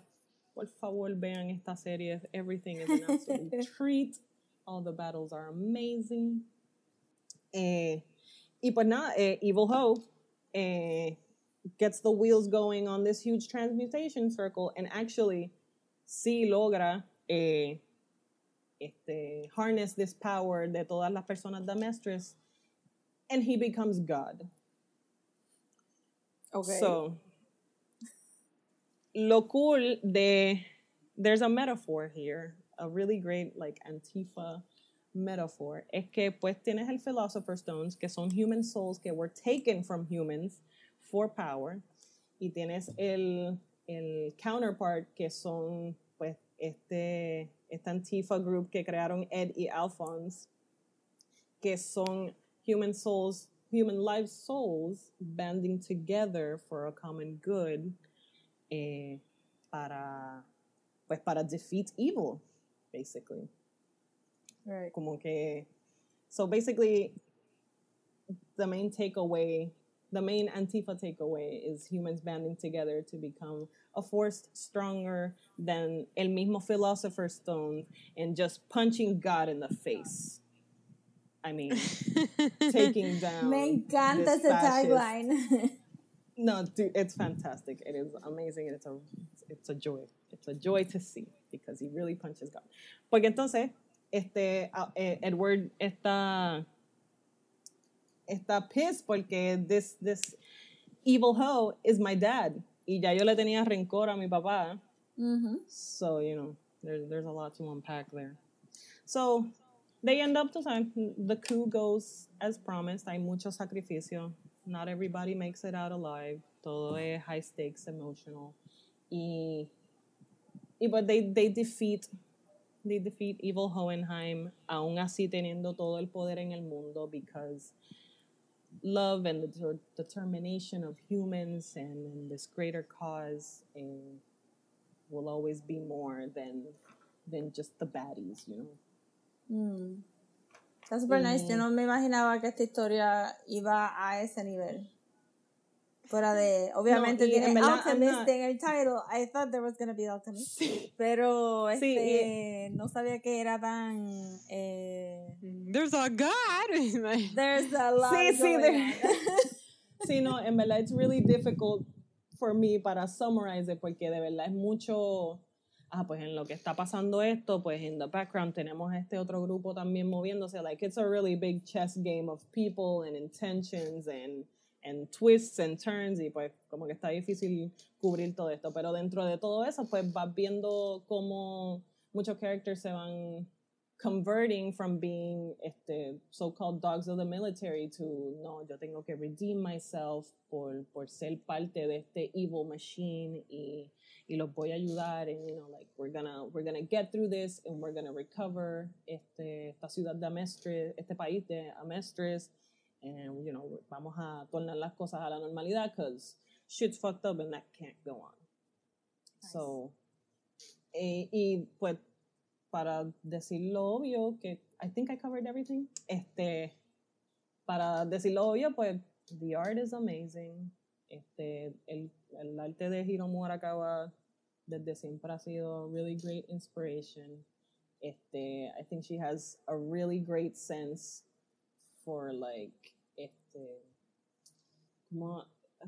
por favor, vean esta serie. Everything is an absolute treat. All the battles are amazing. Eh, y pues nada, eh, Evil Ho eh, gets the wheels going on this huge transmutation circle and actually sí logra eh, este, harness this power de todas las personas de Mestres and he becomes God. Okay. So, lo cool de, there's a metaphor here, a really great like Antifa metaphor, es que pues tienes el Philosopher's Stones, que son human souls que were taken from humans for power, y tienes el, el counterpart, que son pues este, esta Antifa group que crearon Ed y Alphonse, que son human souls, human life souls banding together for a common good eh, para, pues para defeat evil, basically. Right. Como que, so basically, the main takeaway, the main Antifa takeaway is humans banding together to become a force stronger than el mismo Philosopher's Stone and just punching God in the face. I mean, taking down. Me encanta this ese tagline. No, dude, it's fantastic. It is amazing. It's a, it's a joy. It's a joy to see because he really punches God. Porque entonces, este, ah, eh, Edward está, está pissed porque this, this evil hoe is my dad. Y ya yo le tenía rencor a mi papá. Mhm. So, you know, there's, there's a lot to unpack there. So, they end up, to time, the coup goes as promised. Hay mucho sacrificio. Not everybody makes it out alive. Todo es high stakes, emotional. Y, y but they, they defeat, they defeat Evil Hohenheim, aún así teniendo todo el poder en el mundo because love and the deter- determination of humans and, and this greater cause eh, will always be more than than just the baddies, you know. Mm. Está super nice. Yo no me imaginaba que esta historia iba a ese nivel. Fuera de, obviamente y tiene verdad, Alchemist not- en el title. I thought there was gonna be Alchemist. Pero Sí, este, no sabía que era tan. Eh, There's a God. there's a lot Sí, sí, there-. Sí, no, en verdad it's really difficult for me para summarize it porque de verdad es mucho ah, pues en lo que está pasando esto, pues in the background tenemos este otro grupo también moviéndose, like it's a really big chess game of people and intentions and, and twists and turns y pues como que está difícil cubrir todo esto, pero dentro de todo eso pues vas viendo cómo muchos characters se van converting from being este, so-called dogs of the military to, no, yo tengo que redeem myself por, por ser parte de este evil machine y, y los voy a ayudar and, you know, like, we're gonna, we're gonna get through this and we're gonna recover este, esta ciudad de Amestres, este país de Amestres and, you know, vamos a tornar las cosas a la normalidad because shit's fucked up and that can't go on. Nice. So, eh, y pues para decirlo obvio, que I think I covered everything, este, para decirlo obvio, pues the art is amazing, este, el, el arte de Hiromu Arakawa desde siempre ha sido really great inspiration. Este, I think she has a really great sense for like, este,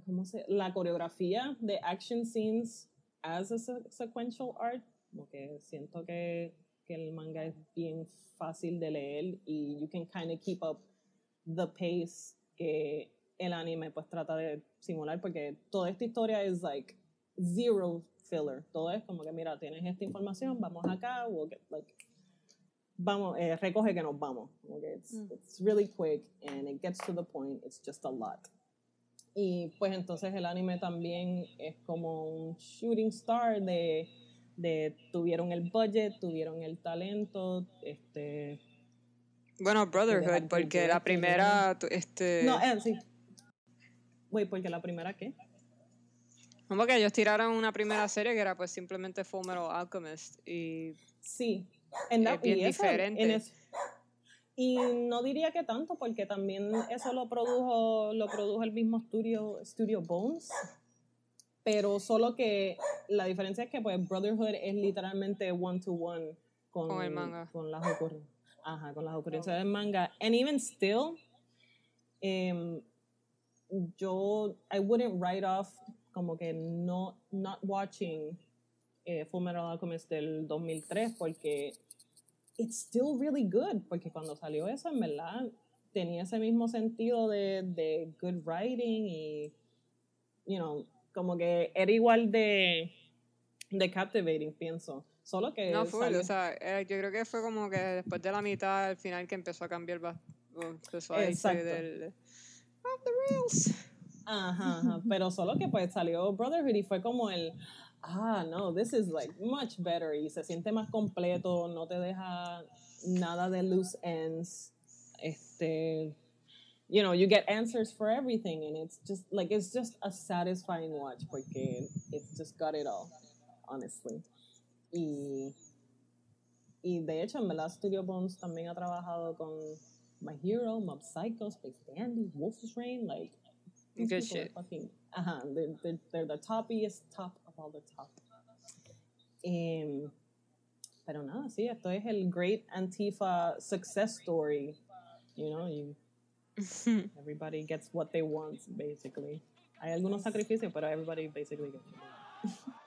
¿cómo se, la coreografía de action scenes as a se- sequential art, como que siento que, que el manga es bien fácil de leer y you can kind of keep up the pace que el anime pues trata de simular porque toda esta historia es like zero filler, todo es como que mira, tienes esta información, vamos acá, we'll get, like, vamos, eh, recoge que nos vamos. Que it's, Mm. it's really quick and it gets to the point, it's just a lot. Y pues entonces el anime también es como un shooting star de, de tuvieron el budget, tuvieron el talento, este... Bueno, Brotherhood, porque que la este, primera, este... No, eh, sí. Wait, porque la primera qué? Como que ellos tiraron una primera serie que era pues simplemente Full Metal Alchemist y Sí. En Es bien y eso, diferente. en es- y no diría que tanto, porque también eso lo produjo, lo produjo el mismo estudio, Studio Bones. Pero solo que la diferencia es que pues Brotherhood es literalmente one to one con, Con el manga. con las ocurrencias. Ajá, con las ocurrencias del manga. And even still, em, yo, I wouldn't write off como que no, not watching eh, Full Metal Alchemist del 2003 porque it's still really good, porque cuando salió eso, en verdad, tenía ese mismo sentido de, de good writing y, you know, como que era igual de, de captivating, pienso. Solo que no full, salió- o sea, eh, yo creo que fue como que después de la mitad al final que empezó a cambiar empezó a irse Exacto. del off the rails. Ajá, ajá, pero solo que pues salió Brotherhood y fue como el, ah, no, this is like much better y se siente más completo, no te deja nada de loose ends, este, you know, you get answers for everything and it's just like, it's just a satisfying watch porque it's just got it all, honestly. Y, y de hecho, en verdad, Studio Bones también ha trabajado con My Hero, Mob Psycho, Space Dandy, Wolf's Rain, like, Good shit. fucking, ajá, they're, they're, they're the toppiest top all the top. Em, pero nada, sí, esto es el Great Antifa success story. You know, you, everybody gets what they want, basically. Hay algunos sacrificios, pero everybody basically gets what they want.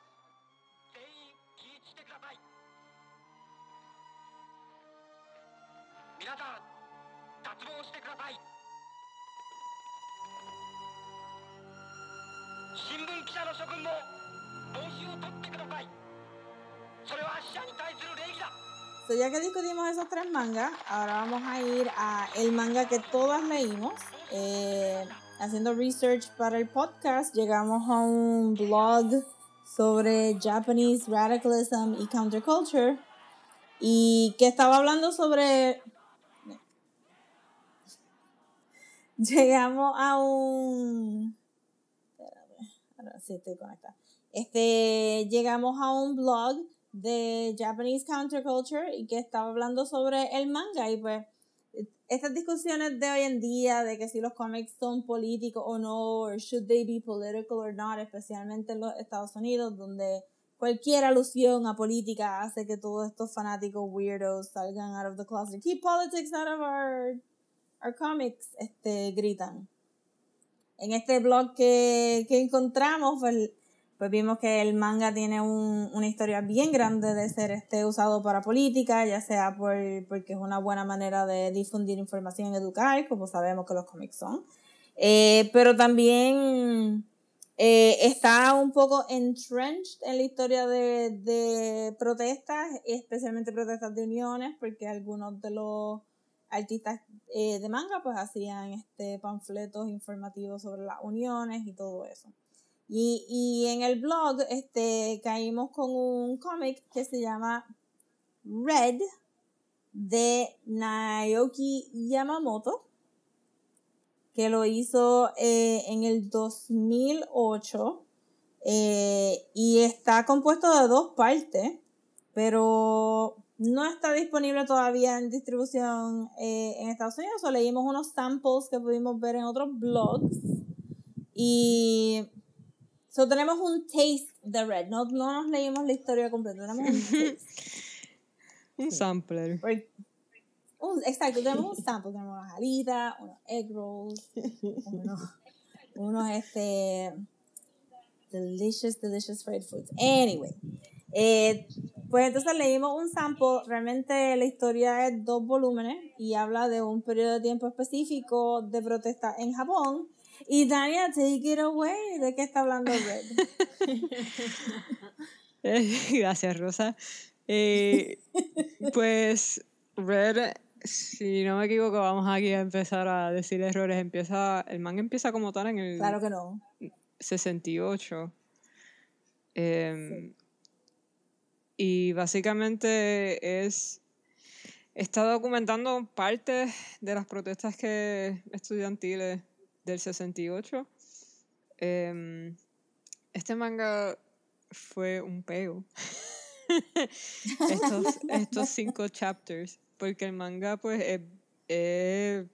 que discutimos esos tres mangas, ahora vamos a ir a el manga que todas leímos. Eh, haciendo research para el podcast, llegamos a un blog sobre Japanese radicalism y counterculture y que estaba hablando sobre... Llegamos a un... Ahora sí estoy conectada. Este, llegamos a un blog de Japanese Counterculture y que estaba hablando sobre el manga y pues estas discusiones de hoy en día de que si los cómics son políticos o no, or should they be political or not, especialmente en los Estados Unidos, donde cualquier alusión a política hace que todos estos fanáticos weirdos salgan out of the closet. Keep politics out of our, our comics, este, gritan. En este blog que, que encontramos, pues, pues vimos que el manga tiene un- una historia bien grande de ser este usado para política, ya sea por, porque es una buena manera de difundir información y educar, como sabemos que los cómics son, Eh, pero también Eh, está un poco entrenched en la historia de, de protestas, especialmente protestas de uniones, porque algunos de los artistas eh, de manga pues hacían este panfletos informativos sobre las uniones y todo eso. Y, y en el blog este, caímos con un cómic que se llama Red de Naoki Yamamoto, que lo hizo eh, en el 2008 eh, y está compuesto de dos partes, pero no está disponible todavía en distribución eh, en Estados Unidos. O leímos unos samples que pudimos ver en otros blogs y so tenemos un taste de Red. No, no nos leímos la historia completa, tenemos un taste. Un sampler. Un- exacto, tenemos un sample, tenemos unas alitas, unos egg rolls, unos, unos este delicious, delicious fried foods. Anyway, eh, pues entonces leímos un sample, realmente la historia es dos volúmenes y habla de un periodo de tiempo específico de protesta en Japón. Y Dania, take it away, ¿de qué está hablando Red? Gracias, Rosa. Eh, pues, Red, si no me equivoco, vamos aquí a empezar a decir errores. Empieza, el manga empieza como tal en el Claro que no. 68. Em, Y básicamente es. Está documentando parte de las protestas que estudiantiles del 68. Em, este manga fue un peo. estos, estos cinco chapters. Porque el manga, pues, es, es-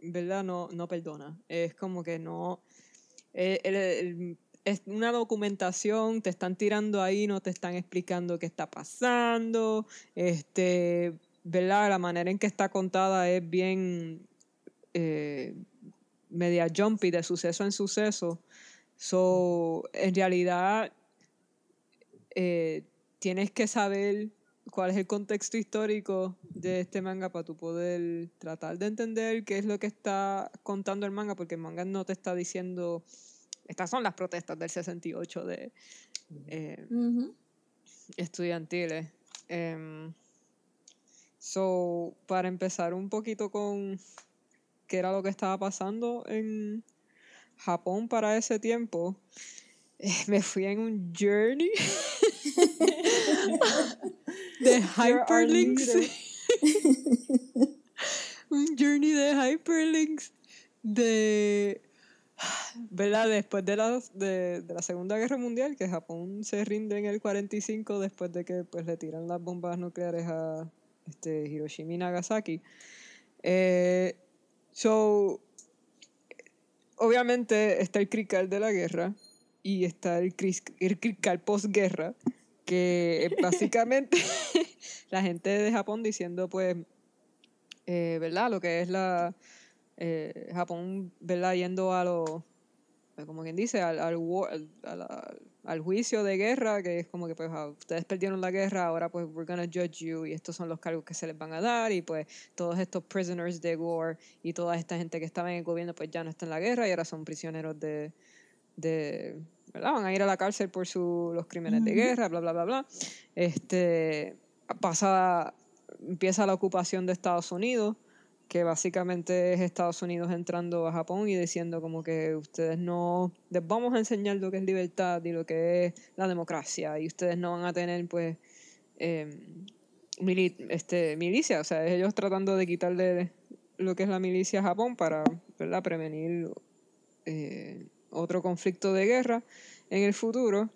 ¿verdad? No, no perdona. Es como que no. eh, el- el- es una documentación, te están tirando ahí, no te están explicando qué está pasando. Este, ¿verdad? La manera en que está contada es bien eh, media jumpy, de suceso en suceso. So, en realidad, eh, tienes que saber cuál es el contexto histórico de este manga para tú poder tratar de entender qué es lo que está contando el manga, porque el manga no te está diciendo, estas son las protestas del 68 de eh, Ujú. estudiantiles. Em, so, para empezar un poquito con qué era lo que estaba pasando en Japón para ese tiempo, eh, me fui en un journey de hyperlinks. un journey de hyperlinks de ¿verdad? Después de la, de, de la Segunda Guerra Mundial, que Japón se rinde en el 45 después de que pues, le tiran las bombas nucleares a este, Hiroshima y Nagasaki. Eh, so, obviamente está el crical de la guerra y está el, cris- el crical posguerra, que básicamente la gente de Japón diciendo, pues, eh, ¿verdad? Lo que es la eh, Japón, ¿verdad? Yendo a lo, como quien dice, al, al, war- al, a la- al juicio de guerra, que es como que pues ah, ustedes perdieron la guerra, ahora pues we're gonna judge you y estos son los cargos que se les van a dar y pues todos estos prisoners de war y toda esta gente que estaba en el gobierno pues ya no está en la guerra y ahora son prisioneros de, de ¿verdad? Van a ir a la cárcel por su, los crímenes de guerra, bla, bla, bla, bla. Este, pasa, empieza la ocupación de Estados Unidos, que básicamente es Estados Unidos entrando a Japón y diciendo como que ustedes no, les vamos a enseñar lo que es libertad y lo que es la democracia y ustedes no van a tener pues eh, mili- este, milicia, o sea, ellos tratando de quitarle lo que es la milicia a Japón para ¿verdad? prevenir eh, otro conflicto de guerra en el futuro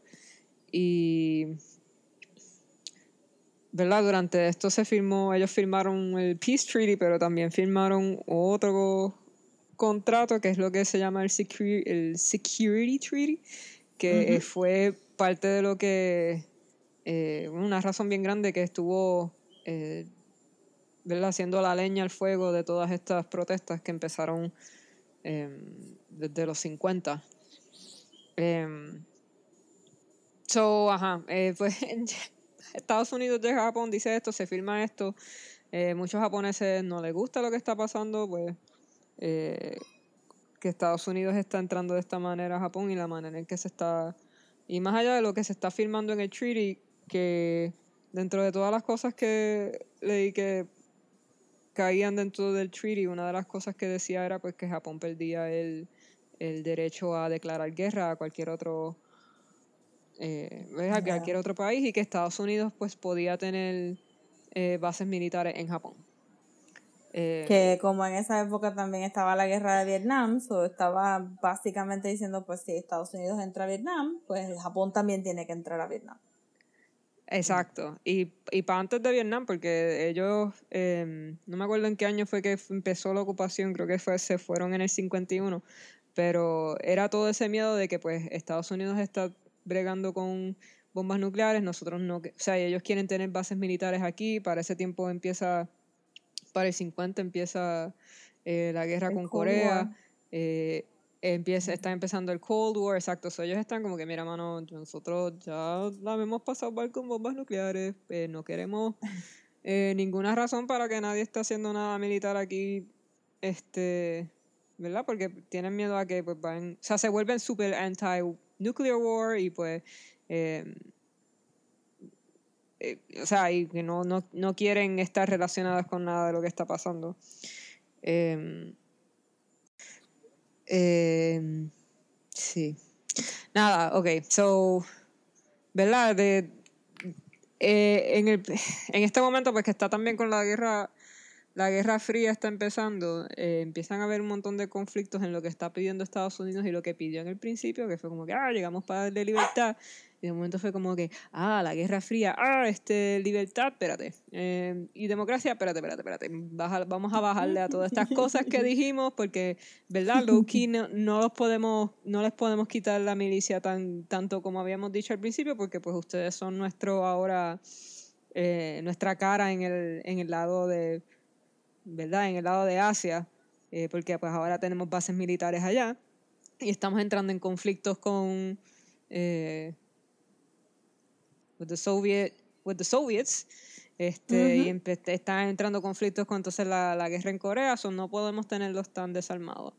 y ¿verdad? Durante esto se firmó, ellos firmaron el Peace Treaty, pero también firmaron otro contrato que es lo que se llama el, Secu- el Security Treaty, que eh, fue parte de lo que, eh, una razón bien grande que estuvo, eh, ¿verdad? Haciendo la leña al fuego de todas estas protestas que empezaron em, desde los 50. Em, so, ajá, pues Estados Unidos de Japón dice esto, se firma esto. eh, muchos japoneses no les gusta lo que está pasando, pues eh, que Estados Unidos está entrando de esta manera a Japón y la manera en que se está, y más allá de lo que se está firmando en el treaty, que dentro de todas las cosas que leí que caían dentro del treaty, una de las cosas que decía era pues que Japón perdía el, el derecho a declarar guerra a cualquier otro eh, a cualquier otro país y que Estados Unidos pues podía tener eh, bases militares en Japón. Eh, Que como en esa época también estaba la guerra de Vietnam, so estaba básicamente diciendo, pues si Estados Unidos entra a Vietnam, pues Japón también tiene que entrar a Vietnam. Exacto. Y, y para antes de Vietnam, porque ellos, em, no me acuerdo en qué año fue que empezó la ocupación, creo que fue, se fueron en el 51, pero era todo ese miedo de que pues Estados Unidos está bregando con bombas nucleares, nosotros no, o sea, ellos quieren tener bases militares aquí, para ese tiempo empieza, para el 50 empieza eh, la guerra El con Cold Corea. Eh, empieza, está empezando el Cold War, exacto. So, ellos están como que, mira, mano, nosotros ya la hemos pasado mal con bombas nucleares, eh, no queremos eh, ninguna razón para que nadie esté haciendo nada militar aquí, este, ¿verdad? Porque tienen miedo a que, pues, van, o sea, se vuelven super anti-nuclear war y, pues, eh, eh, o sea, y que no, no, no quieren estar relacionadas con nada de lo que está pasando. Em, em, sí. Nada, ok, so, ¿verdad? De, eh, en, el, en este momento, pues que está también con la guerra, la guerra fría está empezando, eh, empiezan a haber un montón de conflictos en lo que está pidiendo Estados Unidos y lo que pidió en el principio, que fue como que, ah, llegamos para darle libertad, y de momento fue como que, ah, la guerra fría, ah, este, libertad, espérate, eh, y democracia, espérate, espérate, espérate, baja- vamos a bajarle a todas estas cosas que dijimos, porque, ¿verdad? Low key no, no los podemos, no les podemos quitar la milicia tan, tanto como habíamos dicho al principio, porque pues ustedes son nuestro ahora, eh, nuestra cara en el, en el lado de, ¿verdad? En el lado de Asia, eh, porque pues ahora tenemos bases militares allá y estamos entrando en conflictos con eh, with the Soviet with the Soviets este y empe- están entrando conflictos con entonces la, la guerra en Corea so no podemos tenerlos tan desarmados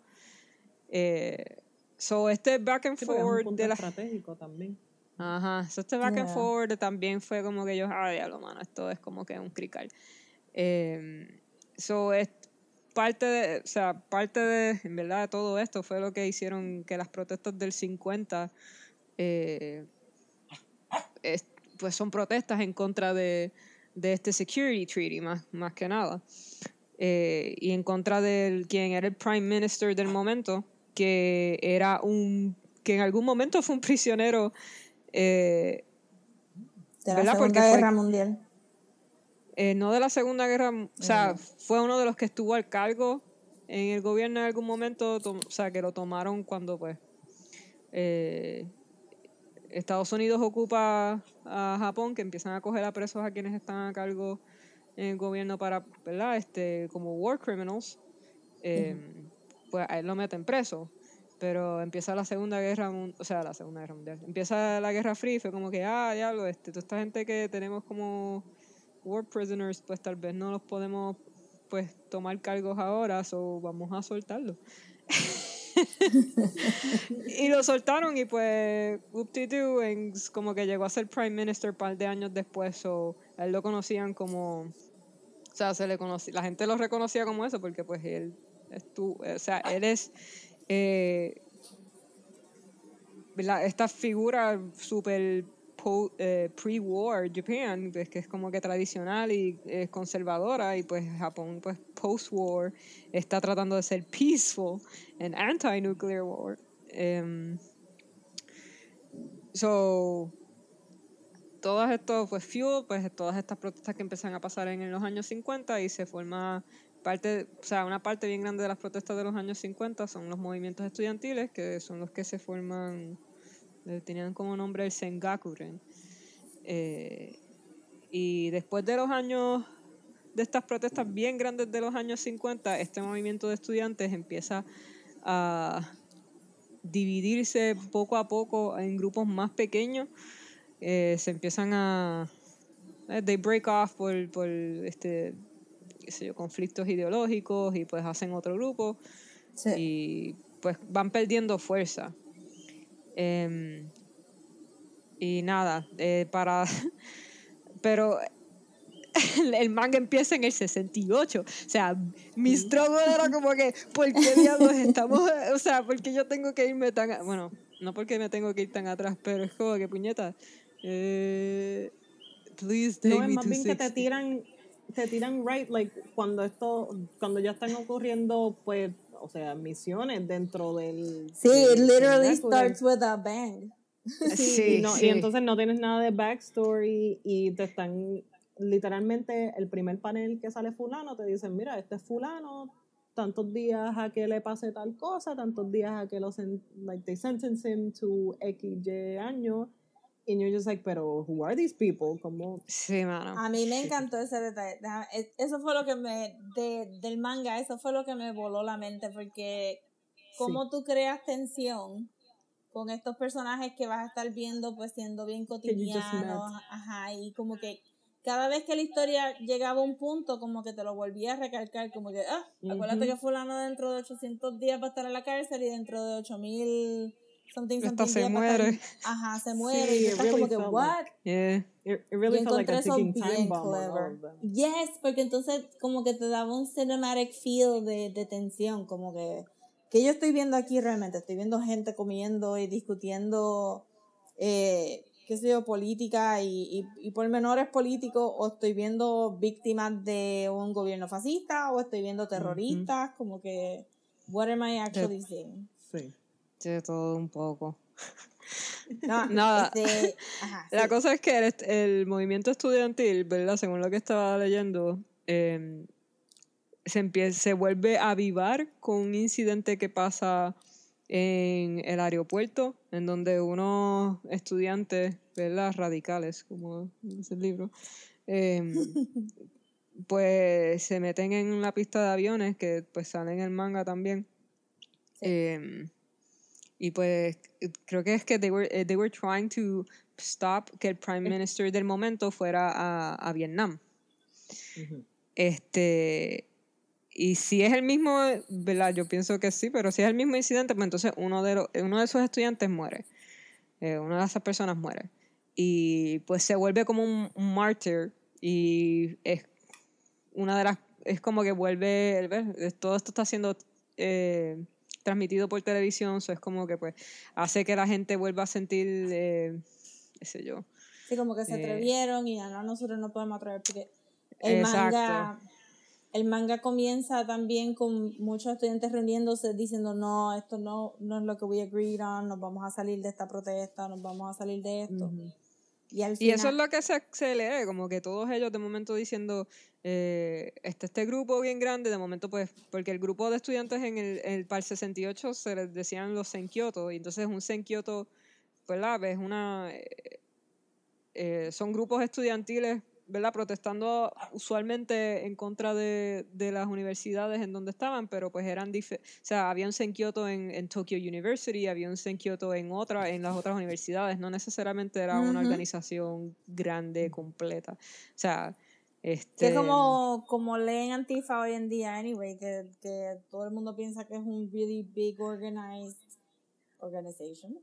eh, so este back and Sí, porque es un punto de la estratégico también. Ajá, so este back and Yeah. forward también fue como que yo, ah, diablo, mano, esto es como que un crical. Eh, so es parte de, o sea, parte de, en verdad, de todo esto fue lo que hicieron que las protestas del 50, eh, es- pues son protestas en contra de, de este Security Treaty, más, más que nada. Eh, y en contra del quien era el Prime Minister del momento, que era un, que en algún momento fue un prisionero eh, De la ¿Verdad? Porque Segunda fue- Guerra Mundial. Eh, no de la Segunda Guerra, o sea, fue uno de los que estuvo al cargo en el gobierno en algún momento, to- o sea, que lo tomaron cuando, pues, eh, Estados Unidos ocupa a Japón, que empiezan a coger a presos a quienes están a cargo en el gobierno para, ¿verdad? Este, como war criminals, eh, pues a él lo meten preso. Pero empieza la Segunda Guerra, o sea, la Segunda Guerra Mundial. Empieza la Guerra Fría y fue como que, ah, diablo, este, toda esta gente que tenemos como war prisoners, pues tal vez no los podemos pues tomar cargos ahora, so vamos a soltarlo. y lo soltaron y pues Uptitu como que llegó a ser prime minister un par de años después, so a él lo conocían como o sea, se le conocía, la gente lo reconocía como eso porque pues él estuvo, o sea, él es eh, ¿verdad? esta figura super po- eh, pre-war Japan, pues, que es como que tradicional y eh, conservadora, y pues Japón, pues post-war, está tratando de ser peaceful and anti-nuclear war. Em, so, todas estos, pues Fuel, pues todas estas protestas que empiezan a pasar en, los años 50 y se forma parte, o sea, una parte bien grande de las protestas de los años 50 son los movimientos estudiantiles, que son los que se forman, tenían como nombre el Sengakuren. Eh, y después de los años, de estas protestas bien grandes de los años 50, este movimiento de estudiantes empieza a dividirse poco a poco en grupos más pequeños. Eh, se empiezan a... eh, they break off por, por este, qué sé yo, conflictos ideológicos y pues hacen otro grupo Sí. y pues van perdiendo fuerza. Em, y nada, eh, para... Pero el, manga empieza en el 68. O sea, mi struggle era como que, ¿por qué diablos estamos? O sea, ¿por qué yo tengo que irme tan... a- Bueno, no porque me tengo que ir tan atrás, pero es como que, puñeta, eh, please take No, es me más to bien que te 60. tiran, te tiran right, like, cuando esto, cuando ya están ocurriendo, pues, o sea, misiones dentro del... Sí, del- it literally starts with a bang. Sí, y, no- y sí. entonces no tienes nada de backstory y te están literalmente el primer panel que sale fulano te dicen mira este es fulano tantos días a que le pase tal cosa tantos días a que lo sen like they sentence him to x y años and you're just like pero who are these people como Sí, mano. A mí me encantó ese detalle. Es- Eso fue lo que me, de, del manga, eso fue lo que me voló la mente, porque cómo tú creas tensión con estos personajes que vas a estar viendo, pues siendo bien you just cotidianos, ajá, y como que cada vez que la historia llegaba a un punto, como que te lo volvía a recalcar, como que, ah, acuérdate Ujú. que fulano dentro de 800 días va a estar en la cárcel y dentro de 8000 something, Esta something se muere. Ajá, se muere, Sí, y estás really como que, what? like- Yeah. it, it really Yo felt like encontré a eso ticking time bien bomb clever. Yes, porque entonces como que te daba un cinematic feel de, de tensión, como que que yo estoy viendo aquí realmente, estoy viendo gente comiendo y discutiendo, eh, qué sé yo, política y, y, y pormenores políticos, o estoy viendo víctimas de un gobierno fascista, o estoy viendo terroristas, como que, what am I actually seeing? sí De todo un poco. No, Nada. este, ajá, La sí. cosa es que el, movimiento estudiantil, ¿verdad? Según lo que estaba leyendo, eh, se, empieza, se vuelve a avivar con un incidente que pasa en el aeropuerto, en donde unos estudiantes, ¿verdad? Radicales, como dice el libro, eh, pues se meten en la pista de aviones, que pues sale en el manga también. Eh, y pues creo que es que they were, eh, they were trying to stop que el prime minister del momento fuera a, a Vietnam. Ujú. Este, y si es el mismo, ¿verdad? Yo pienso que sí, pero si es el mismo incidente, pues entonces uno de, los, uno de esos estudiantes muere. Eh, una de esas personas muere. Y pues se vuelve como un, un mártir y es una de las, es como que vuelve, ¿ves? todo esto está siendo eh, transmitido por televisión, so es como que pues hace que la gente vuelva a sentir, eh, qué sé yo, Sí, como que se Eh, atrevieron y ya no, nosotros no podemos atrever porque el Exacto. manga el manga comienza también con muchos estudiantes reuniéndose diciendo no, esto no, no es lo que we agreed on, nos vamos a salir de esta protesta, nos vamos a salir de esto. Y al Y final, eso es lo que se, se lee, como que todos ellos de momento diciendo, eh, este, este grupo bien grande, de momento pues, porque el grupo de estudiantes en el, el para el 68 se les decían los Senkyoto, y entonces un Senkyoto, ¿verdad? Es una, eh, eh, son grupos estudiantiles, ¿verdad? Protestando usualmente en contra de, de las universidades en donde estaban, pero pues eran, o sea, había un Senkyoto en, en Tokyo University, había un Senkyoto en otra, en las otras universidades, no necesariamente era una Ujú. organización grande, completa. O sea, este... que es como, como leen Antifa hoy en día, anyway, que, que todo el mundo piensa que es un really big organized organization.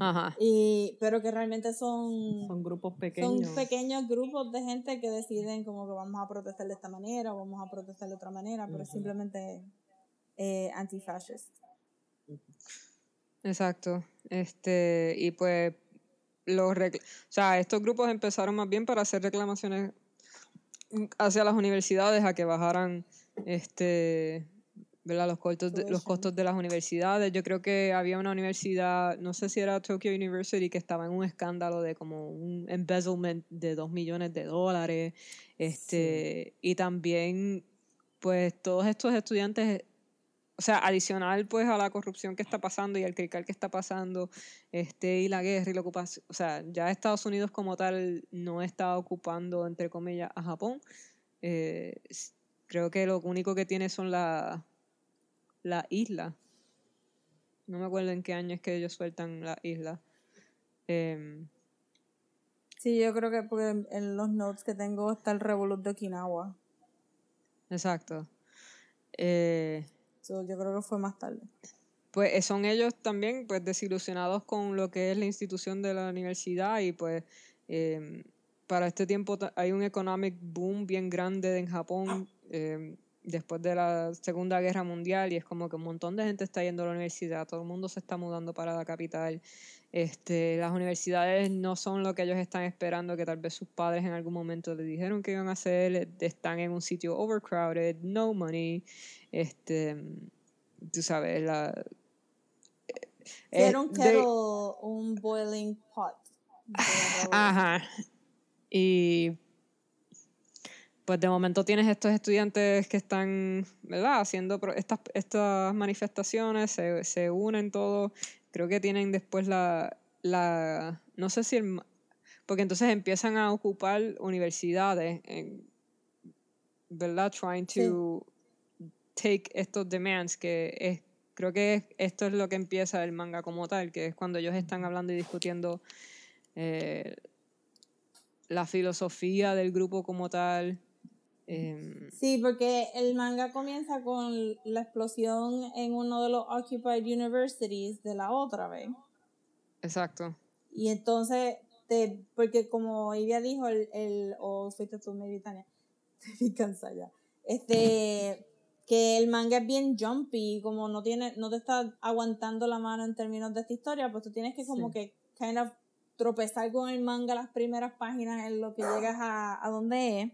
Ajá. Y, pero que realmente son son grupos pequeños Son pequeños grupos de gente que deciden como que vamos a protestar de esta manera o vamos a protestar de otra manera, pero es Ujú. simplemente eh, antifascist. Exacto. Este, y pues los o sea, estos grupos empezaron más bien para hacer reclamaciones mm, hacia las universidades a que bajaran este ¿verdad? los costos de, los costos de las universidades. Yo creo que había una universidad, no sé si era Tokyo University, que estaba en un escándalo de como un embezzlement de dos millones de dólares. Este, y también, pues, todos estos estudiantes o sea, adicional pues a la corrupción que está pasando y al crical que está pasando, este, y la guerra y la ocupación, o sea, ya Estados Unidos como tal no está ocupando, entre comillas, a Japón. Eh, creo que lo único que tiene son la, la isla. No me acuerdo en qué año es que ellos sueltan la isla. Em, Sí, yo creo que porque en- los notes que tengo está el Revolut de Okinawa. Exacto. Eh, So, yo creo que fue más tarde. Pues eh, son ellos también pues desilusionados con lo que es la institución de la universidad y pues em, para este tiempo hay un economic boom bien grande en Japón em, después de la Segunda Guerra Mundial y es como que un montón de gente está yendo a la universidad, todo el mundo se está mudando para la capital. Este, las universidades no son lo que ellos están esperando, que tal vez sus padres en algún momento les dijeron que iban a hacer, están en un sitio overcrowded, no money, este, tú sabes, la, Sí, eh, era un kettle, un boiling pot. Ajá. Y pues de momento tienes estos estudiantes que están, ¿verdad? Haciendo estas, estas manifestaciones, se, se unen todos. Creo que tienen después la, la, no sé si el, porque entonces empiezan a ocupar universidades, en, ¿verdad? Trying Sí. to take estos demands, que es, creo que es- esto es lo que empieza el manga como tal, que es cuando ellos están hablando y discutiendo eh, la filosofía del grupo como tal. Em, Sí, porque el manga comienza con la explosión en uno de los Occupied Universities de la otra vez. exacto. Y entonces, te, porque como ella dijo, el, el o fuiste tú, maybe Tania, estoy cansada ya. Este, que el manga es bien jumpy, como no tiene, no te está aguantando la mano en términos de esta historia, pues tú tienes que como Sí. que kind of tropezar con el manga las primeras páginas en lo que llegas a, a donde es.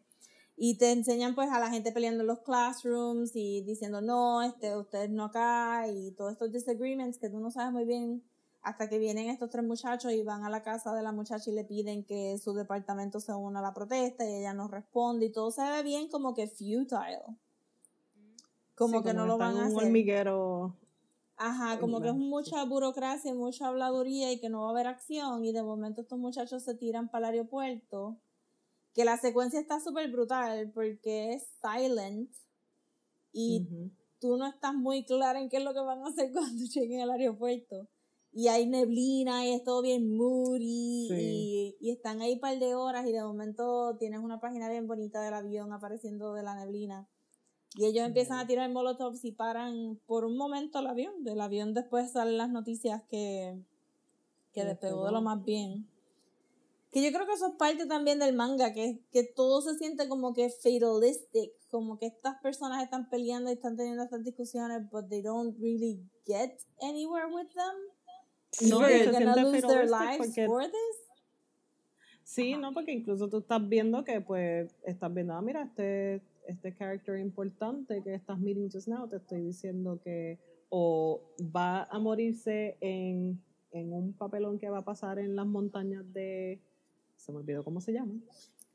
Y te enseñan pues a la gente peleando en los classrooms y diciendo no, este, ustedes no acá y todos estos disagreements que tú no sabes muy bien hasta que vienen estos tres muchachos y van a la casa de la muchacha y le piden que su departamento se una a la protesta y ella no responde y todo se ve bien como que futile. Como Sí, que no lo van a un hacer. hormiguero. Ajá, como que es mucha burocracia, mucha habladuría y que no va a haber acción y de momento estos muchachos se tiran para el aeropuerto. Que la secuencia está súper brutal porque es silent y Ujú. tú no estás muy clara en qué es lo que van a hacer cuando lleguen al aeropuerto. Y hay neblina y es todo bien moody Sí. y, y están ahí un par de horas y de momento tienes una página bien bonita del avión apareciendo de la neblina. Y ellos empiezan a tirar molotovs y paran por un momento el avión. Del avión después salen las noticias que, que despegó de lo más bien. Que yo creo que eso es parte también del manga, que, que todo se siente como que fatalistic, como que estas personas están peleando y están teniendo estas discusiones, but they don't really get anywhere with them. No, se siente lose their lives porque- for this. Sí, no, porque incluso tú estás viendo que, pues, estás viendo, ah, mira, este, este character importante que estás meeting just now, te estoy diciendo que o va a morirse en, en un papelón que va a pasar en las montañas de, se me olvidó cómo se llama,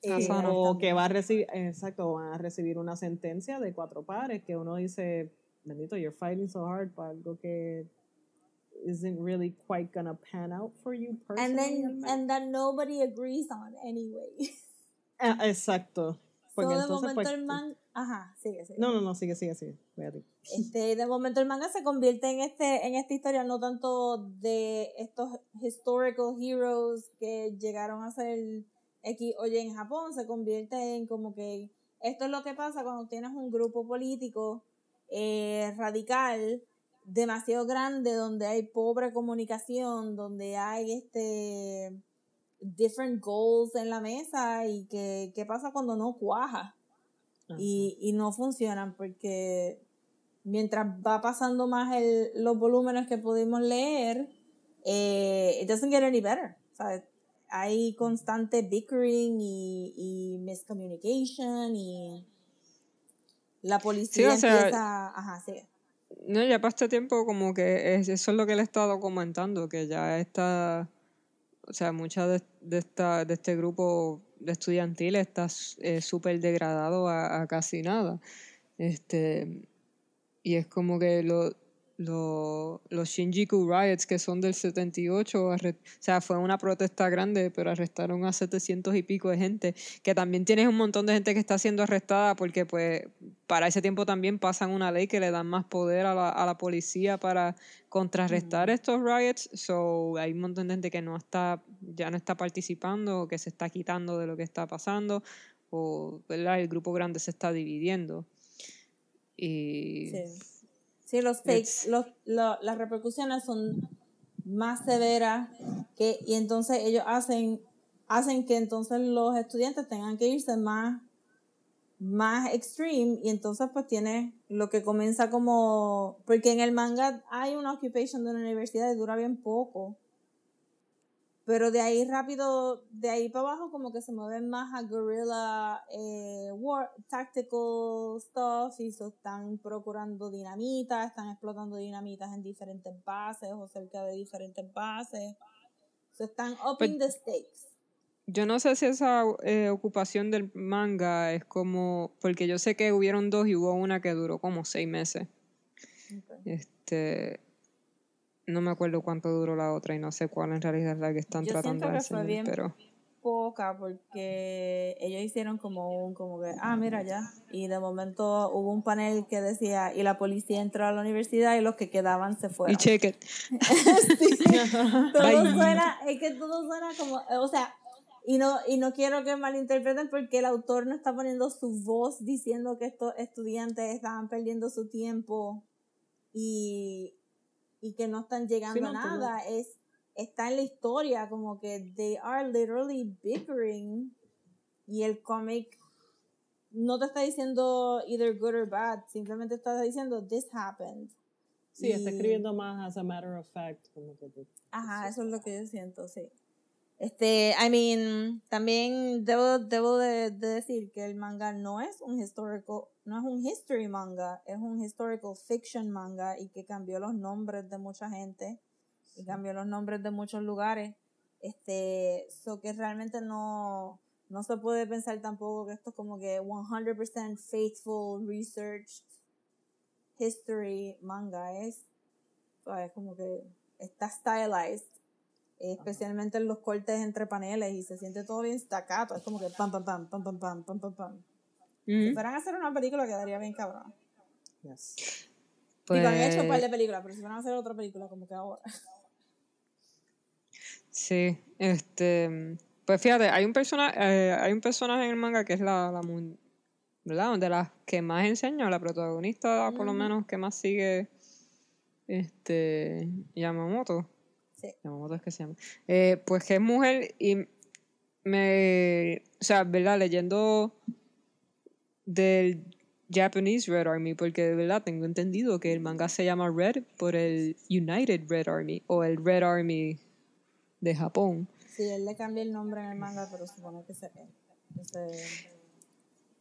Ah, Eh, Asano. o que va a recibir, exacto, van a recibir una sentencia de cuatro pares, que uno dice, bendito, you're fighting so hard para algo que isn't really quite gonna pan out for you And personally. then, and that nobody agrees on anyway. Ah, exacto. Porque so de entonces, momento pues, el man, ajá, sigue, sigue. No, no, no, sigue, sigue, sigue. Voy a ti. Este, de momento el manga se convierte en este, en esta historia no tanto de estos historical heroes que llegaron a ser X o Y en Japón, se convierte en como que esto es lo que pasa cuando tienes un grupo político eh, radical demasiado grande donde hay pobre comunicación, donde hay este different goals en la mesa y que qué pasa cuando no cuaja y, y no funcionan porque mientras va pasando más el, los volúmenes que pudimos leer, eh, it doesn't get any better. ¿sabes? Hay constante bickering y, y miscommunication y la policía o sea, empieza... Ajá, sí. No, ya para este tiempo como que es- eso es lo que le he estado comentando, que ya está, o sea, mucha de, de esta, de este grupo de estudiantil está eh, súper degradado a, a casi nada. Este, y es como que lo, lo- los Shinjuku Riots, que son del 78, arre- o sea, fue una protesta grande, pero arrestaron a 700 y pico de gente, que también tienes un montón de gente que está siendo arrestada porque pues para ese tiempo también pasan una ley que le dan más poder a la, a la policía para contrarrestar estos riots, so hay un montón de gente que no está, ya no está participando, o que se está quitando de lo que está pasando, o ¿verdad? el grupo grande se está dividiendo. Y Sí. Sí, los fakes, los, lo- las repercusiones son más severas que, y entonces ellos hacen, hacen que entonces los estudiantes tengan que irse más, más extreme y entonces pues tiene lo que comienza como, porque en el manga hay una occupation de una universidad y dura bien poco. Pero de ahí rápido, de ahí para abajo como que se mueven más a guerrilla eh, war, tactical stuff y so están procurando dinamita, están explotando dinamitas en diferentes bases o cerca de diferentes bases. So están upping the stakes. Yo no sé si esa eh, ocupación del manga es como, porque yo sé que hubieron dos y hubo una que duró como seis meses. Este, no me acuerdo cuánto duró la otra y no sé cuál en realidad es la que están Yo tratando de bien pero poca porque ellos hicieron como un, como que, ah, mira ya. Y de momento hubo un panel que decía, y la policía entró a la universidad y los que quedaban se fueron. y check it. todo Bye. suena, es que todo suena como, o sea, y no, y no quiero que malinterpreten porque el autor no está poniendo su voz diciendo que estos estudiantes estaban perdiendo su tiempo y, y que no están llegando Sí, no, a no- nada. Es, está en la historia, como que they are literally bickering y el cómic no te está diciendo either good or bad, simplemente está diciendo this happened. Sí, está escribiendo más as a matter of fact. Como que te- Ajá, eso es lo que yo siento, sí. Este, I mean, también debo, debo de, de decir que el manga no es un historical, no es un history manga, es un historical fiction manga y que cambió los nombres de mucha gente y cambió los nombres de muchos lugares. Este, so que realmente no, no se puede pensar tampoco que esto es como que 100% faithful, researched history manga es. Es como que está stylized, eh, especialmente en los cortes entre paneles y se siente todo bien staccato, es como que pam, pam, pam, pam, pam, pam, pam. pam si fueran a hacer una película quedaría bien cabrón. yes. Digo, han hecho un par Pues, de películas, pero si fueran a hacer otra película como que ahora. sí, este, pues fíjate, hay un personaje, hay un personaje en el manga que es la, ¿verdad? De las que más enseña, la protagonista, por lo menos, que más sigue, este, Yamamoto. Sí. Yamamoto es que se llama. Eh, pues que es mujer y me, o sea, ¿verdad? Leyendo del Japanese Red Army, porque de verdad tengo entendido que el manga se llama Red por el United Red Army o el Red Army de Japón. Sí, él le cambia el nombre en el manga, pero supone que se... ese-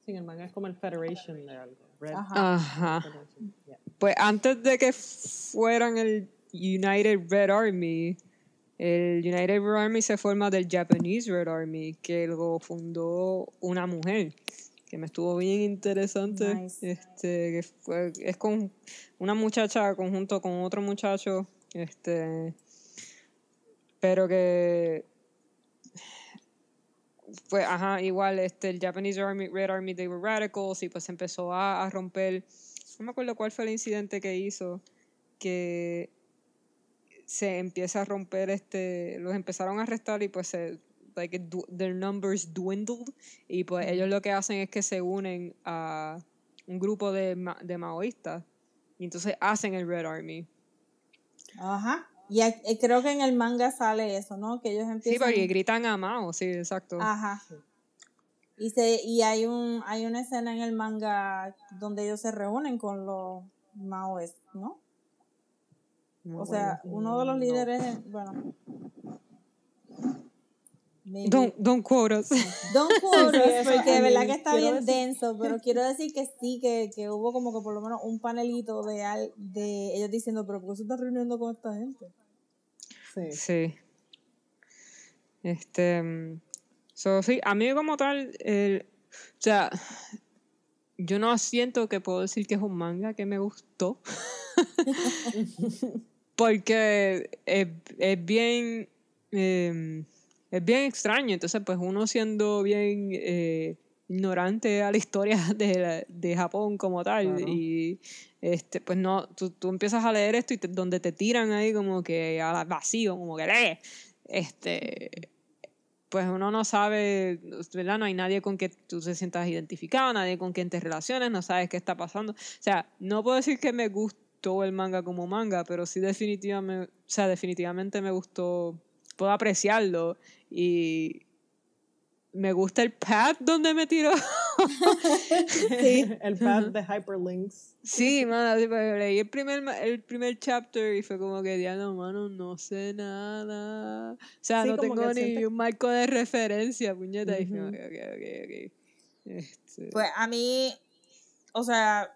Sí, el manga es como el Federation de algo. Red Ajá. Ajá. Federation, yeah. Pues antes de que fueran el United Red Army, el United Red Army se forma del Japanese Red Army, que lo fundó una mujer, que me estuvo bien interesante. Nice. Este, que fue, es con una muchacha conjunto con otro muchacho, este, pero que fue, ajá, igual, este, el Japanese Army, Red Army, they were radicals, y pues empezó a, a romper, no me acuerdo cuál fue el incidente que hizo, que se empieza a romper, este, los empezaron a arrestar y pues se, like, their numbers dwindled, y pues ellos lo que hacen es que se unen a un grupo de, ma- de maoístas, y entonces hacen el Red Army. Ajá. Y eh, creo que en el manga sale eso, ¿no? Que ellos Sí, empiezan... porque gritan a Mao, sí, exacto. Ajá. Y, se, y hay, un, hay una escena en el manga donde ellos se reúnen con los maoes, ¿no? No O sea, uno de los no. líderes, bueno. Maybe- Don't, don't quote us. Don't quote us, eso, porque de I verdad que está bien decir- denso, pero quiero decir que sí, que, que hubo como que por lo menos un panelito de, al- de ellos diciendo, pero ¿por qué se está reuniendo con esta gente? Sí. Sí. Este. mm, So, sí, a mí como tal, el, o sea, yo no siento que puedo decir que es un manga que me gustó. Porque es, es bien. eh, es bien extraño. Entonces, pues uno siendo bien eh, ignorante a la historia de, la- de Japón como tal. Claro. Y este, pues no, tú, tú empiezas a leer esto y te- donde te tiran ahí como que al vacío, como que lee. Este, pues uno no sabe, ¿verdad? No hay nadie con que tú te sientas identificado, nadie con quien te relaciones, no sabes qué está pasando. O sea, no puedo decir que me gustó gustó el manga como manga, pero sí definitivamente, o sea, definitivamente me gustó, puedo apreciarlo y me gusta el pad donde me tiró. sí. el pad de hyperlinks. Sí, mano, leí el primer, el primer chapter y fue como que, diablo, mano, no sé nada. O sea, Sí, no tengo ni un marco de referencia, puñeta. Y dije, Ujú. ok, ok, ok, ok. Este, Pues a mí, o sea,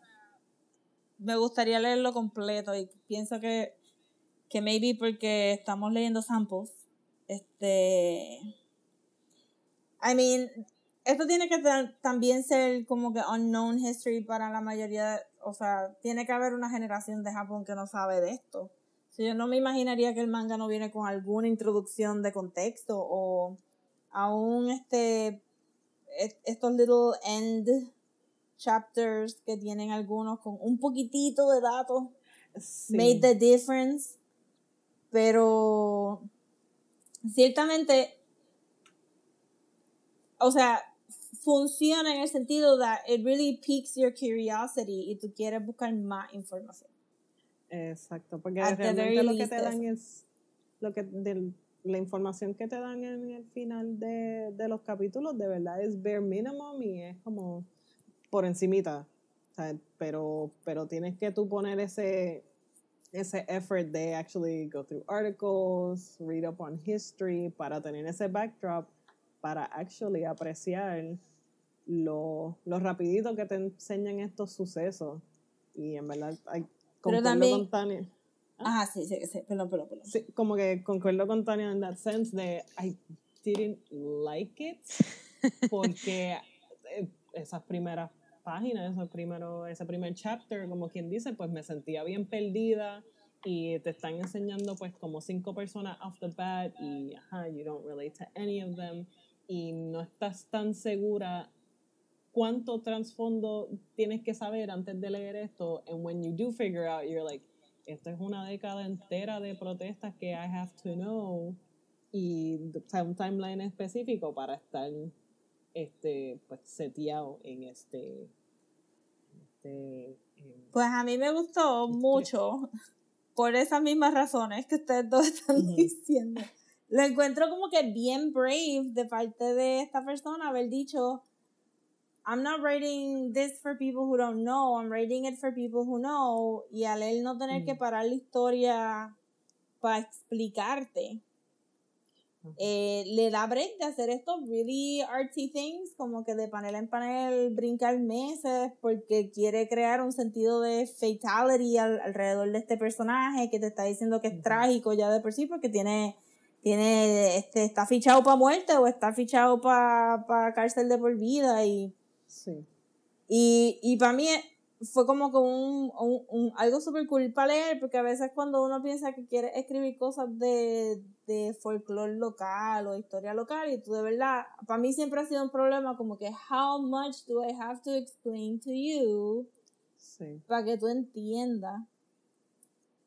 me gustaría leerlo completo y pienso que, que maybe porque estamos leyendo samples, este, I mean, esto tiene que ta- también ser como que unknown history para la mayoría, o sea, tiene que haber una generación de Japón que no sabe de esto. So, yo no me imaginaría que el manga no viene con alguna introducción de contexto o aún este est- estos little end chapters que tienen algunos con un poquitito de datos Sí. made the difference pero ciertamente o sea funciona en el sentido that it really piques your curiosity y tú quieres buscar más información. Exacto, porque At realmente lo que te dan es lo que del- la información que te dan en el final de, de los capítulos de verdad es bare minimum y es como por encimita, o sea, pero pero tienes que tú poner ese ese effort de actually go through articles, read up on history para tener ese backdrop para actually apreciar lo, lo rapidito que te enseñan estos sucesos. Y en verdad hay Pero concuerdo también- con Tania. ajá sí sí sí perdón perdón perdón. Sí, como que concuerdo con Tania en that sense de I didn't like it porque eh, esas primeras páginas, esos primero, ese primer chapter, como quien dice, pues me sentía bien perdida y te están enseñando pues como cinco personas off the bat y ajá, you don't relate to any of them y no estás tan segura cuánto trasfondo tienes que saber antes de leer esto. And when you do figure out you're like esto es una década entera de protestas que I have to know y un timeline específico para estar este pues seteado en este, este Pues a mí me gustó mucho por esas mismas razones que ustedes dos están diciendo. Lo encuentro como que bien brave de parte de esta persona haber dicho, I'm not writing this for people who don't know, I'm writing it for people who know. Y al él no tener que parar la historia para explicarte, eh, le da break de hacer estos really artsy things, como que de panel en panel brincar meses, porque quiere crear un sentido de fatality al- alrededor de este personaje que te está diciendo que es Ujú. trágico ya de por sí, porque tiene, tiene, este, está fichado para muerte o está fichado para cárcel de por vida y sí y, y para mí fue como que un, un, un- algo súper cool para leer, porque a veces cuando uno piensa que quiere escribir cosas de, de folclore local o historia local, y tú de verdad, para mí siempre ha sido un problema como que, how much do I have to explain to you sí para que tú entiendas?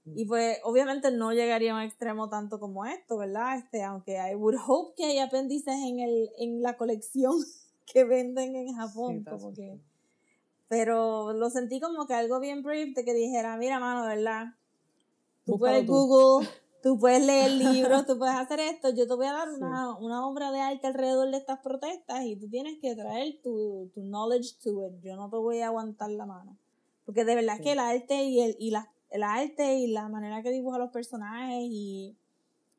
Y pues obviamente no llegaría a un extremo tanto como esto, ¿verdad? Este, aunque I would hope que hay apéndices en, el, en la colección que venden en Japón, Sí, como que... Pero lo sentí como que algo bien brave de que dijera, mira, mano, ¿verdad? Tú Búscalo puedes tú. Google, tú puedes leer libros, tú puedes hacer esto. Yo te voy a dar una, una obra de arte alrededor de estas protestas y tú tienes que traer tu, tu knowledge to it. Yo no te voy a aguantar la mano. Porque de verdad Sí. que el arte y el, y la, el arte y la manera que dibuja los personajes y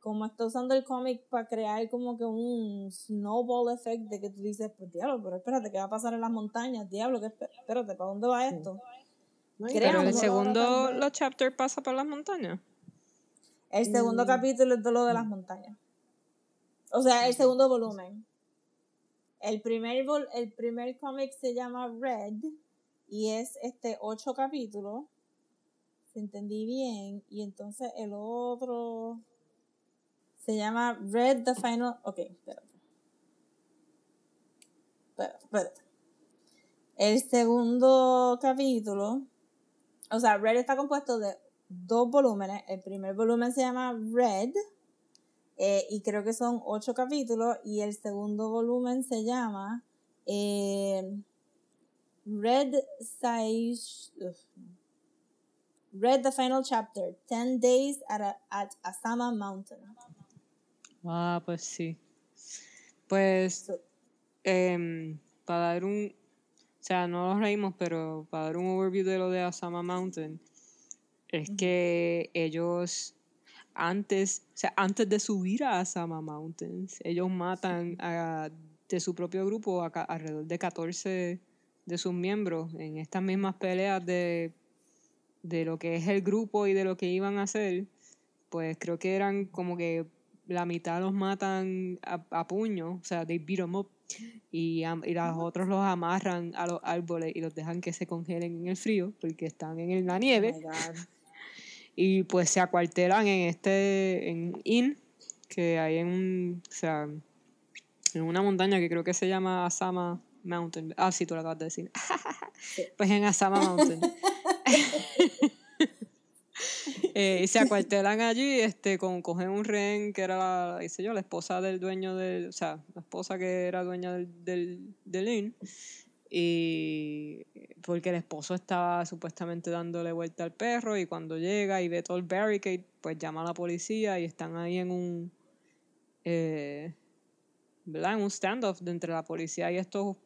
como está usando el cómic para crear como que un snowball effect de que tú dices, pues diablo, pero espérate, ¿qué va a pasar en las montañas? Diablo, que esp- espérate, ¿para dónde va esto? No, Pero el segundo, los chapters pasa por las montañas. El segundo Mm. capítulo es de lo de las montañas. O sea, el segundo volumen. El primer, vol- el primer cómic se llama Red y es este ocho capítulos. Si entendí bien. Y entonces el otro se llama Red the Final. Ok, espérate. Espérate. El segundo capítulo. O sea, Red está compuesto de dos volúmenes. El primer volumen se llama Red. eh, y creo que son ocho capítulos. Y el segundo volumen se llama eh, Red Size. read the final chapter, 10 Days at, a- at Asama Mountain. Ah, pues sí. Pues, em, para dar un, o sea, no nos reímos, pero para dar un overview de lo de Asama Mountain, es que ellos antes, o sea, antes de subir a Asama Mountains, ellos matan a, de su propio grupo a alrededor de 14 de sus miembros en estas mismas peleas de, de lo que es el grupo y de lo que iban a hacer, pues creo que eran como que la mitad los matan a, a puño, o sea, they beat 'em up, y, y los otros los amarran a los árboles y los dejan que se congelen en el frío, porque están en la oh nieve, God. y pues se acuartelan en este, en Inn, que hay en un, o sea, en una montaña que creo que se llama Asama Mountain. Ah, sí, tú lo acabas de decir. pues en Asama Mountain. Eh, y se acuartelan allí, este, con, cogen un rehén que era la, qué sé yo, la esposa del dueño del, o sea, la esposa que era dueña del, del, del inn, y porque el esposo estaba supuestamente dándole vuelta al perro, y cuando llega y ve todo el barricade, pues llama a la policía y están ahí en un, eh, ¿verdad? En un standoff de entre la policía y estos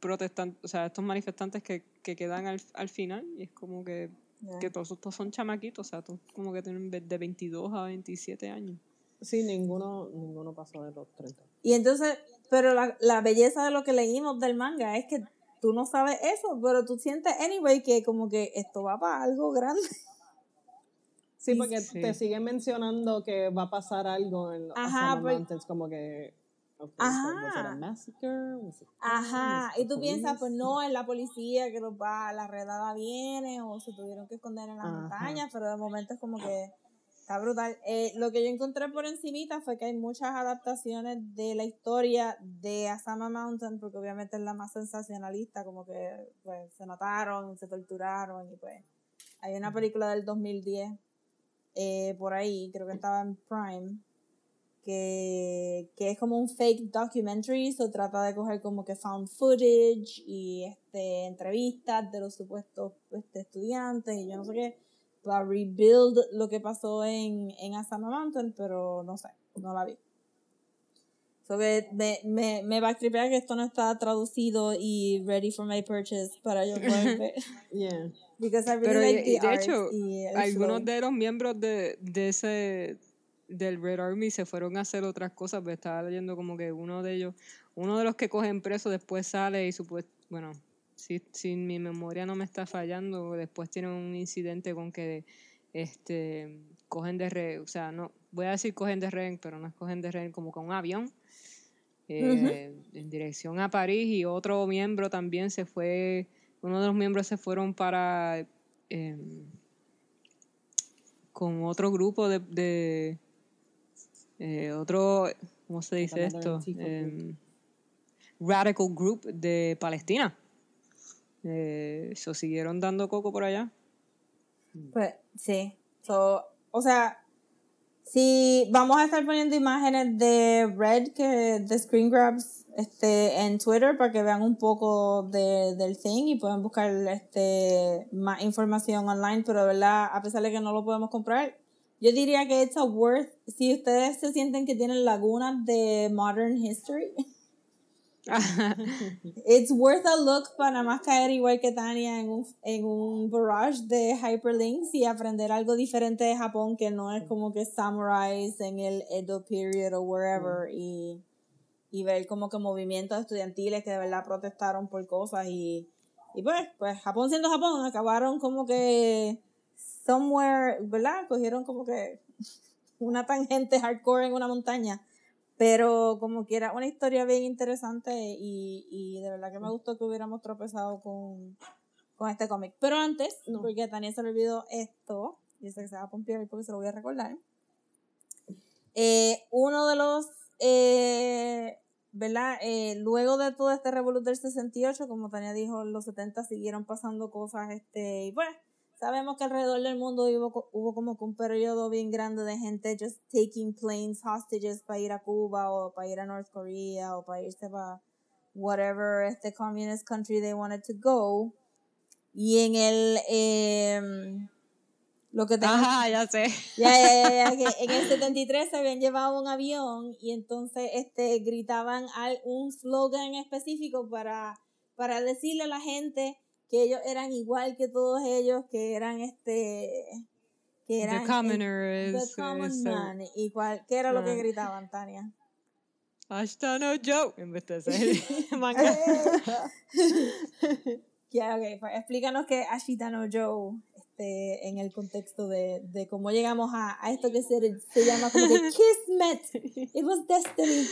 protestantes, o sea, estos manifestantes que, que quedan al, al final, y es como que Yeah. que todos estos son chamaquitos, o sea, todos como que tienen de 22 a 27 años. Sí, ninguno, ninguno pasó de los 30. Y entonces, pero la, la belleza de lo que leímos del manga es que tú no sabes eso, pero tú sientes anyway que como que esto va para algo grande. Sí, porque Sí. te siguen mencionando que va a pasar algo en los Ajá, pues- Mountains, como que... okay, Ajá. so, massacre? Ajá, y tú piensas, pues no, es la policía que los va, la redada viene, o se tuvieron que esconder en las Ajá. montañas, pero de momento es como que está brutal. Eh, lo que yo encontré por encimita fue que hay muchas adaptaciones de la historia de Asama Mountain, porque obviamente es la más sensacionalista, como que pues se mataron, se torturaron, y pues hay una película del 2010 eh, por ahí, creo que estaba en Prime, que, que es como un fake documentary, se trata de coger como que found footage y este entrevistas de los supuestos este, estudiantes y yo no sé qué, para rebuild lo que pasó en, en Asama Mountain, pero no sé, no la vi. So que me, me, me va a tripear que esto no está traducido y ready for my purchase para yo poder ver. Yeah. Because I really Pero like y- the y de art hecho, Algunos flow. de los miembros de, de ese del Red Army se fueron a hacer otras cosas, pero estaba leyendo como que uno de ellos, uno de los que cogen preso después sale y supuest, bueno, si, si mi memoria no me está fallando, después tiene un incidente con que este cogen de rehén, o sea, no, voy a decir cogen de rehén, pero no es cogen de rehén, como con un avión eh, en dirección a París y otro miembro también se fue, uno de los miembros se fueron para em, con otro grupo de, de eh, otro, ¿cómo se dice esto? Em, radical Group de Palestina. Eh, so, siguieron dando coco por allá. Pues sí. So, o sea, si vamos a estar poniendo imágenes de Red, que de Screen Grabs, este, en Twitter para que vean un poco de, del thing y puedan buscar este, más información online, pero de verdad, a pesar de que no lo podemos comprar, yo diría que it's a worth, si ustedes se sienten que tienen lagunas de modern history, It's worth a look para nada más caer igual que Tania en un, en un barrage de hyperlinks y aprender algo diferente de Japón que no es como que samurais en el Edo period o wherever y, y ver como que movimientos estudiantiles que de verdad protestaron por cosas y, y pues, pues Japón siendo Japón acabaron como que somewhere, ¿verdad? Cogieron como que una tangente hardcore en una montaña pero como que era una historia bien interesante y, y de verdad que me gustó que hubiéramos tropezado con, con este cómic. Pero antes, No. porque a Tania se le olvidó esto, y sé que se va a pompear porque se lo voy a recordar. Eh, uno de los, eh, ¿verdad? Eh, luego de todo este revolut del 68, como Tania dijo, en los 70 siguieron pasando cosas, este, y pues, sabemos que alrededor del mundo hubo, hubo como que un periodo bien grande de gente just taking planes hostages para ir a Cuba o para ir a North Korea o para irse para whatever este communist country they wanted to go. Y en el, eh, Lo que tengan Ajá, ya sé. Ya, ya, ya, ya, que en el 73 se habían llevado un avión y entonces este, gritaban un slogan específico para, para decirle a la gente que ellos eran igual que todos ellos, que eran este que eran The Commoner eh, the common es, eh, man y cuál, ¿qué era lo que Ah. gritaban, Tania? Hasta no Joe. En vez de manga. Ya, ok, pues explícanos qué Ashita no Joe este, en el contexto de, de cómo llegamos a, a esto que se, se llama como que Kismet. It was destiny.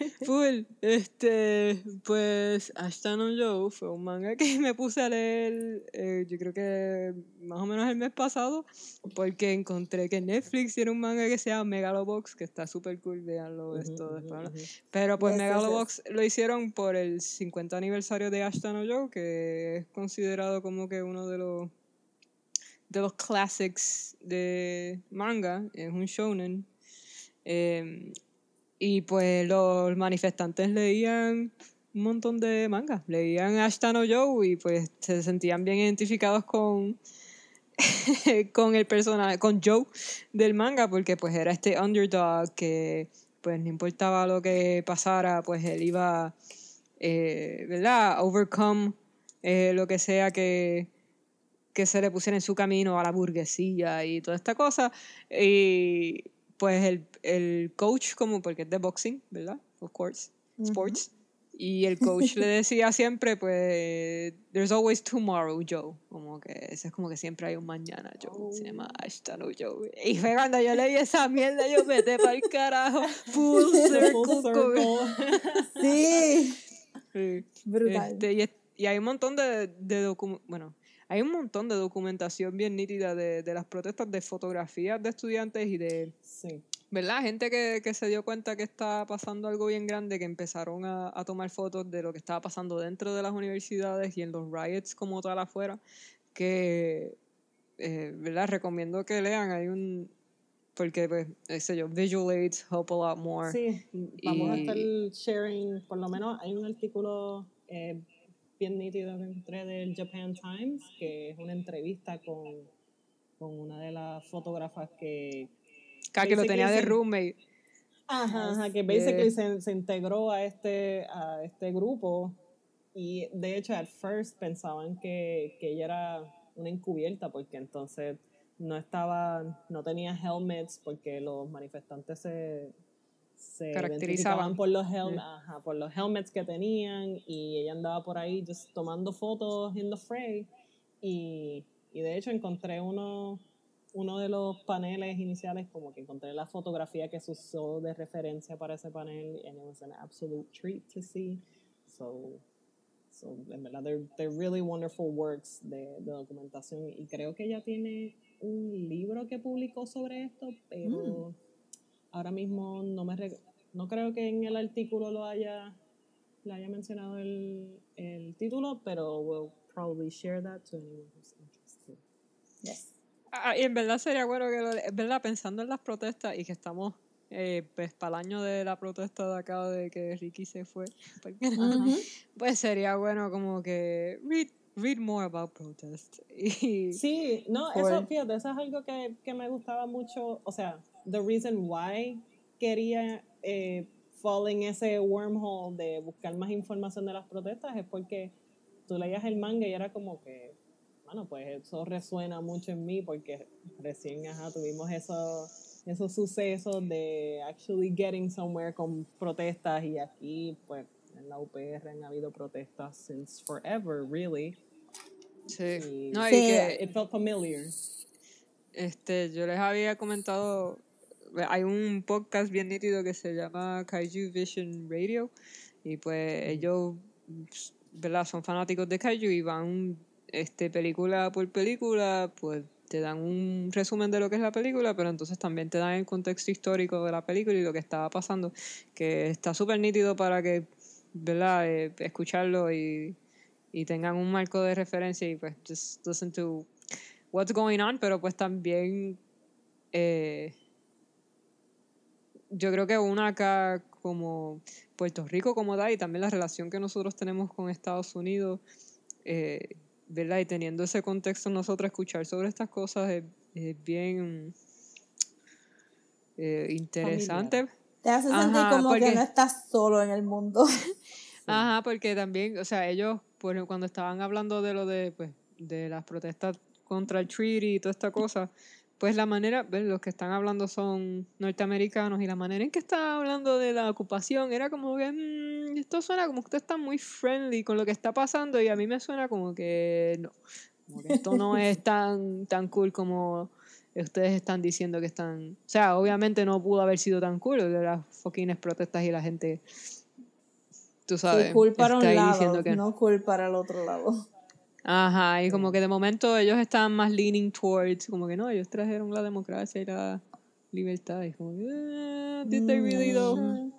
Full. Este, pues, Ashton no Joe fue un manga que me puse a leer, eh, yo creo que más o menos el mes pasado, porque encontré que Netflix tiene un manga que se llama Megalobox, que está súper cool, veanlo esto después. Pero pues Yes, yes, Megalobox lo hicieron por el 50 aniversario de Ashton no Joe, que es considerado como que uno de los de los classics de manga, es un shonen. Em, y pues los manifestantes leían un montón de mangas, leían Ashton no Joe y pues se sentían bien identificados con con el personaje, con Joe del manga, porque pues era este underdog que pues no importaba lo que pasara, pues él iba, eh, ¿verdad? Overcome eh, lo que sea que, que se le pusiera en su camino a la burguesía y toda esta cosa. Y pues el, el coach, como porque es de boxing, ¿verdad? Of course, sports. Y el coach le decía siempre, pues, there's always tomorrow, Joe. Como que ese es como que siempre hay un mañana, Joe. Se llama Ashton Joe. Y fue cuando yo leí esa mierda, yo vete para el carajo. Full circle. Full circle. Sí, Sí. brutal. Este, y, y hay un montón de, de docu- bueno, hay un montón de documentación bien nítida de, de las protestas, de fotografías de estudiantes y de, Sí. ¿verdad? Gente que, que se dio cuenta que está pasando algo bien grande, que empezaron a, a tomar fotos de lo que estaba pasando dentro de las universidades y en los riots como tal afuera, que, eh, ¿verdad? Recomiendo que lean, hay un, porque, pues, qué sé yo, visual aids help a lot more. Sí, vamos a Y- estar sharing, por lo menos hay un artículo eh, bien nítido que encontré del Japan Times, que es una entrevista con, con una de las fotógrafas que... Cada que lo tenía de roommate. Ajá, ajá, que basically se, se integró a este, a este grupo y de hecho at first pensaban que, que ella era una encubierta porque entonces no estaba, no tenía helmets porque los manifestantes se, se Caracterizaban. por los, hel- Sí. ajá, por los helmets que tenían y ella andaba por ahí just tomando fotos in the fray y, y de hecho encontré uno uno de los paneles iniciales, como que encontré la fotografía que se usó de referencia para ese panel, and it was an absolute treat to see. So, so en verdad, they're, they're really wonderful works de, de documentación. Y creo que ella tiene un libro que publicó sobre esto, pero ahora mismo no me no creo que en el artículo lo haya, le haya mencionado el, el título, pero we'll probably share that to anyone who's interested. Yes. Ah, y en verdad sería bueno que lo, es verdad, pensando en las protestas y que estamos eh, pues para el año de la protesta de acá de que Ricky se fue, porque Ujú. pues sería bueno como que read, read more about protest. Y, Sí, no, Full. eso, fíjate, eso es algo que, que me gustaba mucho, o sea, the reason why quería eh, fall en ese wormhole de buscar más información de las protestas es porque tú leías el manga y era como que, bueno, pues eso resuena mucho en mí porque recién, ajá, tuvimos esos, esos sucesos de actually getting somewhere con protestas y aquí, pues, en la UPR han habido protestas since forever, really. sí. Y- No, y Sí. que It felt familiar. este, yo les había comentado, hay un podcast bien nítido que se llama Kaiju Vision Radio y pues ellos, ¿verdad? Son fanáticos de Kaiju y van este, película por película, pues te dan un resumen de lo que es la película, pero entonces también te dan el contexto histórico de la película y lo que estaba pasando, que está súper nítido para que, ¿verdad? Eh, escucharlo y, y tengan un marco de referencia y pues just listen to what's going on, pero pues también eh, yo creo que una acá como Puerto Rico como tal y también la relación que nosotros tenemos con Estados Unidos, eh, ¿verdad? Y teniendo ese contexto nosotros escuchar sobre estas cosas es, es bien eh, interesante. Te hace sentir Ajá, como que porque- no estás solo en el mundo. Ajá, porque también, o sea, ellos, pues, cuando estaban hablando de lo de, pues, de las protestas contra el treaty y toda esta cosa, pues la manera, ves, los que están hablando son norteamericanos y la manera en que estaban hablando de la ocupación era como que, "Mm, esto suena como que usted está muy friendly con lo que está pasando y a mí me suena como que no, como que esto no es tan, tan cool como ustedes están diciendo que están, o sea, obviamente no pudo haber sido tan cool de las fucking protestas y la gente, tú sabes, Sí, cool para un está lado, que no cool para el otro lado. Ajá, y como que de momento ellos estaban más leaning towards, como que no, ellos trajeron la democracia y la libertad. Y como, eh, did they really though? Mm.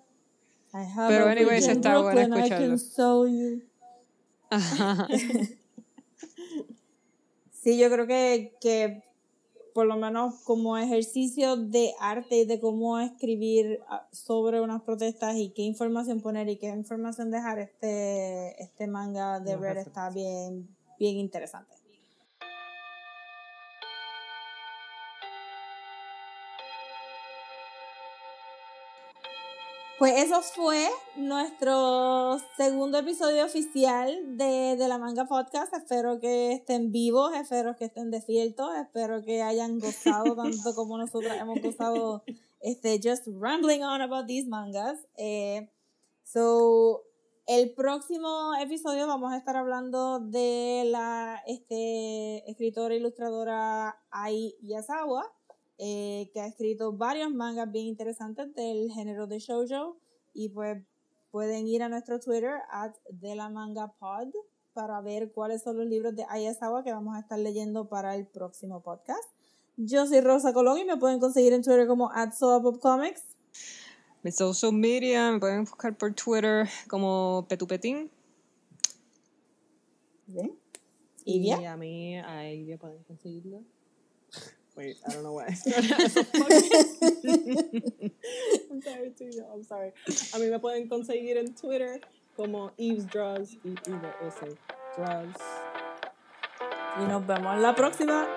Have Pero anyways, está bueno escucharlo. Ajá. Sí, yo creo que, que por lo menos como ejercicio de arte y de cómo escribir ah, sobre unas protestas y qué información poner y qué información dejar, este, este manga de Red está bien, bien interesante. Pues eso fue nuestro segundo episodio oficial de, de la Manga Podcast. Espero que estén vivos, espero que estén despiertos, espero que hayan gozado tanto como nosotros hemos gozado este, just rambling on about these mangas. Eh, so, el próximo episodio vamos a estar hablando de la este, escritora e ilustradora Ai Yasawa eh, que ha escrito varios mangas bien interesantes del género de shoujo y pues pueden ir a nuestro Twitter at de para ver cuáles son los libros de Ayasawa que vamos a estar leyendo para el próximo podcast. Yo soy Rosa Colón y me pueden conseguir en Twitter como at. Mi social media me pueden buscar por Twitter como Petupetín. ¿Bien? Y ¿Y a mí, ahí ya pueden conseguirlo. Wait, I don't know why. I'm sorry, yo, I'm sorry. A mí me pueden conseguir en Twitter como Eves Drugs, y S Drugs. Y nos vemos la próxima.